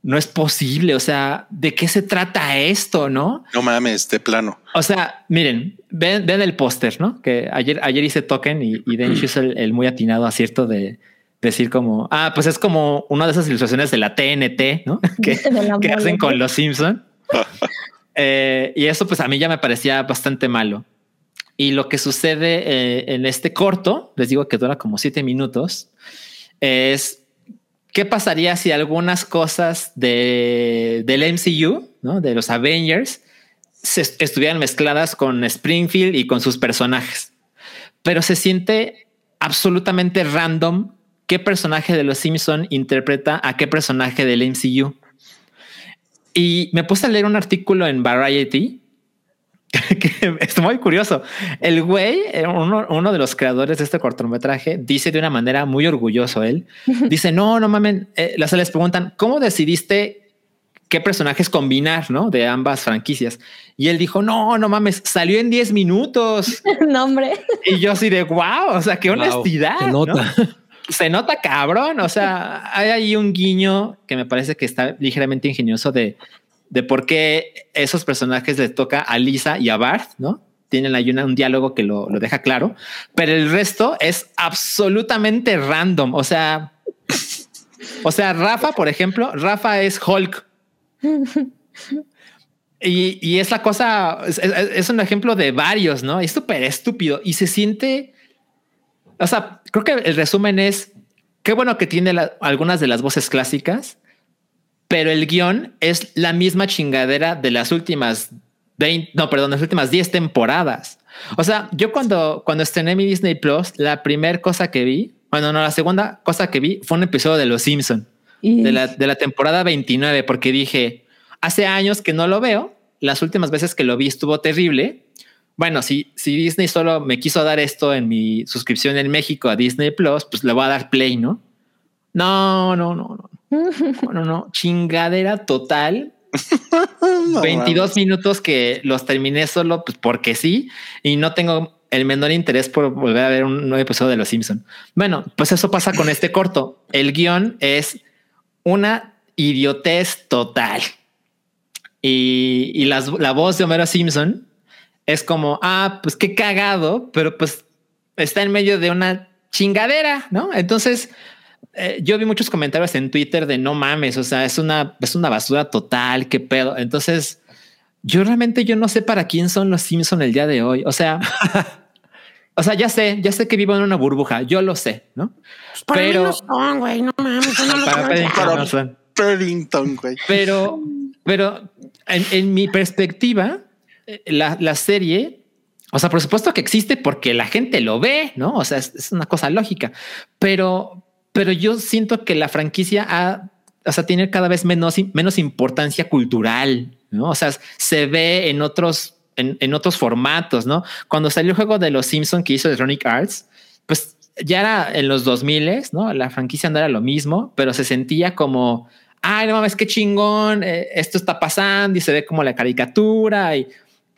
no es posible. O sea, ¿de qué se trata esto? No? No mames, de plano. O sea, miren, ven, ven el póster, ¿no? Que ayer, ayer hice token y, y Dench hizo el, el muy atinado acierto de decir como, ah, pues es como una de esas ilustraciones de la TNT, ¿no? *laughs* Que, hacen con los Simpson. *laughs* Eh, y eso pues a mí ya me parecía bastante malo. Y lo que sucede eh, en este corto, les digo que dura como siete minutos, es qué pasaría si algunas cosas de, del MCU, de los Avengers, se est- estuvieran mezcladas con Springfield y con sus personajes. Pero se siente absolutamente random qué personaje de los Simpson interpreta a qué personaje del MCU. Y me puse a leer un artículo en Variety *laughs* es muy curioso. El güey, eh, uno, uno de los creadores de este cortometraje, dice de una manera muy orgulloso él. *laughs* Dice, no, no mamen. Eh, las les preguntan, ¿cómo decidiste qué personajes combinar, no? De ambas franquicias. Y él dijo, no, no mames, salió en 10 minutos. *laughs* no, hombre. Y yo así de wow, o sea, qué Wow, honestidad. se ¿no? nota. se nota cabrón. O sea, hay ahí un guiño que me parece que está ligeramente ingenioso de, de por qué esos personajes les toca a Lisa y a Bart, ¿no? Tienen ahí una- un diálogo que lo, lo deja claro, pero el resto es absolutamente random. O sea, o sea, Rafa, por ejemplo, Rafa es Hulk. Y, y es la cosa, es, un ejemplo de varios, ¿no? Es súper estúpido y se siente, o sea, creo que el resumen es, qué bueno que tiene algunas de las voces clásicas, pero el guion es la misma chingadera de las últimas 20, no, perdón, las últimas 10 temporadas. O sea, yo cuando, cuando estrené mi Disney Plus, la primera cosa que vi, bueno, no, la segunda cosa que vi fue un episodio de Los Simpson de la, de la temporada 29, porque dije, hace años que no lo veo, las últimas veces que lo vi estuvo terrible. Bueno, si, si Disney solo me quiso dar esto en mi suscripción en México a Disney Plus, pues le voy a dar play, ¿no? No, no, no, no. No, no, no. Chingadera total. *laughs* No 22 minutos que los terminé solo pues porque sí y no tengo el menor interés por volver a ver un nuevo episodio de Los Simpson. Bueno, pues eso pasa con este corto. El guion es una idiotez total. Y, y las- la voz de Homero Simpson es como, ah, pues qué cagado, pero pues está en medio de una chingadera, ¿no? Entonces, eh, yo vi muchos comentarios en Twitter de no mames, o sea, es una, es una basura total, qué pedo. Entonces, yo realmente yo no sé para quién son los Simpson el día de hoy. O sea, *laughs* o sea, ya sé, ya sé que vivo en una burbuja, yo lo sé, ¿no? Pues para Pero- mí no son, güey. No mames. no Para Paddington no son. Paddington, güey. Pero, pero en, en mi perspectiva, eh, la, la serie, o sea, por supuesto que existe porque la gente lo ve, ¿no? O sea, es, es una cosa lógica, pero, pero yo siento que la franquicia ha, o sea, tiene cada vez menos, menos importancia cultural, ¿no? O sea, se ve en otros, en, en otros formatos, ¿no? Cuando salió el juego de los Simpson que hizo Electronic Arts, pues ya era en los 2000, ¿no? La franquicia no era lo mismo, pero se sentía como, ay, no mames, qué chingón, eh, esto está pasando y se ve como la caricatura y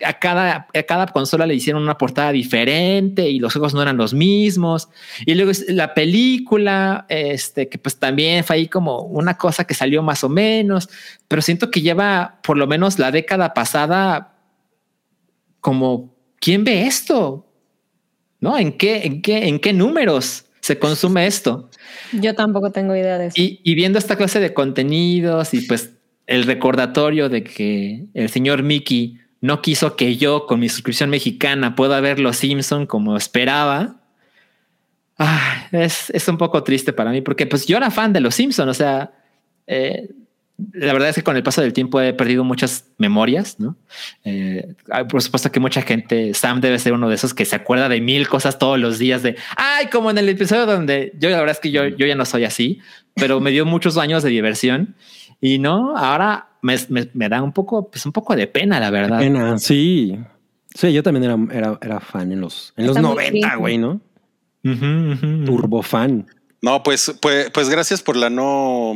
a cada, a cada consola le hicieron una portada diferente y los juegos no eran los mismos. Y luego la película, este, que pues también fue ahí como una cosa que salió más o menos, pero siento que lleva por lo menos la década pasada como, ¿quién ve esto? ¿No? ¿En qué, en qué, en qué números se consume esto? Yo tampoco tengo idea de eso. Y, y viendo esta clase de contenidos y pues el recordatorio de que el señor Mickey no quiso que yo con mi suscripción mexicana pueda ver Los Simpson como esperaba. ah, es, es un poco triste para mí porque pues yo era fan de Los Simpson, o sea, eh, la verdad es que con el paso del tiempo he perdido muchas memorias, ¿no? Eh, ah, por supuesto que mucha gente, Sam debe ser uno de esos que se acuerda de mil cosas todos los días de, ay, como en el episodio donde yo la verdad es que yo, yo ya no soy así, pero me dio muchos años de diversión y no, ahora me, me, me da un poco, pues un poco de pena, la verdad. Pena, sí. Sí, yo también era, era, era fan en los, en los Está muy 90, triste. güey, ¿no? Ujú. Turbo fan. No, pues, pues, pues gracias por la no.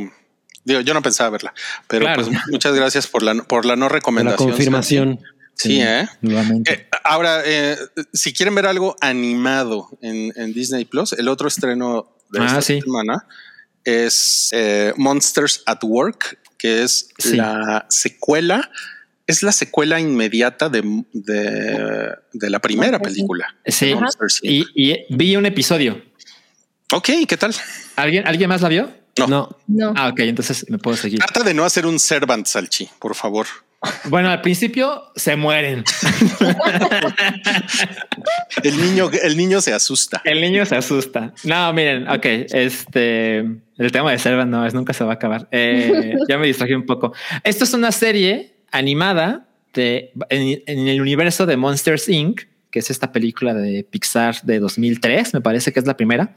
Digo, yo no pensaba verla, pero Claro. pues muchas gracias por la, por la no De la recomendación. confirmación. Sí, ¿eh? Nuevamente. Eh, ahora, eh, si quieren ver algo animado en, en Disney Plus, el otro estreno de Ah, esta sí. semana es eh, Monsters at Work, que es Sí. la secuela, es la secuela inmediata de, de, de la primera película. Sí, Monsters, Inc. y, y vi un episodio. Ok, ¿qué tal? ¿Alguien, ¿Alguien más la vio? No. No, No. Ah, ok, entonces me puedo seguir. Trata de no hacer un Servant Salchi, por favor. Bueno, al principio se mueren. *laughs* El niño, el niño se asusta. El niño se asusta. No, miren, ok, este, el tema de Servant no es, nunca se va a acabar. Eh, ya me distraje un poco. Esto es una serie animada de, en, en el universo de Monsters Inc., que es esta película de Pixar de 2003, me parece que es la primera.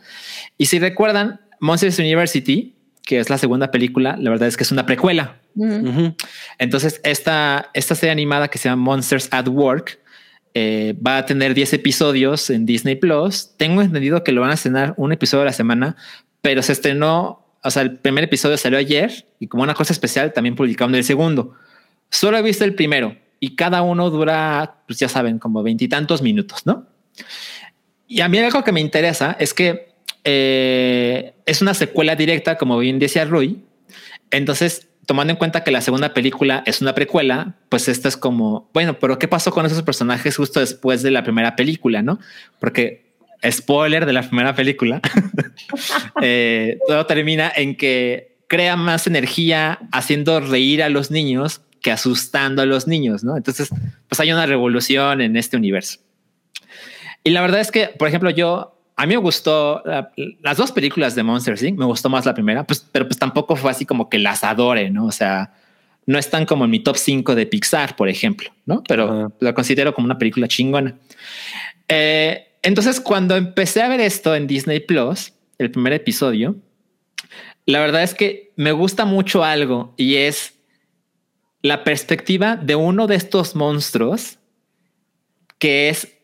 Y si recuerdan, Monsters University, que es la segunda película, la verdad es que es una precuela. Entonces, esta, esta serie animada que se llama Monsters at Work eh, va a tener 10 episodios en Disney Plus. Tengo entendido que lo van a estrenar un episodio a la semana, pero se estrenó, o sea, el primer episodio salió ayer y como una cosa especial también publicaron el segundo. Solo he visto el primero y cada uno dura, pues ya saben, como veintitantos minutos, ¿no? Y a mí algo que me interesa es que eh, es una secuela directa, como bien decía Rui. Entonces, tomando en cuenta que la segunda película es una precuela, pues esta es como, bueno, pero ¿qué pasó con esos personajes justo después de la primera película? No, porque spoiler de la primera película, *laughs* eh, todo termina en que crea más energía haciendo reír a los niños que asustando a los niños, ¿no? Entonces, pues hay una revolución en este universo. Y la verdad es que, por ejemplo, yo, a mí me gustó la- las dos películas de Monsters Inc. Me gustó más la primera, pues, pero pues tampoco fue así como que las adore, ¿no? O sea, no están como en mi top 5 de Pixar, por ejemplo, ¿no? Pero Ajá. la considero como una película chingona. Eh, entonces, cuando empecé a ver esto en Disney Plus, el primer episodio, la verdad es que me gusta mucho algo y es la perspectiva de uno de estos monstruos que es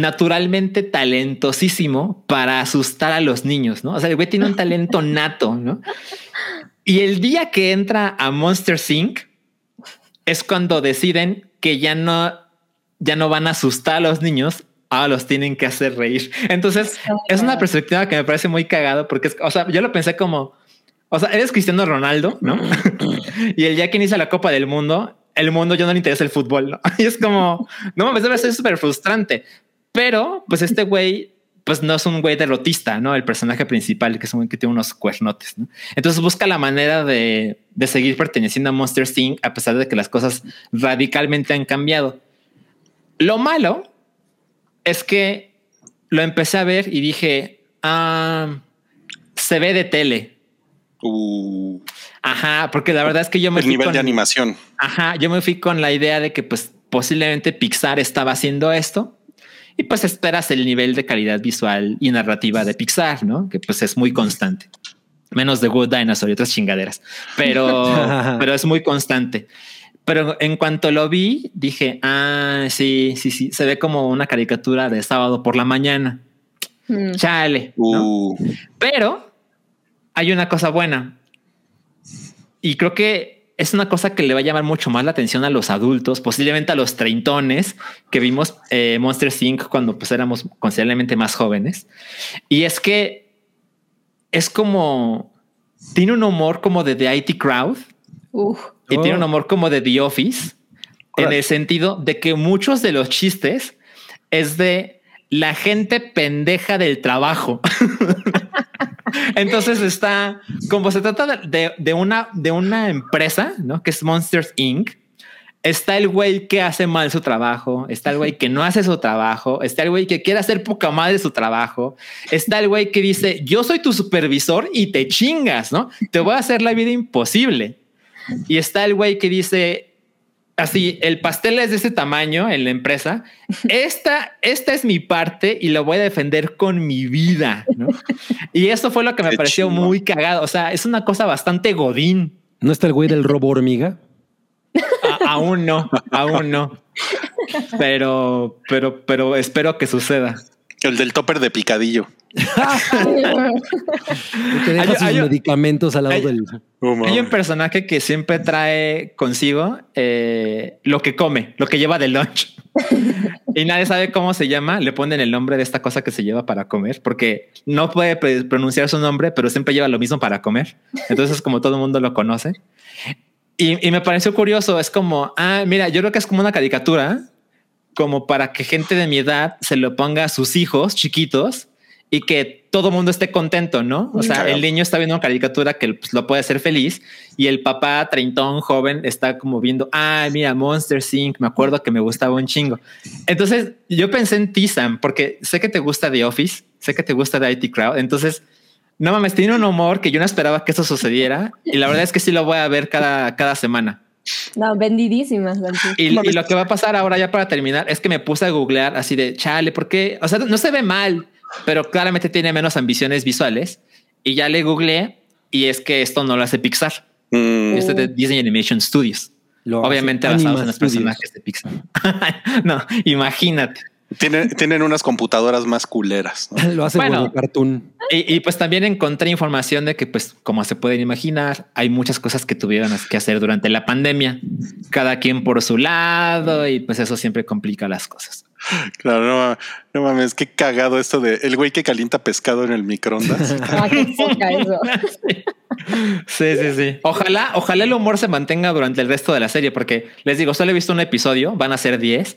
naturalmente talentosísimo para asustar a los niños, ¿no? O sea, el güey tiene un talento *laughs* nato, ¿no? Y el día que entra a Monster Inc. es cuando deciden que ya no, ya no van a asustar a los niños, ahora los tienen que hacer reír. Entonces, es una perspectiva que me parece muy cagado porque es, o sea, yo lo pensé como, o sea, eres Cristiano Ronaldo, ¿no? *laughs* y el día que inicia la Copa del Mundo, el mundo ya no le interesa el fútbol, ¿no? *laughs* Y es como, no mames, debe ser súper frustrante. Pero, pues este güey, pues no es un güey derrotista, ¿no? El personaje principal, que es un güey que tiene unos cuernotes, ¿no? Entonces busca la manera de, de seguir perteneciendo a Monster Inc. a pesar de que las cosas radicalmente han cambiado. Lo malo es que lo empecé a ver y dije, ah, se ve de tele. Uh, Ajá, porque la verdad es que yo me el fui nivel con- de animación. Ajá, yo me fui con la idea de que pues posiblemente Pixar estaba haciendo esto y pues esperas el nivel de calidad visual y narrativa de Pixar, ¿no? Que pues es muy constante. Menos de Good Dinosaur y otras chingaderas, pero, *laughs* pero es muy constante. Pero en cuanto lo vi, dije, ah, sí, sí, sí, se ve como una caricatura de sábado por la mañana. Mm. Chale. ¿no? Uh, Pero hay una cosa buena. Y creo que es una cosa que le va a llamar mucho más la atención a los adultos, posiblemente a los treintones que vimos eh, Monster Inc. cuando pues éramos considerablemente más jóvenes. Y es que es como tiene un humor como de The IT Crowd Uf. y Oh. tiene un humor como de The Office en el sentido de que muchos de los chistes es de la gente pendeja del trabajo. *laughs* Entonces está como se trata de, una de una empresa, ¿no? Que es Monsters Inc. Está el güey que hace mal su trabajo, está el güey que no hace su trabajo, está el güey que quiere hacer poca madre su trabajo, está el güey que dice, yo soy tu supervisor y te chingas, ¿no? Te voy a hacer la vida imposible. Y está el güey que dice, así, el pastel es de ese tamaño en la empresa, *laughs* esta, esta es mi parte y lo voy a defender con mi vida, ¿no? Y eso fue lo que me Qué pareció muy cagado, o sea, es una cosa bastante godín. ¿No está el güey del robo hormiga? A- aún no, aún no. Pero, pero, pero espero que suceda. El del topper de picadillo. *laughs* Que deja Hay- sus hay- medicamentos al lado hay- del. Hay un personaje que siempre trae consigo eh, lo que come, lo que lleva de lunch. y nadie sabe cómo se llama. Le ponen el nombre de esta cosa que se lleva para comer, porque no puede pronunciar su nombre, pero siempre lleva lo mismo para comer. Entonces, como todo el mundo lo conoce. Y, y me pareció curioso. Es como, ah, mira, yo creo que es como una caricatura, como para que gente de mi edad se lo ponga a sus hijos chiquitos y que todo mundo esté contento, ¿no? O sea, Claro. el niño está viendo una caricatura que pues, lo puede hacer feliz y el papá treintón joven está como viendo, ah, mira, Monster Inc. Me acuerdo que me gustaba un chingo. Entonces yo pensé en ti, Sam, porque sé que te gusta The Office, sé que te gusta The IT Crowd. Entonces, no mames, tiene un humor que yo no esperaba que eso sucediera y la verdad es que sí lo voy a ver cada, cada semana. No, vendidísimas. Y, y lo que va a pasar ahora ya para terminar es que me puse a googlear así de chale, porque, o sea, no se ve mal, pero claramente tiene menos ambiciones visuales. Y ya le googleé y es que esto no lo hace Pixar. Mm, Esto es de Disney Animation Studios. Lo Obviamente hace basados en los Studios. personajes de Pixar. *laughs* no, imagínate. Tienen, tienen unas computadoras más culeras. ¿no? *laughs* Lo hace Bueno. cartoon. Y, y, pues también encontré información de que, pues, como se pueden imaginar, hay muchas cosas que tuvieron que hacer durante la pandemia, cada quien por su lado, y pues eso siempre complica las cosas. Claro, no, no mames, qué cagado esto de el güey que calienta pescado en el microondas. *laughs* Ah, qué poca eso. *laughs* Sí, sí, sí. Ojalá, ojalá el humor se mantenga durante el resto de la serie, porque les digo, solo he visto un episodio, van a ser 10,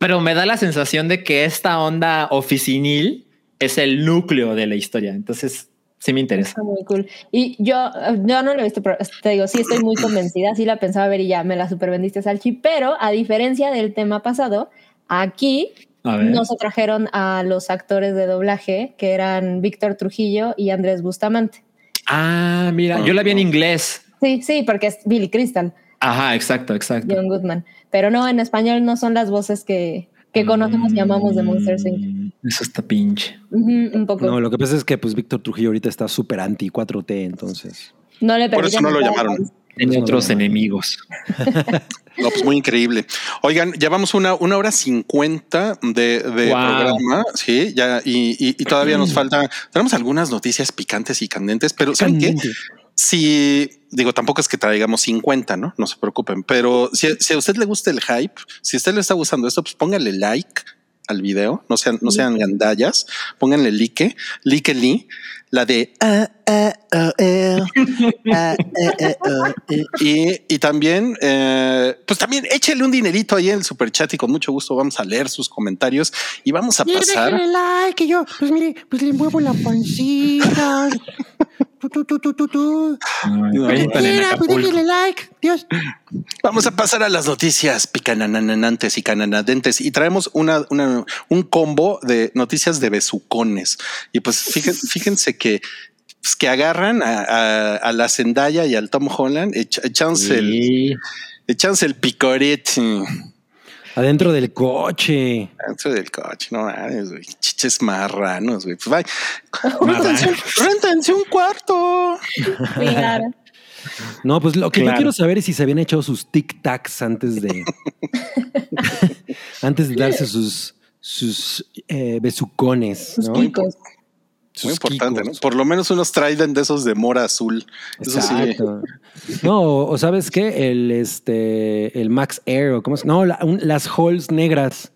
pero me da la sensación de que esta onda oficinil es el núcleo de la historia. Entonces, sí me interesa. Está muy cool. Y yo, yo no lo he visto, pero te digo, sí estoy muy convencida, sí la pensaba ver y ya me la supervendiste, Salchi, pero a diferencia del tema pasado, aquí A ver. no se trajeron a los actores de doblaje que eran Víctor Trujillo y Andrés Bustamante. Ah, mira, yo la vi en inglés. Sí, sí, porque es Billy Crystal, Ajá, exacto, exacto. John Goodman. Pero no, en español no son las voces que, que conocemos y amamos de Monster Inc. Mm, Eso está pinche. Un poco. No, No, lo que pasa es que pues Víctor Trujillo ahorita está súper anti 4T, entonces. le Por eso no lo llamaron. Tiene no otros lo- enemigos. No, pues muy increíble. Oigan, ya vamos una, una hora cincuenta de, de Wow. programa. Sí, ya, y, y- y todavía nos falta. Tenemos algunas noticias picantes y candentes, pero ¿saben qué? Si digo, tampoco es que traigamos 50, no? No se preocupen, pero si, si a usted le gusta el hype, si usted le está gustando esto, pues póngale like al video, no sean, no sean gandallas, pónganle like, like li, la de ah, ah, ah, y, y también, eh, pues también échele un dinerito ahí en el super chat y con mucho gusto vamos a leer sus comentarios y vamos a Y pasar. déjenle like, que yo, pues mire, pues le muevo la pancita. Pues Acapulco. déjenle like. Dios. Vamos a pasar a las noticias picanananantes y cananadentes y traemos una, una- un combo de noticias de besucones. Y pues fíjense, fíjense que, pues, que agarran a, a- a la Zendaya y al Tom Holland, echándose, el, Sí. echándose el picorete Adentro del coche. dentro del coche. No mames, güey. Chiches marranos, güey. Pues réntense, *laughs* réntense un cuarto. Claro. No, pues lo que Claro. yo quiero saber es si se habían hecho sus tic tacs antes de *laughs* antes de darse sus sus eh, besucones, Sus ¿no? picos. Muy importante, ¿no? Por lo menos unos Trident de esos de mora azul. Eso sí. Exacto. *laughs* No, o, sabes qué, el este, el Max Air o cómo es, no, la- un- las halls negras.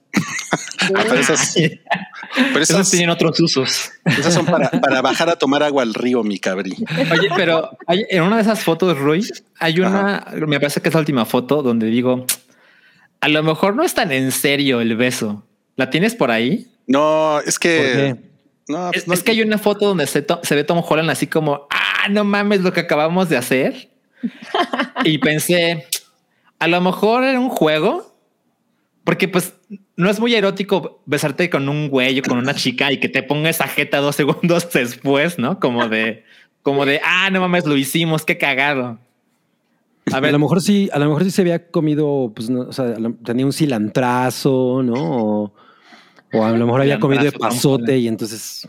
Ah, pero esas, *laughs* pero esas, tienen otros usos. esas son para, para bajar a tomar agua al río, mi cabrí. Oye, pero hay- en una de esas fotos, Rui, hay una, me parece que es la última foto donde digo, a lo mejor no es tan en serio el beso. ¿La tienes por ahí? No, es ¿Por que. No, pues Es, no- es que hay una foto donde se, to- se ve Tom Holland así como, ah, no mames lo que acabamos de hacer. *laughs* y pensé, a lo mejor era un juego, porque pues no es muy erótico besarte con un güey o con una chica y que te ponga esa jeta dos segundos *laughs* después, ¿no? Como de, como de, ah, no mames, lo hicimos, qué cagado. A A, ver, lo mejor sí, a lo mejor sí se había comido, pues, no, o sea, a lo- tenía un cilantrazo, ¿no? O, o a lo mejor había comido de pasote y entonces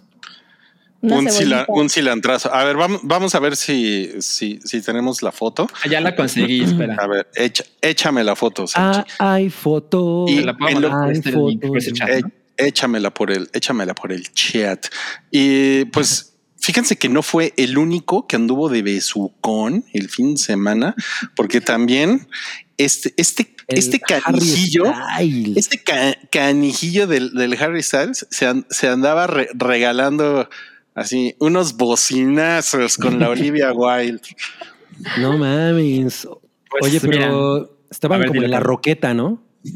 un, cila- cebollita. un cilantrazo. A ver, vamos, vamos a ver si, si, si tenemos la foto. ya la conseguí, espera. A ver, echa- échame la foto. Ah, hay fotos. Y la puedo en lo- mandar este link, por ese fotos. chat, ¿no? échamela por el, échamela por el chat. Y pues fíjense que no fue el único que anduvo de besucón el fin de semana, porque también este, este, este canijillo, este ca- canijillo del, del Harry Styles se, an- se andaba re- regalando así unos bocinazos con la Olivia *laughs* Wilde. No mames. Pues, Oye, mira, pero estaban ver, como dile, en la roqueta, ¿no? *laughs*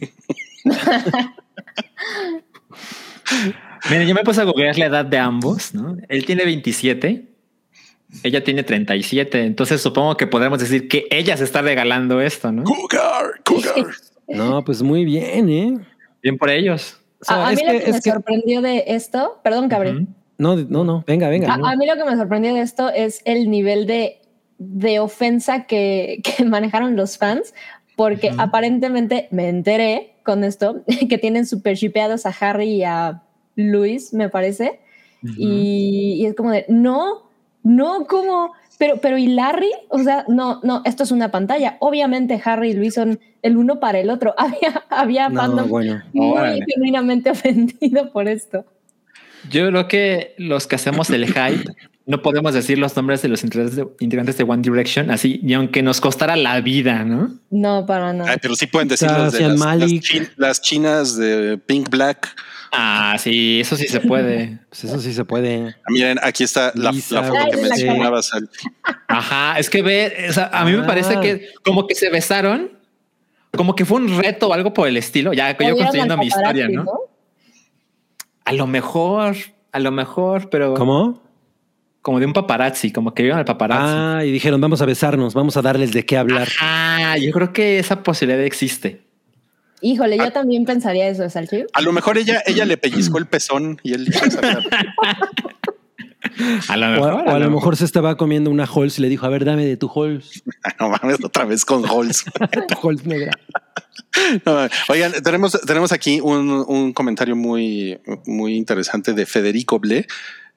Miren, yo me puse a googlear la edad de ambos, ¿no? Él tiene 27, ella tiene 37, entonces supongo que podremos decir que ella se está regalando esto, ¿no? Cougar, cougar. *laughs* No, pues muy bien, ¿eh? Bien por ellos. O sea, a, a es mí lo que- que, es me que- sorprendió de esto, perdón, Gabriel. No, no, no, venga, venga. A, a mí lo que me sorprendió de esto es el nivel de, de ofensa que, que *laughs* manejaron los fans, porque aparentemente me enteré con esto *laughs* que tienen super shipeados a Harry y a Luis, me parece. y, y es como de, no, no, como Pero, pero ¿y Larry? O sea, no, no, esto es una pantalla. Obviamente Harry y Luis son el uno para el otro. *laughs* Había, había No, fandom bueno. muy Órale. genuinamente *laughs* ofendido por esto. Yo creo que los que hacemos el hype no podemos decir los nombres de los integrantes de, One Direction así, ni aunque nos costara la vida, ¿no? No, para nada. Ay, pero sí pueden decir sea, los de las, las chin- las chinas de Pink Black. Ah, sí, eso sí se puede. Pues eso sí se puede. Ah, Miren, aquí está la, foto que mencionabas. Al, Ajá, es que ve, o sea, a mí me Ah. parece que como que se besaron, como que fue un reto o algo por el estilo. Ya que yo construyendo mi historia, ¿no? A lo mejor, a lo mejor, pero ¿Cómo? como de un paparazzi, como que vieron al paparazzi. Ah, y dijeron, vamos a besarnos, vamos a darles de qué hablar. Ajá, yo creo que esa posibilidad existe. Híjole, Ah. yo también pensaría eso, a lo mejor ella, ella le pellizcó el pezón y él. A lo O, mejor. o a lo mejor se estaba comiendo una Halls y le dijo, a ver, dame de tu Halls, *laughs* no mames, otra vez con Halls. *laughs* tu Halls negra. *laughs* No, oigan, tenemos, tenemos aquí un, un comentario muy, muy interesante de Federico Ble.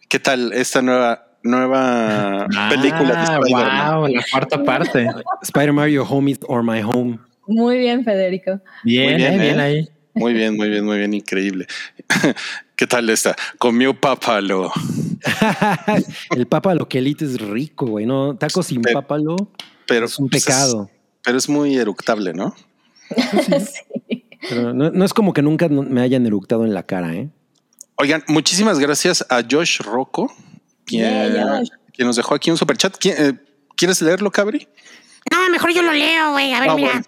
¿Qué tal esta nueva, nueva película de Ah, Spider-Man? wow, la cuarta parte. Spider-Man, your home is or my home. Muy bien, Federico. Bien, Muy bien, eh, bien ¿eh? ahí. Muy bien, muy bien, muy bien, increíble. *laughs* ¿Qué tal esta? Comió pápalo. *laughs* el pápalo que elite es rico, güey. No, tacos sin Pero- pápalo Pero es un pues, pecado. pero es muy eructable, ¿no? *laughs* Pero no, no es como que nunca me hayan eructado en la cara, ¿eh? Oigan, muchísimas gracias a Josh Rocco, quien, Yeah, Josh. quien nos dejó aquí un superchat. ¿Qui- eh, ¿Quieres leerlo, Cabri? No, mejor yo lo leo, güey. A ver, Ah, mira.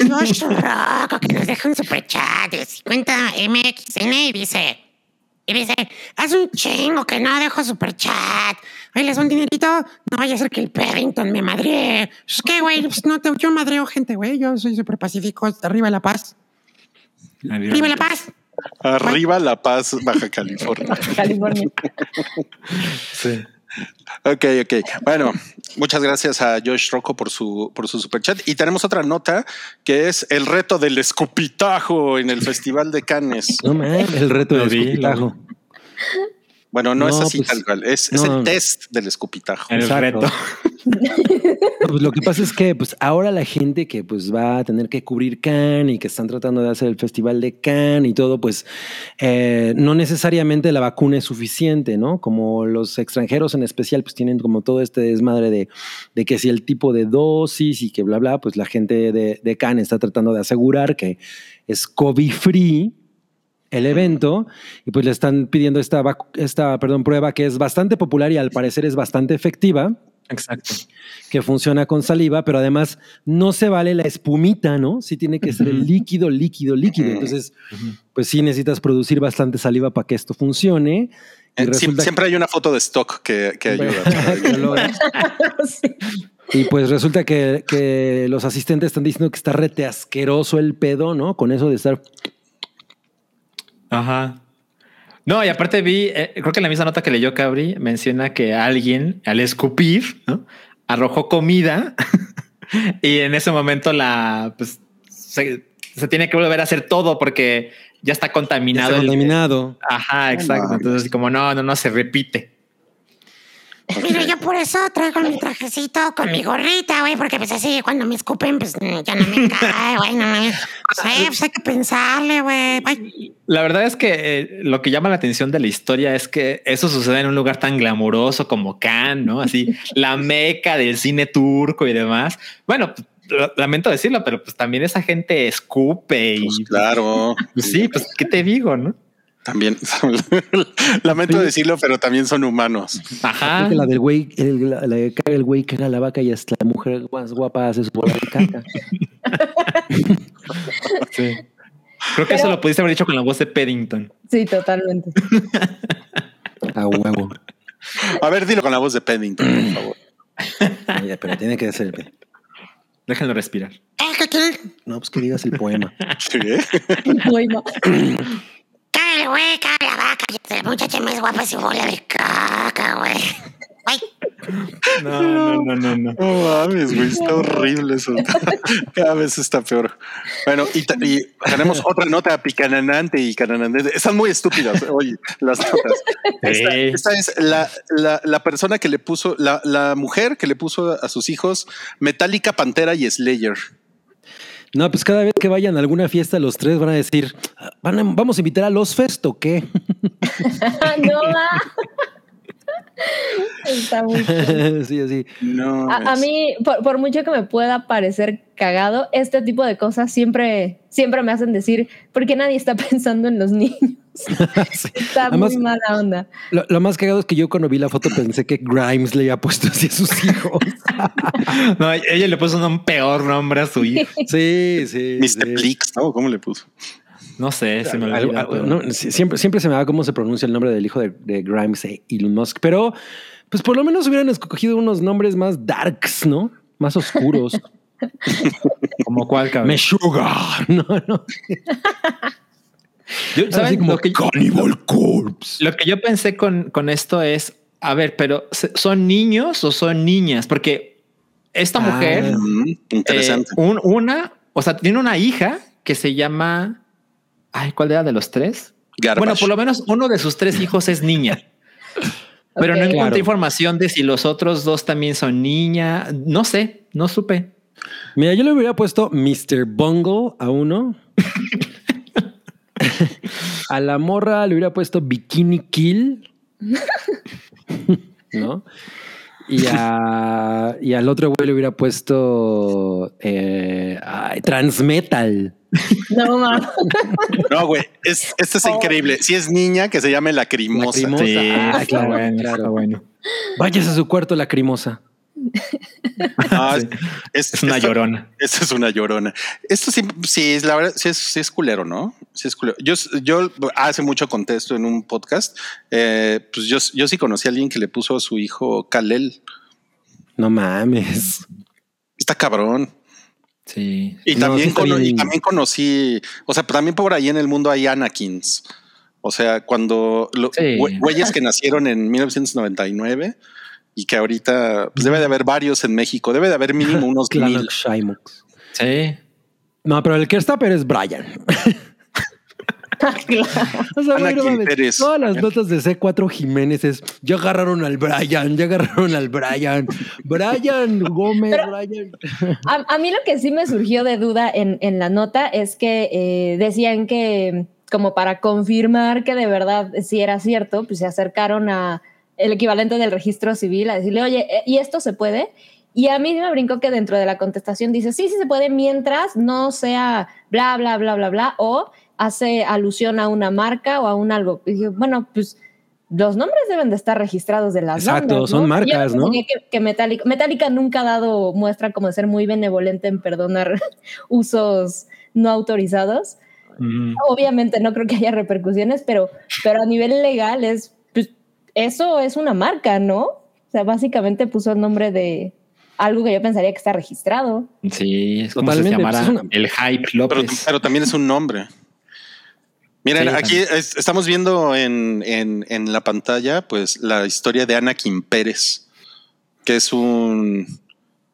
bueno. *laughs* Josh Rocco, que nos deja un superchat de 50 MXN y dice... Y dice, haz un chingo que no dejo superchat. Oye, les un dinerito. No vaya a ser que el Paddington me madre. Es que, güey, pues no te, yo madreo gente, güey. Yo soy súper pacífico. Arriba la paz. Arriba la paz. Arriba La Paz, Baja California. California. *laughs* Sí. Ok, ok. Bueno, muchas gracias a Josh Rocco por su, por su superchat. Y tenemos otra nota que es el reto del escupitajo en el Festival de Cannes. No mames, el reto del escupitajo. Bueno, no, es así pues, tal cual, es, es no. el test del escupitajo. El Exacto. reto. *laughs* Pues lo que pasa es que pues ahora la gente que pues va a tener que cubrir Cannes y que están tratando de hacer el festival de Cannes y todo, pues eh, no necesariamente la vacuna es suficiente, ¿no? Como los extranjeros en especial pues tienen como todo este desmadre de, de que si el tipo de dosis y que bla, bla, pues la gente de, de Cannes está tratando de asegurar que es COVID-free el evento y pues le están pidiendo esta, esta perdón, prueba que es bastante popular y al parecer es bastante efectiva Exacto. que funciona con saliva, pero además no se vale la espumita, ¿no? Sí tiene que ser el líquido, líquido, líquido. Entonces, pues sí necesitas producir bastante saliva para que esto funcione. Y Eh, siem- resulta siempre hay una foto de stock que, que ayuda. *laughs* *laughs* y pues resulta que, que los asistentes están diciendo que está rete asqueroso el pedo, ¿no? Con eso de estar. Ajá. No, y aparte vi, eh, creo que en la misma nota que leyó Cabri menciona que alguien al escupir ¿no? arrojó comida *laughs* y en ese momento la pues se, se tiene que volver a hacer todo porque ya está ya contaminado. está el- contaminado. Ajá, exacto. Entonces, como no, no, no se repite. *laughs* Mira, yo por eso traigo mi trajecito con mi gorrita, güey, porque pues así cuando me escupen, pues mm, ya no me *laughs* cae, güey, no me... Pues, eh, pues hay que pensarle, güey. Ay, La verdad es que eh, lo que llama la atención de la historia es que eso sucede en un lugar tan glamuroso como Cannes, ¿no? Así *laughs* la meca del cine turco y demás. Bueno, pues, lamento decirlo, pero pues también esa gente escupe y Pues claro. pues, sí, pues qué te digo, ¿no? También *laughs* lamento decirlo, pero también son humanos. Ajá. Que la del güey, el, la, la que caga el güey que era la vaca y hasta la mujer más guapa hace su bola de caca. *laughs* Sí. Creo que eso lo pudiste haber dicho con la voz de Paddington. Sí, totalmente. A huevo. A ver, dilo con la voz de Pennington, por favor. Oye, pero tiene que ser. Déjenlo respirar. eh, ¿qué quiere? No, pues que digas el poema. ¿Qué? Muy mal. Cae el güey, la vaca, y la muchacha más guapa su bola de caca, güey. No, no, no, no, no. No mames, güey, está horrible eso. *laughs* Cada vez está peor. Bueno, y, tenemos otra nota picananante y cananante. Están muy estúpidas, oye, las notas. Esta, esta es la, la, la persona que le puso, la, la mujer que le puso a sus hijos Metallica, Pantera y Slayer. No, pues cada vez que vayan a alguna fiesta, los tres van a decir, "Van a- vamos a invitar a los Fest o qué. *laughs* no va. *laughs* Está muy sí, así. No. A, a mí, por, por mucho que me pueda parecer cagado, este tipo de cosas siempre, siempre me hacen decir, ¿por qué nadie está *laughs* pensando en los niños? Está Además- muy mala onda. Lo, lo más cagado es que yo cuando vi la foto pensé que Grimes le había puesto así a sus hijos. No, ella le puso un peor nombre a su hijo. *laughs* Sí, sí. Mr. sí. Plix, ¿no? ¿Cómo le puso? No sé, se me Algo- olvidó. algo- pero- no, sí, siempre, siempre se me da cómo se pronuncia el nombre del hijo de, de Grimes e Elon Musk, pero pues por lo menos hubieran escogido unos nombres más darks, ¿no? Más oscuros. *laughs* Como cuál, cabrón. Meshuga. No, *laughs* no. Yo- ¿saben? como Lo que, Cannibal Corpse. lo que yo pensé con, con esto es, a ver, pero ¿se- ¿son niños o son niñas? Porque esta Ah. mujer, eh, interesante. un- una, o sea, tiene una hija que se llama, ay, ¿cuál era de los tres? Garbage. Bueno, por lo menos uno de sus tres hijos es niña. *laughs* Pero no encontré Claro. información de si los otros dos también son niña. No sé, no supe. Mira, yo le hubiera puesto Mr. Bungle a uno. *laughs* a la morra le hubiera puesto Bikini Kill. *laughs* ¿No? Y, a- y al otro güey le hubiera puesto eh, ay, Transmetal. No, ma. No, güey, es, este es increíble. Si es niña, que se llame Lacrimosa. Lacrimosa. Sí, Ah, está claro, bueno, claro. está bueno. Váyase a su cuarto lacrimosa. *laughs* Ah, Sí. es, Es una esto- llorona. Esto es una llorona. Esto sí, sí, es la verdad, sí es, sí es culero, ¿no? Sí es culero. Yo, yo hace mucho contesto en un podcast. eh, pues yo, yo sí conocí a alguien que le puso a su hijo Kalel. No mames. Está cabrón. Sí. Y, No, también sí cono- y también conocí, o sea, también por ahí en el mundo hay Anakins. O sea, cuando lo- Sí. güeyes que nacieron en 1999 y que ahorita pues debe de haber varios en México, debe de haber mínimo *laughs* unos mil. Sí. No, pero el que está pero es Brian. *laughs* O sea, güey, no Anakin mames, Pérez. Todas las notas de C4 Jiménez es ya agarraron al Brian, ya agarraron al Brian. Brian Gómez, Brian. A, a mí lo que sí me surgió de duda en, en la nota es que eh, decían que como para confirmar que de verdad sí era cierto, pues se acercaron a el equivalente del registro civil a decirle, oye, eh, ¿y esto se puede? Y a mí me brincó que dentro de la contestación dice, sí, sí se puede mientras no sea bla, bla, bla, bla, bla, o hace alusión a una marca o a un algo. Y dije, bueno, pues los nombres deben de estar registrados de las Exacto, bandas, son ¿no? marcas, ¿no? Que, que Metallica, Metallica nunca ha dado muestra como de ser muy benevolente en perdonar *laughs* usos no autorizados. Obviamente no creo que haya repercusiones, pero, pero a nivel legal es, eso es una marca, ¿no? O sea, básicamente puso el nombre de algo que yo pensaría que está registrado. Sí, es como se Totalmente, llamara pues una- el Hype Pero, López. pero también es un nombre. Miren, Sí, aquí es- estamos viendo en, en- en la pantalla, pues, la historia de Anakin Pérez, que es un,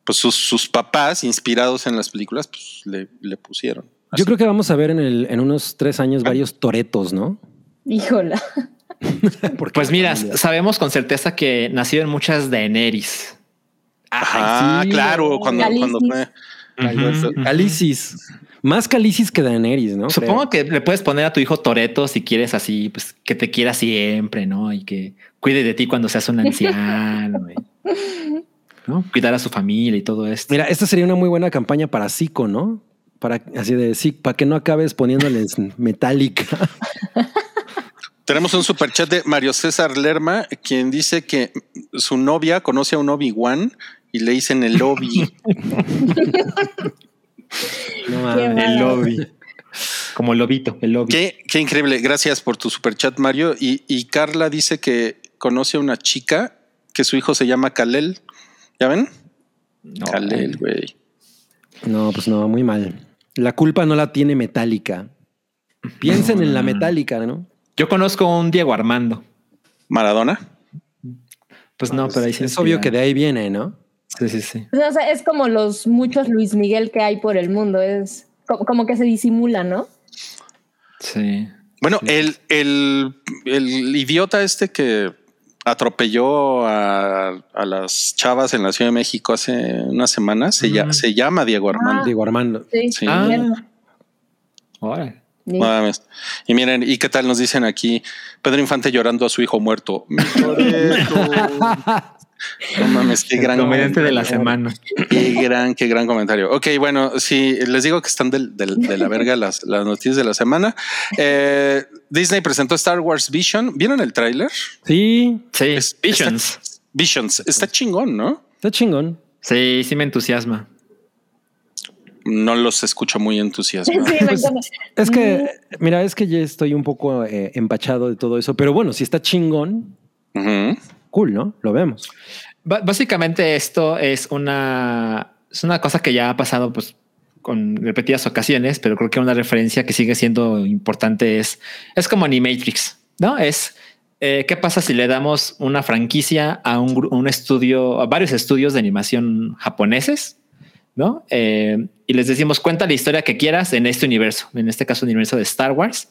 pues, sus, sus papás, inspirados en las películas, pues, le, le pusieron. Yo creo que vamos a ver en, el, en unos tres años varios toretos, ¿no? Híjola. *laughs* Pues mira, sabemos con certeza que nacieron muchas Daenerys. Ajá, sí, claro, cuando, Calicis. cuando fue. Calicis. Más Calicis que Daenerys, ¿no? Supongo Creo. que le puedes poner a tu hijo Toreto si quieres así, pues que te quiera siempre, ¿no? Y que cuide de ti cuando seas un anciano. ¿no? Cuidar a su familia y todo esto. Mira, esta sería una muy buena campaña para Zico, ¿no? Para así de sí, para que no acabes poniéndoles metálica. *laughs* Tenemos un superchat de Mario César Lerma, quien dice que su novia conoce a un Obi-Wan y le dicen el lobby. *laughs* No el lobby. Como el lobito, el lobby. Qué, qué increíble. Gracias por tu superchat, Mario. Y, y Carla dice que conoce a una chica que su hijo se llama Kalel. ¿Ya ven? No, Kalel, güey. No, pues no, muy mal. La culpa no la tiene metálica. Piensen en la metálica, ¿no? Yo conozco a un Diego Armando. Maradona. Pues no, pero ahí sí. Es obvio que de ahí viene, ¿no? Sí, sí, sí. O sea, es como los muchos Luis Miguel que hay por el mundo. Es co- como que se disimula, ¿no? Sí. Bueno, el, el, el idiota este que atropelló a, a las chavas en la Ciudad de México hace unas semanas se, lla- se llama Diego Armando. Diego Armando. Sí. Sí. Ah. cierto. Sí. Mames. Y miren, ¿y qué tal nos dicen aquí? Pedro Infante llorando a su hijo muerto. Mi. *laughs* No mames, qué gran Comediante de la semana. Qué gran, qué gran comentario. Ok, bueno, sí, les digo que están del- del- de la verga las, las noticias de la semana. Eh, Disney presentó Star Wars Vision. ¿Vieron el tráiler? Sí, Sí, Es- Visions. Está, Visions. Está chingón, ¿no? está chingón. Sí, sí me entusiasma. No los escucho muy entusiasmados. *laughs* Pues. Es que, mira, es que ya estoy un poco eh, empachado de todo eso, pero bueno, si está chingón, cool, ¿no? Lo vemos. Básicamente esto es una, es una cosa que ya ha pasado pues con repetidas ocasiones, pero creo que una referencia que sigue siendo importante es, es como Animatrix, ¿no? Es eh, qué pasa si le damos una franquicia a un, un estudio, a varios estudios de animación japoneses, ¿no? Eh, y les decimos, cuenta la historia que quieras en este universo, en este caso, el universo de Star Wars.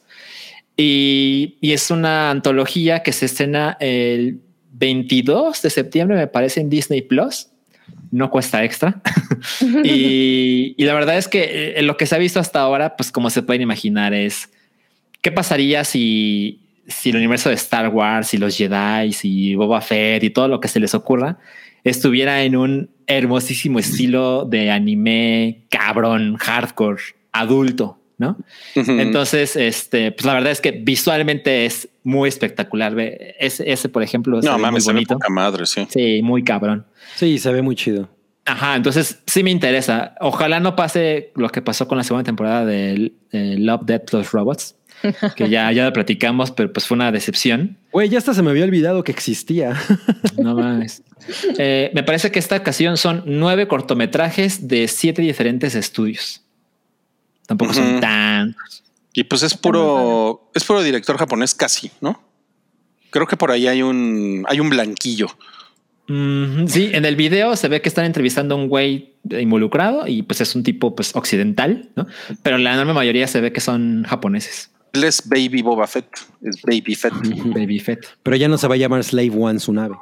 Y, es una antología que se estrena el 22 de septiembre, me parece, en Disney Plus. No cuesta extra. *laughs* y, y la verdad es que eh, lo que se ha visto hasta ahora, pues como se pueden imaginar, es qué pasaría si, si el universo de Star Wars y los Jedi y Boba Fett y todo lo que se les ocurra estuviera en un hermosísimo estilo de anime cabrón, hardcore, adulto, ¿no? Entonces, este, pues la verdad es que visualmente es muy espectacular. Ve, Ese, ese por ejemplo, no mames, se muy ve poca madre, sí. Sí, muy cabrón. Sí, se ve muy chido. Ajá, entonces sí me interesa. Ojalá no pase lo que pasó con la segunda temporada de eh, Love, Death, Los Robots, que ya, ya platicamos, pero pues fue una decepción. Güey, ya hasta se me había olvidado que existía. *laughs* No mames. Eh, me parece que esta ocasión son nueve cortometrajes de siete diferentes estudios. Tampoco son tan. Y pues es puro, es puro director japonés casi, ¿no? Creo que por ahí hay un, hay un blanquillo. Sí, en el video se ve que están entrevistando a un güey involucrado y pues es un tipo pues occidental, ¿no? Pero la enorme mayoría se ve que son japoneses. Él es Baby Boba Fett, es Baby Fett. *laughs* Baby Fett. Pero ya no se va a llamar Slave One su nave.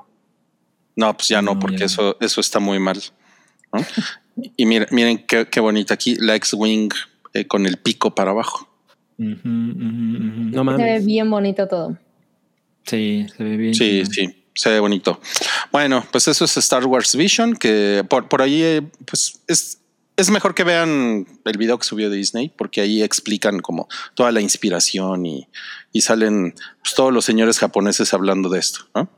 No, pues ya no, No, porque ya no. eso, eso está muy mal. ¿no? Y miren, miren qué, qué bonita aquí la X-Wing eh, con el pico para abajo. No Se ve mames. bien bonito todo. Sí, se ve bien. Sí, sí, se ve bonito. Bueno, pues eso es Star Wars Vision, que por, por ahí, eh, pues es, es mejor que vean el video que subió de Disney, porque ahí explican como toda la inspiración y, y salen pues, todos los señores japoneses hablando de esto. ¿no?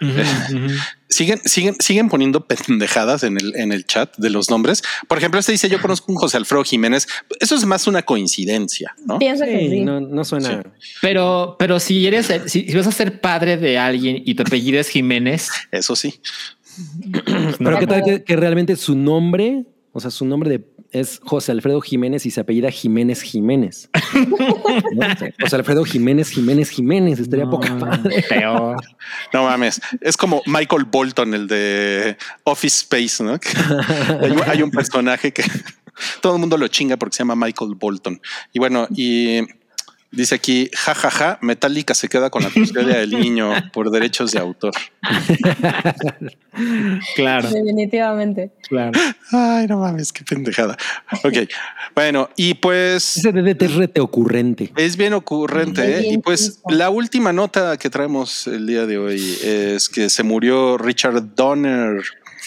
Ujú. Siguen, siguen, siguen poniendo pendejadas en el, en el chat de los nombres. Por ejemplo, este dice: Yo conozco un José Alfredo Jiménez. Eso es más una coincidencia, ¿no? Pienso que Sí, sí. no, no suena. Pero, pero si eres, si, si vas a ser padre de alguien y tu apellido es Jiménez, Eso sí. Pero qué tal que, que realmente su nombre, o sea, su nombre de, es José Alfredo Jiménez y se apellida Jiménez Jiménez. *laughs* ¿No? José Alfredo Jiménez Jiménez Jiménez. Estaría No, poca madre. peor. No mames. Es como Michael Bolton, el de Office Space, ¿no? *laughs* Hay un personaje que *laughs* todo el mundo lo chinga porque se llama Michael Bolton. Y bueno, y dice aquí, jajaja, ja, ja, Metallica se queda con la custodia del niño por derechos de autor. *laughs* Claro, Definitivamente. claro. Ay, no mames, qué pendejada. Ok, bueno, y pues Ese DDT es rete ocurrente. es bien ocurrente. Es ¿eh? Y pues la última nota que traemos el día de hoy es que se murió Richard Donner.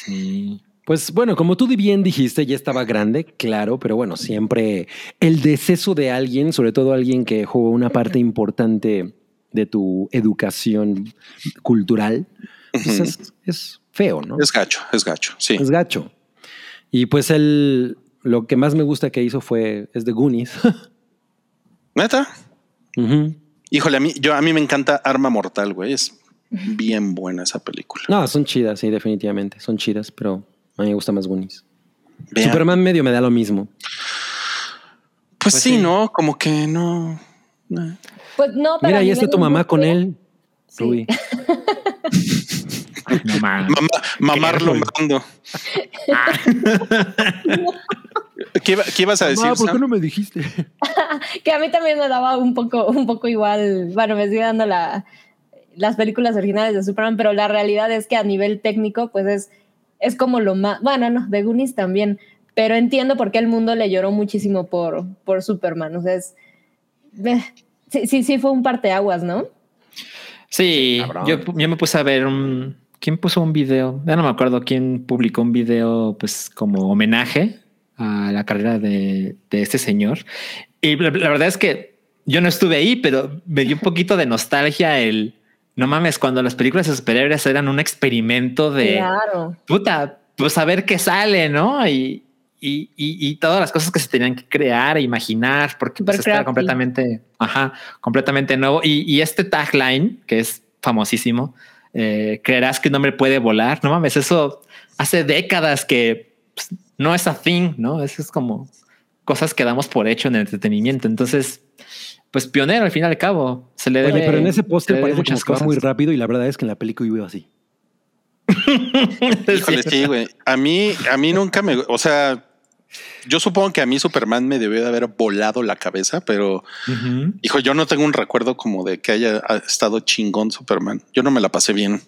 Sí. Pues bueno, como tú bien dijiste, ya estaba grande, claro, pero bueno, siempre el deceso de alguien, sobre todo alguien que jugó una parte importante de tu educación cultural, pues es, es feo, ¿no? Es gacho, es gacho, sí. Es gacho. Y pues él, lo que más me gusta que hizo fue, es de Goonies. *laughs* ¿Neta? Híjole, a mí, yo, a mí me encanta Arma Mortal, güey. Es bien buena esa película. No, son chidas, sí, definitivamente, son chidas, pero a mí me gusta más Goonies. Vean. Superman medio me da lo mismo. Pues, Pues sí, sí. ¿no? Como que no. no. Pues no, pero Mira, ahí está tu mamá con él, Sí. Rubí. No. *laughs* Mamá, mamarlo Careful. mando. *laughs* ¿Qué, iba- qué ibas a decir? Mamá, ¿por qué no me dijiste? *laughs* que a mí también me daba un poco, un poco igual, bueno, me sigue dando la, las películas originales de Superman, pero la realidad es que a nivel técnico, pues es, es como lo más, bueno, no, de Goonies también, pero entiendo por qué el mundo le lloró muchísimo por, por Superman, o sea, es, eh, sí, sí, sí fue un parteaguas, ¿no? Sí, yo, yo me puse a ver un. ¿Quién puso un video? Ya no me acuerdo quién publicó un video, pues como homenaje a la carrera de, de este señor. Y la, la verdad es que yo no estuve ahí, pero me dio un poquito de nostalgia el. No mames, cuando las películas de superhéroes eran un experimento de Claro. puta, pues a ver qué sale, ¿no? Y, y, y, y todas las cosas que se tenían que crear e imaginar, porque pues, crafty. completamente, ajá, completamente nuevo. Y, y este tagline, que es famosísimo, eh, creerás que un hombre puede volar. No mames, eso hace décadas que pues, no es a thing, ¿no? Eso es como cosas que damos por hecho en el entretenimiento. Entonces, pues pionero al fin y al cabo. Se le Oye, debe- pero en ese se póster parece como que va muy rápido y la verdad es que en la película iba así. *laughs* *laughs* Híjole, sí, güey. A mí, a mí nunca me, o sea, yo supongo que a mí Superman me debió de haber volado la cabeza, pero Ujú. hijo, yo no tengo un recuerdo como de que haya estado chingón Superman. Yo no me la pasé bien.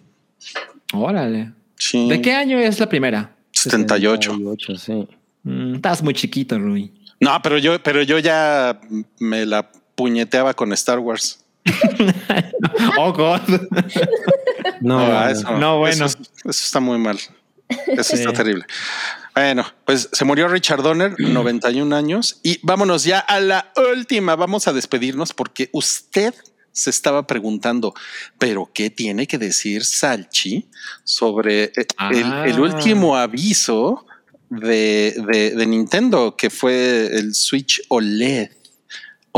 Órale. Sí. ¿De qué año es la primera? 78. 78, sí. Mm, estás muy chiquito, Rui. No, pero yo, pero yo ya me la puñeteaba con Star Wars. *laughs* Oh, God. No, no, eso, no, bueno. Eso, eso está muy mal. Eso está terrible. Bueno, pues se murió Richard Donner, *clears throat* 91 años. Y vámonos ya a la última. Vamos a despedirnos porque usted se estaba preguntando, pero ¿qué tiene que decir Salchi sobre eh, el, Ah. el último aviso de, de- de Nintendo, que fue el Switch OLED?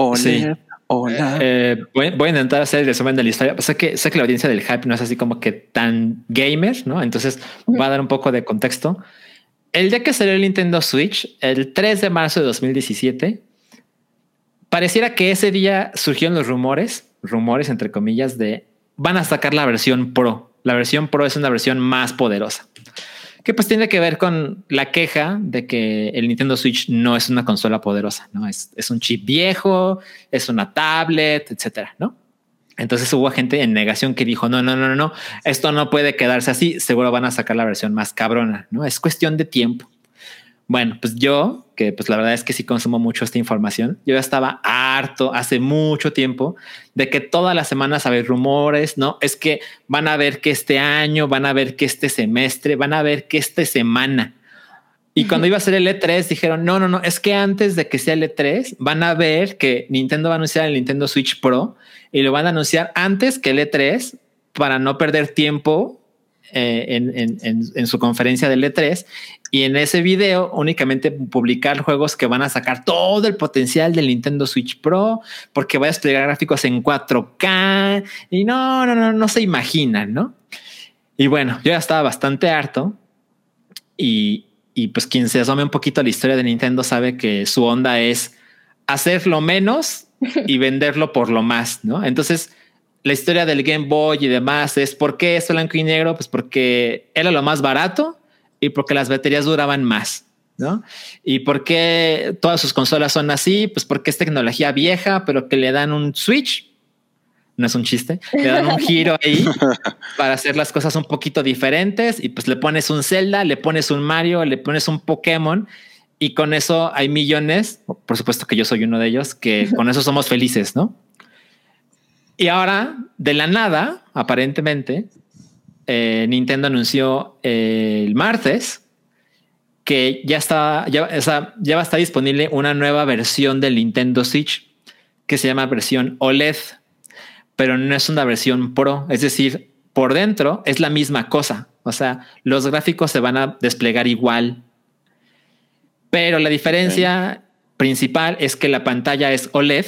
OLED. Sí. OLED. Eh, voy, voy a intentar hacer el resumen de la historia. Sé que, sé que la audiencia del hype no es así como que tan gamer, ¿no? Entonces va a dar un poco de contexto. El día que salió el Nintendo Switch, el 3 de marzo de 2017, pareciera que ese día surgieron los rumores, rumores entre comillas, de van a sacar la versión Pro. La versión Pro es una versión más poderosa. Que pues tiene que ver con la queja de que el Nintendo Switch no es una consola poderosa, ¿no? Es, es un chip viejo, es una tablet, etcétera, ¿no? Entonces hubo gente en negación que dijo, no, no, no, no, esto no puede quedarse así, seguro van a sacar la versión más cabrona, ¿no? Es cuestión de tiempo. Bueno, pues yo, que pues la verdad es que sí consumo mucho esta información, yo ya estaba harto hace mucho tiempo de que todas las semanas había rumores, ¿no? Es que van a ver que este año, van a ver que este semestre, van a ver que esta semana. Y cuando iba a ser el E3 dijeron, no, no, no, es que antes de que sea el E3 van a ver que Nintendo va a anunciar el Nintendo Switch Pro y lo van a anunciar antes que el E3 para no perder tiempo eh, en, en- en- en su conferencia del E3 y en ese video únicamente publicar juegos que van a sacar todo el potencial del Nintendo Switch Pro porque va a desplegar gráficos en 4K y no, no, no, no se imaginan, ¿no? Y bueno, yo ya estaba bastante harto y, y pues quien se asome un poquito a la historia de Nintendo sabe que su onda es hacer lo menos y *laughs* venderlo por lo más, ¿no? Entonces, la historia del Game Boy y demás es por qué es blanco y negro, pues porque era lo más barato y porque las baterías duraban más, ¿no? Y por qué todas sus consolas son así, pues porque es tecnología vieja, pero que le dan un switch. No es un chiste, le dan un giro ahí *laughs* para hacer las cosas un poquito diferentes y pues le pones un Zelda, le pones un Mario, le pones un Pokémon y con eso hay millones, por supuesto que yo soy uno de ellos, que *laughs* con eso somos felices, ¿no? Y ahora, de la nada, aparentemente, eh, Nintendo anunció eh, el martes que ya está, ya, ya va a estar disponible una nueva versión del Nintendo Switch que se llama versión OLED, pero no es una versión Pro, es decir, por dentro es la misma cosa, o sea, los gráficos se van a desplegar igual, pero la diferencia principal es que la pantalla es OLED,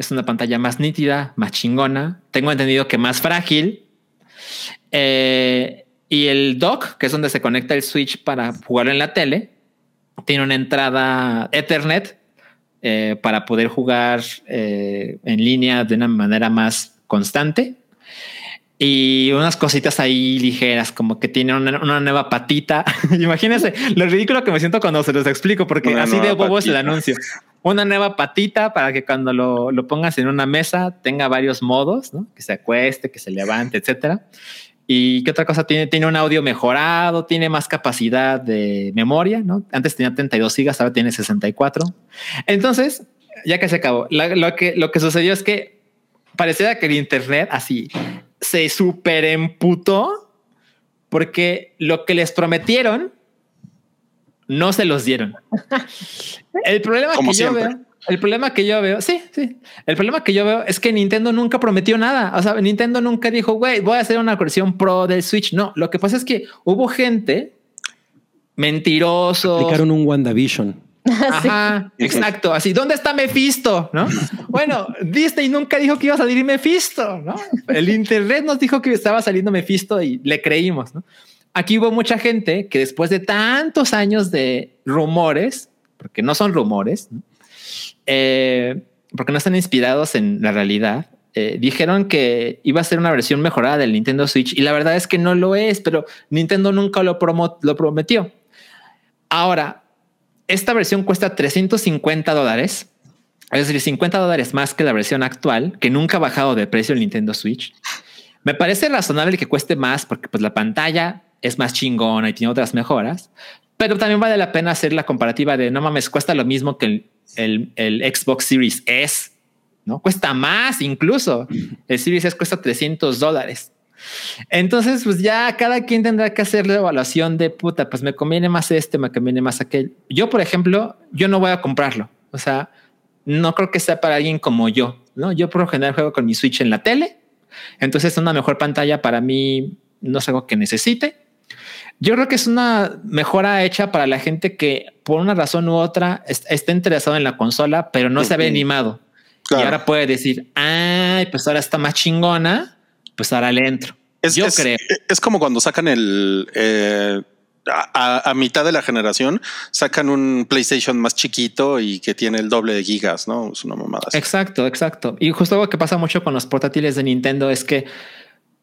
es una pantalla más nítida, más chingona. Tengo entendido que más frágil. Eh, y el dock, que es donde se conecta el switch para jugarlo en la tele, tiene una entrada Ethernet eh, para poder jugar eh, en línea de una manera más constante. y unas cositas ahí ligeras, como que tiene una, una nueva patita. *laughs* Imagínense lo ridículo que me siento cuando se los explico, porque Una así de bobo es el anuncio. Una nueva patita para que cuando lo, lo pongas en una mesa tenga varios modos, ¿no? que se acueste, que se levante, etcétera. Y qué otra cosa tiene? Tiene un audio mejorado, tiene más capacidad de memoria, ¿no? Antes tenía 32 gigas, ahora tiene 64. Entonces, ya que se acabó, lo, que, lo que sucedió es que pareciera que el internet así se super emputó porque lo que les prometieron no se los dieron. El problema Como que yo veo, el problema que yo veo, sí, sí, el problema que yo veo es que Nintendo nunca prometió nada. O sea, Nintendo nunca dijo, güey, voy a hacer una versión pro del Switch. No, lo que pasa es que hubo gente mentirosos, Aplicaron un WandaVision. Ajá, *laughs* exacto. Así, ¿dónde está Mephisto? ¿No? *laughs* Bueno, Disney nunca dijo que iba a salir Mephisto, ¿no? El internet nos dijo que estaba saliendo Mephisto y le creímos, ¿no? Aquí hubo mucha gente que después de tantos años de rumores, porque no son rumores. Eh, porque no están inspirados en la realidad, eh, dijeron que iba a ser una versión mejorada del Nintendo Switch y la verdad es que no lo es, pero Nintendo nunca lo, promo- lo prometió. Ahora, esta versión cuesta 350 dólares, es decir, 50 dólares más que la versión actual, que nunca ha bajado de precio el Nintendo Switch. Me parece razonable que cueste más porque pues la pantalla es más chingona y tiene otras mejoras, pero también vale la pena hacer la comparativa de no mames, cuesta lo mismo que el, el- Xbox Series S, no cuesta más incluso. El Series S cuesta 300 dólares. Entonces, pues ya cada quien tendrá que hacer la evaluación de puta, pues me conviene más este, me conviene más aquel. Yo, por ejemplo, yo no voy a comprarlo. O sea, no creo que sea para alguien como yo, ¿no? Yo por lo general juego con mi Switch en la tele. Entonces, una mejor pantalla para mí no es algo que necesite. Yo creo que es una mejora hecha para la gente que por una razón u otra est- está interesado en la consola, pero no se Ujú. animado. Claro. Y ahora puede decir, ay, pues ahora está más chingona, pues ahora le entro. Es, Yo es- creo. Es como cuando sacan el eh, a, a- a mitad de la generación, sacan un PlayStation más chiquito y que tiene el doble de gigas, no es una mamada. así. Exacto, exacto. Y justo algo que pasa mucho con los portátiles de Nintendo es que,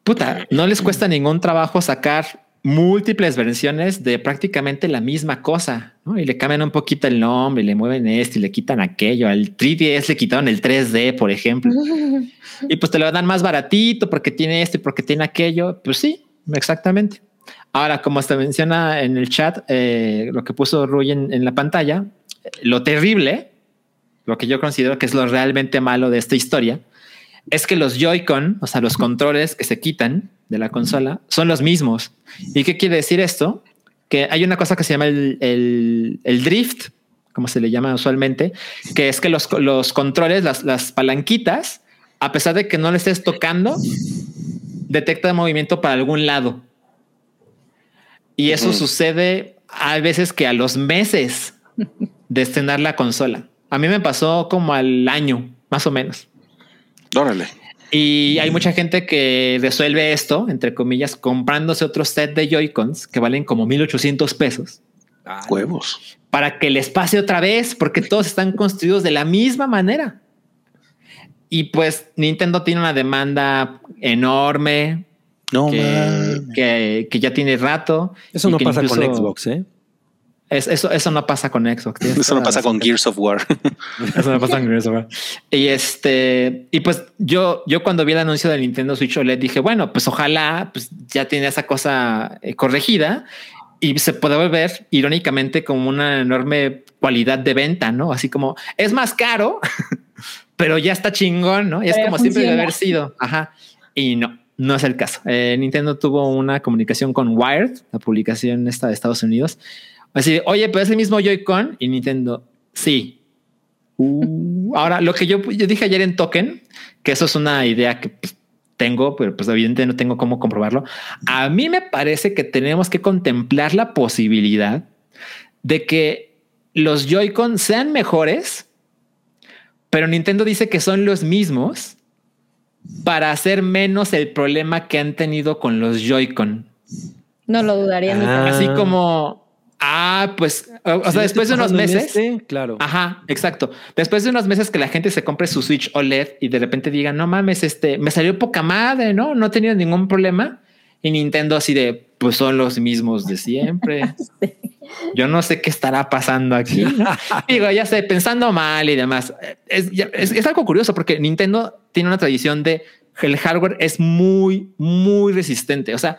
puta, no les cuesta ningún trabajo sacar múltiples versiones de prácticamente la misma cosa, ¿no? Y le cambian un poquito el nombre, y le mueven esto y le quitan aquello. Al 3DS le quitaron el 3D, por ejemplo. *laughs* y pues te lo dan más baratito porque tiene esto y porque tiene aquello. Pues sí, exactamente. Ahora, como se menciona en el chat, eh, lo que puso Rui en, en la pantalla, lo terrible, lo que yo considero que es lo realmente malo de esta historia, es que los Joy-Con, o sea, los controles que se quitan de la consola, son los mismos. ¿Y qué quiere decir esto? Que hay una cosa que se llama el, el- el drift, como se le llama usualmente, que es que los, los controles, las, las palanquitas, a pesar de que no le estés tocando, detecta movimiento para algún lado. Y eso sucede a veces que a los meses de estrenar la consola. A mí me pasó como al año, más o menos. Órale. Y hay mucha gente que resuelve esto, entre comillas, comprándose otro set de Joy-Cons que valen como 1800 pesos Huevos. para que les pase otra vez, porque todos están construidos de la misma manera. Y pues Nintendo tiene una demanda enorme No que, que, que ya tiene rato. Eso no pasa con Xbox, ¿eh? Es- eso, eso no pasa con Xbox. *laughs* Eso no pasa con Gears of War. Eso me pasa en Gears of War. Y este, y pues yo, yo cuando vi el anuncio del Nintendo Switch OLED dije, bueno, pues ojalá pues ya tiene esa cosa eh, corregida y se puede volver irónicamente como una enorme cualidad de venta, ¿no? Así como es más caro, *laughs* pero ya está chingón, ¿no? Y es Pero como siempre debe funciona. haber sido. Ajá. Y no, no es el caso. Eh, Nintendo tuvo una comunicación con Wired, la publicación esta de Estados Unidos. Así, de, oye, pero es el mismo Joy-Con y Nintendo, sí, Uh, ahora, lo que yo, yo dije ayer en Token, que eso es una idea que pues, tengo, pero pues evidentemente no tengo cómo comprobarlo. A mí me parece que tenemos que contemplar la posibilidad de que los Joy-Con sean mejores, pero Nintendo dice que son los mismos para hacer menos el problema que han tenido con los Joy-Con. No lo dudaría ni Ah. Así como Ah, pues, o, sea, después de unos meses. este, claro. Ajá, exacto. Después de unos meses que la gente se compre su Switch OLED y de repente diga, no mames, este me salió poca madre, no, no he tenido ningún problema. Y Nintendo así de, pues son los mismos de siempre. *laughs* Yo no sé qué estará pasando aquí. *laughs* Digo, ya sé, pensando mal y demás. Es, es- es algo curioso porque Nintendo tiene una tradición de el hardware es muy, muy resistente. O sea,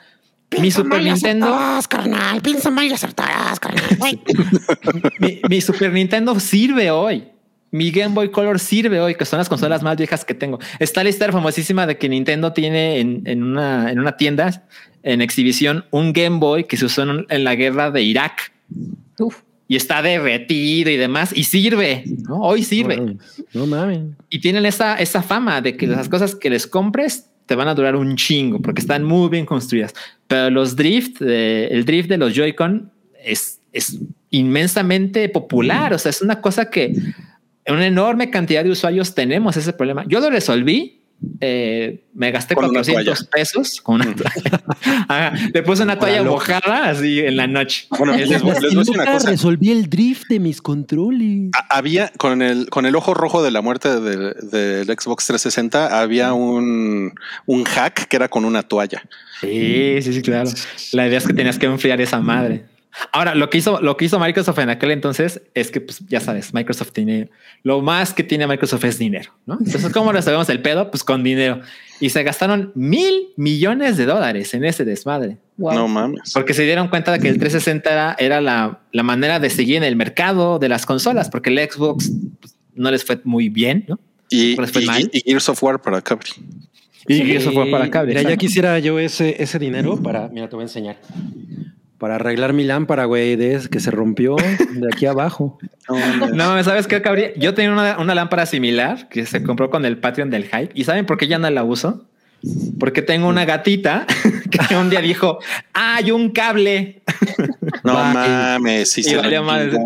mi Super Nintendo, carnal. Piensa mal y acertarás, carnal. Mi, mi Super Nintendo sirve hoy. Mi Game Boy Color sirve hoy, que son las consolas más viejas que tengo. Está la historia famosísima de que Nintendo tiene en, en una, en una tienda en exhibición un Game Boy que se usó en, en la guerra de Irak Uf. y está derretido y demás y sirve. ¿no? Hoy sirve. No mames, No mames. Y tienen esa, esa fama de que las cosas que les compres te van a durar un chingo porque están muy bien construidas. Pero los drift, eh, el drift de los Joy-Con es, es inmensamente popular. O sea, es una cosa que una enorme cantidad de usuarios tenemos ese problema. Yo lo resolví. Eh, me gasté Con una 400 toalla. pesos con una toalla. *laughs* Ajá, le puse una toalla mojada así en la noche. Bueno, les, les voy a decir una Nunca cosa. resolví el drift de mis controles. Había con el con el ojo rojo de la muerte del, del Xbox 360 había un, un hack que era con una toalla. Sí, sí, sí, claro. La idea es que tenías que enfriar esa madre. Ahora, lo que hizo, lo que hizo Microsoft en aquel entonces es que, pues, ya sabes, Microsoft tiene lo más que tiene Microsoft es dinero, ¿no? Entonces, ¿cómo resolvemos el pedo? Pues con dinero. Y se gastaron mil millones de dólares en ese desmadre. Wow. No mames. Porque se dieron cuenta de que el 360 era, era la, la manera de seguir en el mercado de las consolas, porque el Xbox pues, no les fue muy bien, ¿no? Y, ¿Cuál fue el y, mal? y Gears of War para Cabri. Y eso fue para cable. Mira, ya quisiera yo ese, ese dinero para, mira, te voy a enseñar. Para arreglar mi lámpara, güey, de ese que se rompió de aquí abajo. *laughs* No, ¿sabes qué, Cabri? Yo tenía una, una lámpara similar que se compró con el Patreon del Hype. ¿Y saben por qué ya no la uso? Porque tengo una gatita *laughs* que un día dijo, "Ah, hay un cable. *laughs* No *laughs* Va, mames. sí y valió.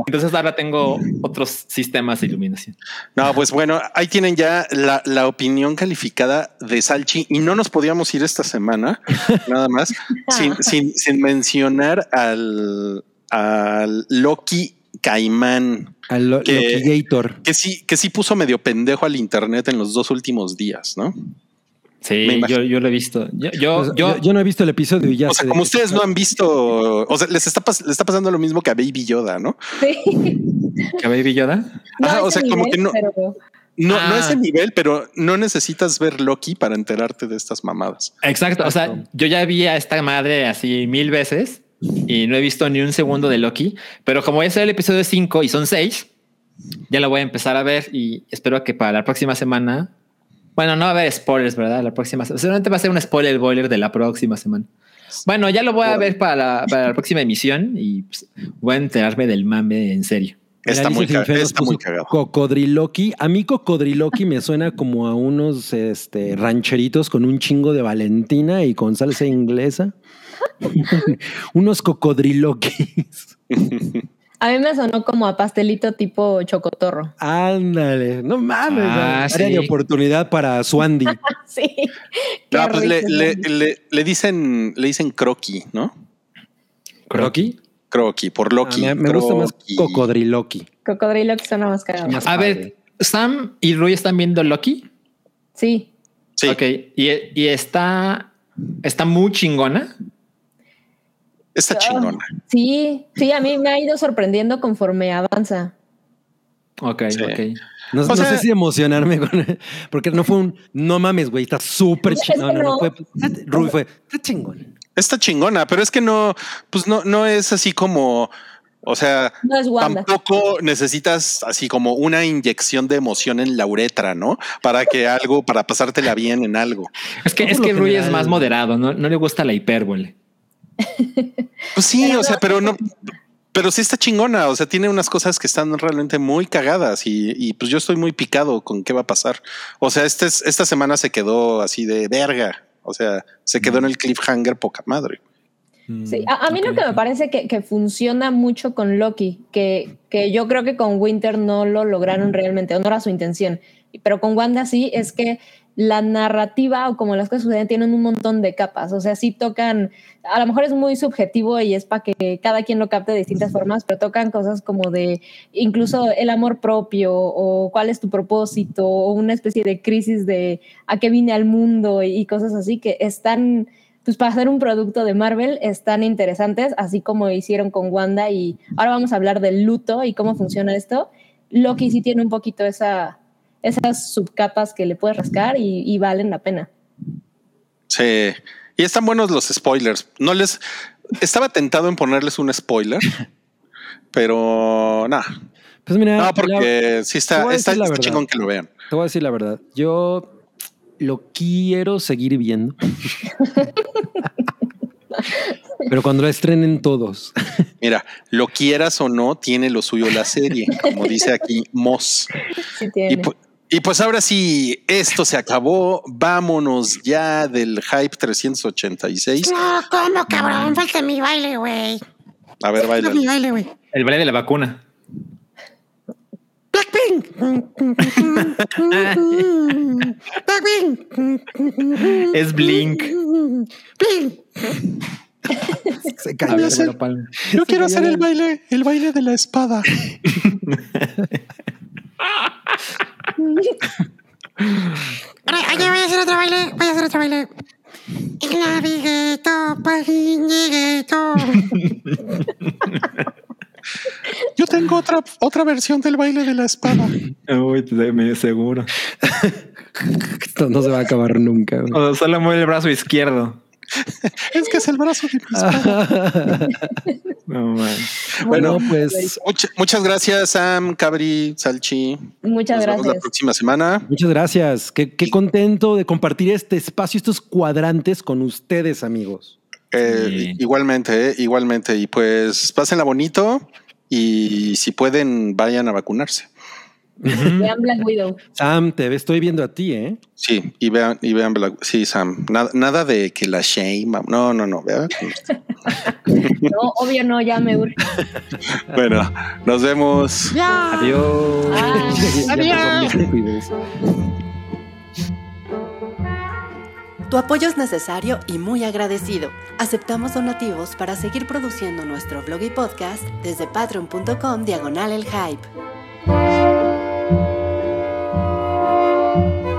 Entonces ahora tengo otros sistemas de iluminación. No, pues bueno, ahí tienen ya la, la opinión calificada de Salchi y no nos podíamos ir esta semana, nada más, sin, sin, sin mencionar al, al Loki Caimán, Al Lo- Que- Loki Gator. que sí, que sí puso medio pendejo al internet en los dos últimos días, ¿no? Sí, yo, yo lo he visto. Yo, yo, Pues, yo- no he visto el episodio y ya o sea, como ustedes no han visto, o sea, les está, pas- les está pasando lo mismo que a Baby Yoda, ¿no? Sí. ¿que Baby Yoda? No Ajá, a o sea, como nivel, que no- pero- No, no es el nivel, pero no necesitas ver Loki para enterarte de estas mamadas. Exacto. O sea, yo ya vi a esta madre así mil veces y no he visto ni un segundo de Loki, pero como es el episodio 5 y son seis, ya lo voy a empezar a ver y espero que para la próxima semana. Bueno, no va a haber spoilers, ¿verdad? La próxima seguramente va a ser un spoiler boiler de la próxima semana. Bueno, ya lo voy a ver para la, para la próxima emisión y pues, voy a enterarme del mame en serio. Está muy, está muy cagado. Cocodriloqui. A mí Cocodriloqui me suena como a unos este, rancheritos con un chingo de Valentina y con salsa inglesa. *laughs* unos cocodriloquis. *laughs* A mí me sonó como a pastelito tipo chocotorro. Ándale, no mames, Ah, área de sí. oportunidad para Swandy. *laughs* Sí. No, pues le, le, le, le dicen, le dicen croqui, ¿no? ¿Croqui? Croqui, por Ah, Loki. me, me gusta más. Cocodriloqui. Cocodrilo que suena más. Más A padre. ver, Sam y Rui están viendo Loki. Sí. Sí, Ok, y, y está, está muy chingona. Está chingona. Sí, sí, a mí me ha ido sorprendiendo conforme avanza. Ok, Sí. ok. No, O no sea- sé si emocionarme con porque no fue un no mames, güey, está súper *laughs* chingón. No, no, no. fue Rui fue está chingón. Está chingona, pero es que no, pues no, no es así como, o sea, No es Wanda. tampoco necesitas así como una inyección de emoción en la uretra, ¿no? Para que algo, para pasártela bien en algo. Es que, es que Rui es general- más moderado, no, no le gusta la hipérbole. Pues sí, Pero o sea, no- pero no, pero sí está chingona. O sea, tiene unas cosas que están realmente muy cagadas y, y, pues yo estoy muy picado con qué va a pasar. O sea, este, es- esta semana se quedó así de verga. O sea, se quedó en el cliffhanger poca madre. Sí, a, a mí lo que me parece que, que funciona mucho con Loki, que, que yo creo que con Winter no lo lograron realmente, o no era su intención, pero con Wanda sí, es que la narrativa o como las cosas suceden tienen un montón de capas. O sea, sí tocan, a lo mejor es muy subjetivo y es para que cada quien lo capte de distintas formas, pero tocan cosas como de incluso el amor propio o cuál es tu propósito o una especie de crisis de a qué vine al mundo y, cosas así que están, pues para hacer un producto de Marvel están interesantes, así como hicieron con Wanda y ahora vamos a hablar del luto y cómo funciona esto. Loki sí tiene un poquito esa esas subcapas que le puedes rascar y, y valen la pena. Sí. Y están buenos los spoilers. No les estaba tentado en ponerles un spoiler, *laughs* pero nada. Pues mira, No, la- porque sí te está, está, la está chingón que lo vean. te voy a decir la verdad. Yo lo quiero seguir viendo. *laughs* Pero cuando la estrenen todos. Mira, lo quieras o no, tiene lo suyo la serie, como dice aquí Moss. Sí tiene. Y pues ahora sí, esto se acabó. Vámonos ya del hype 386. No, ¿cómo, cabrón? Falta mi baile, güey. A ver, Falta mi baile, güey. El baile de la vacuna. Blackpink. Blackpink. Es Blink. Blink. Se cayó. ver, bueno, pal- Yo quiero hacer el baile, el baile de la espada. *laughs* Oye, voy a hacer otro baile. Voy a hacer otro baile. El navigueto, paginigueto. Yo tengo otra, otra versión del baile de la espada. Uy, medio seguro. Esto no se va a acabar nunca. güey. O solo mueve el brazo izquierdo. *laughs* Es que es el brazo de mi espada. *laughs* No, man. Bueno, pues Mucha- muchas gracias, Sam, Cabri, Salchi. Muchas Nos vemos la gracias. próxima semana. muchas gracias. Qué, qué contento de compartir este espacio, estos cuadrantes con ustedes, amigos. Eh, Sí. Igualmente, eh, igualmente. Y pues pásenla bonito y si pueden, vayan a vacunarse. Vean Black Widow. Sam, te estoy viendo a ti, ¿eh? Sí, y vean, y vean, Black- sí, Sam. Nada, nada de que la shame. No, no, no. vean. *laughs* No, obvio no, ya me urge. *laughs* bueno, nos vemos. Ya. Adiós. *laughs* Te cuides. Tu apoyo es necesario y muy agradecido. Aceptamos donativos para seguir produciendo nuestro blog y podcast desde patreon.com diagonal el hype. thank you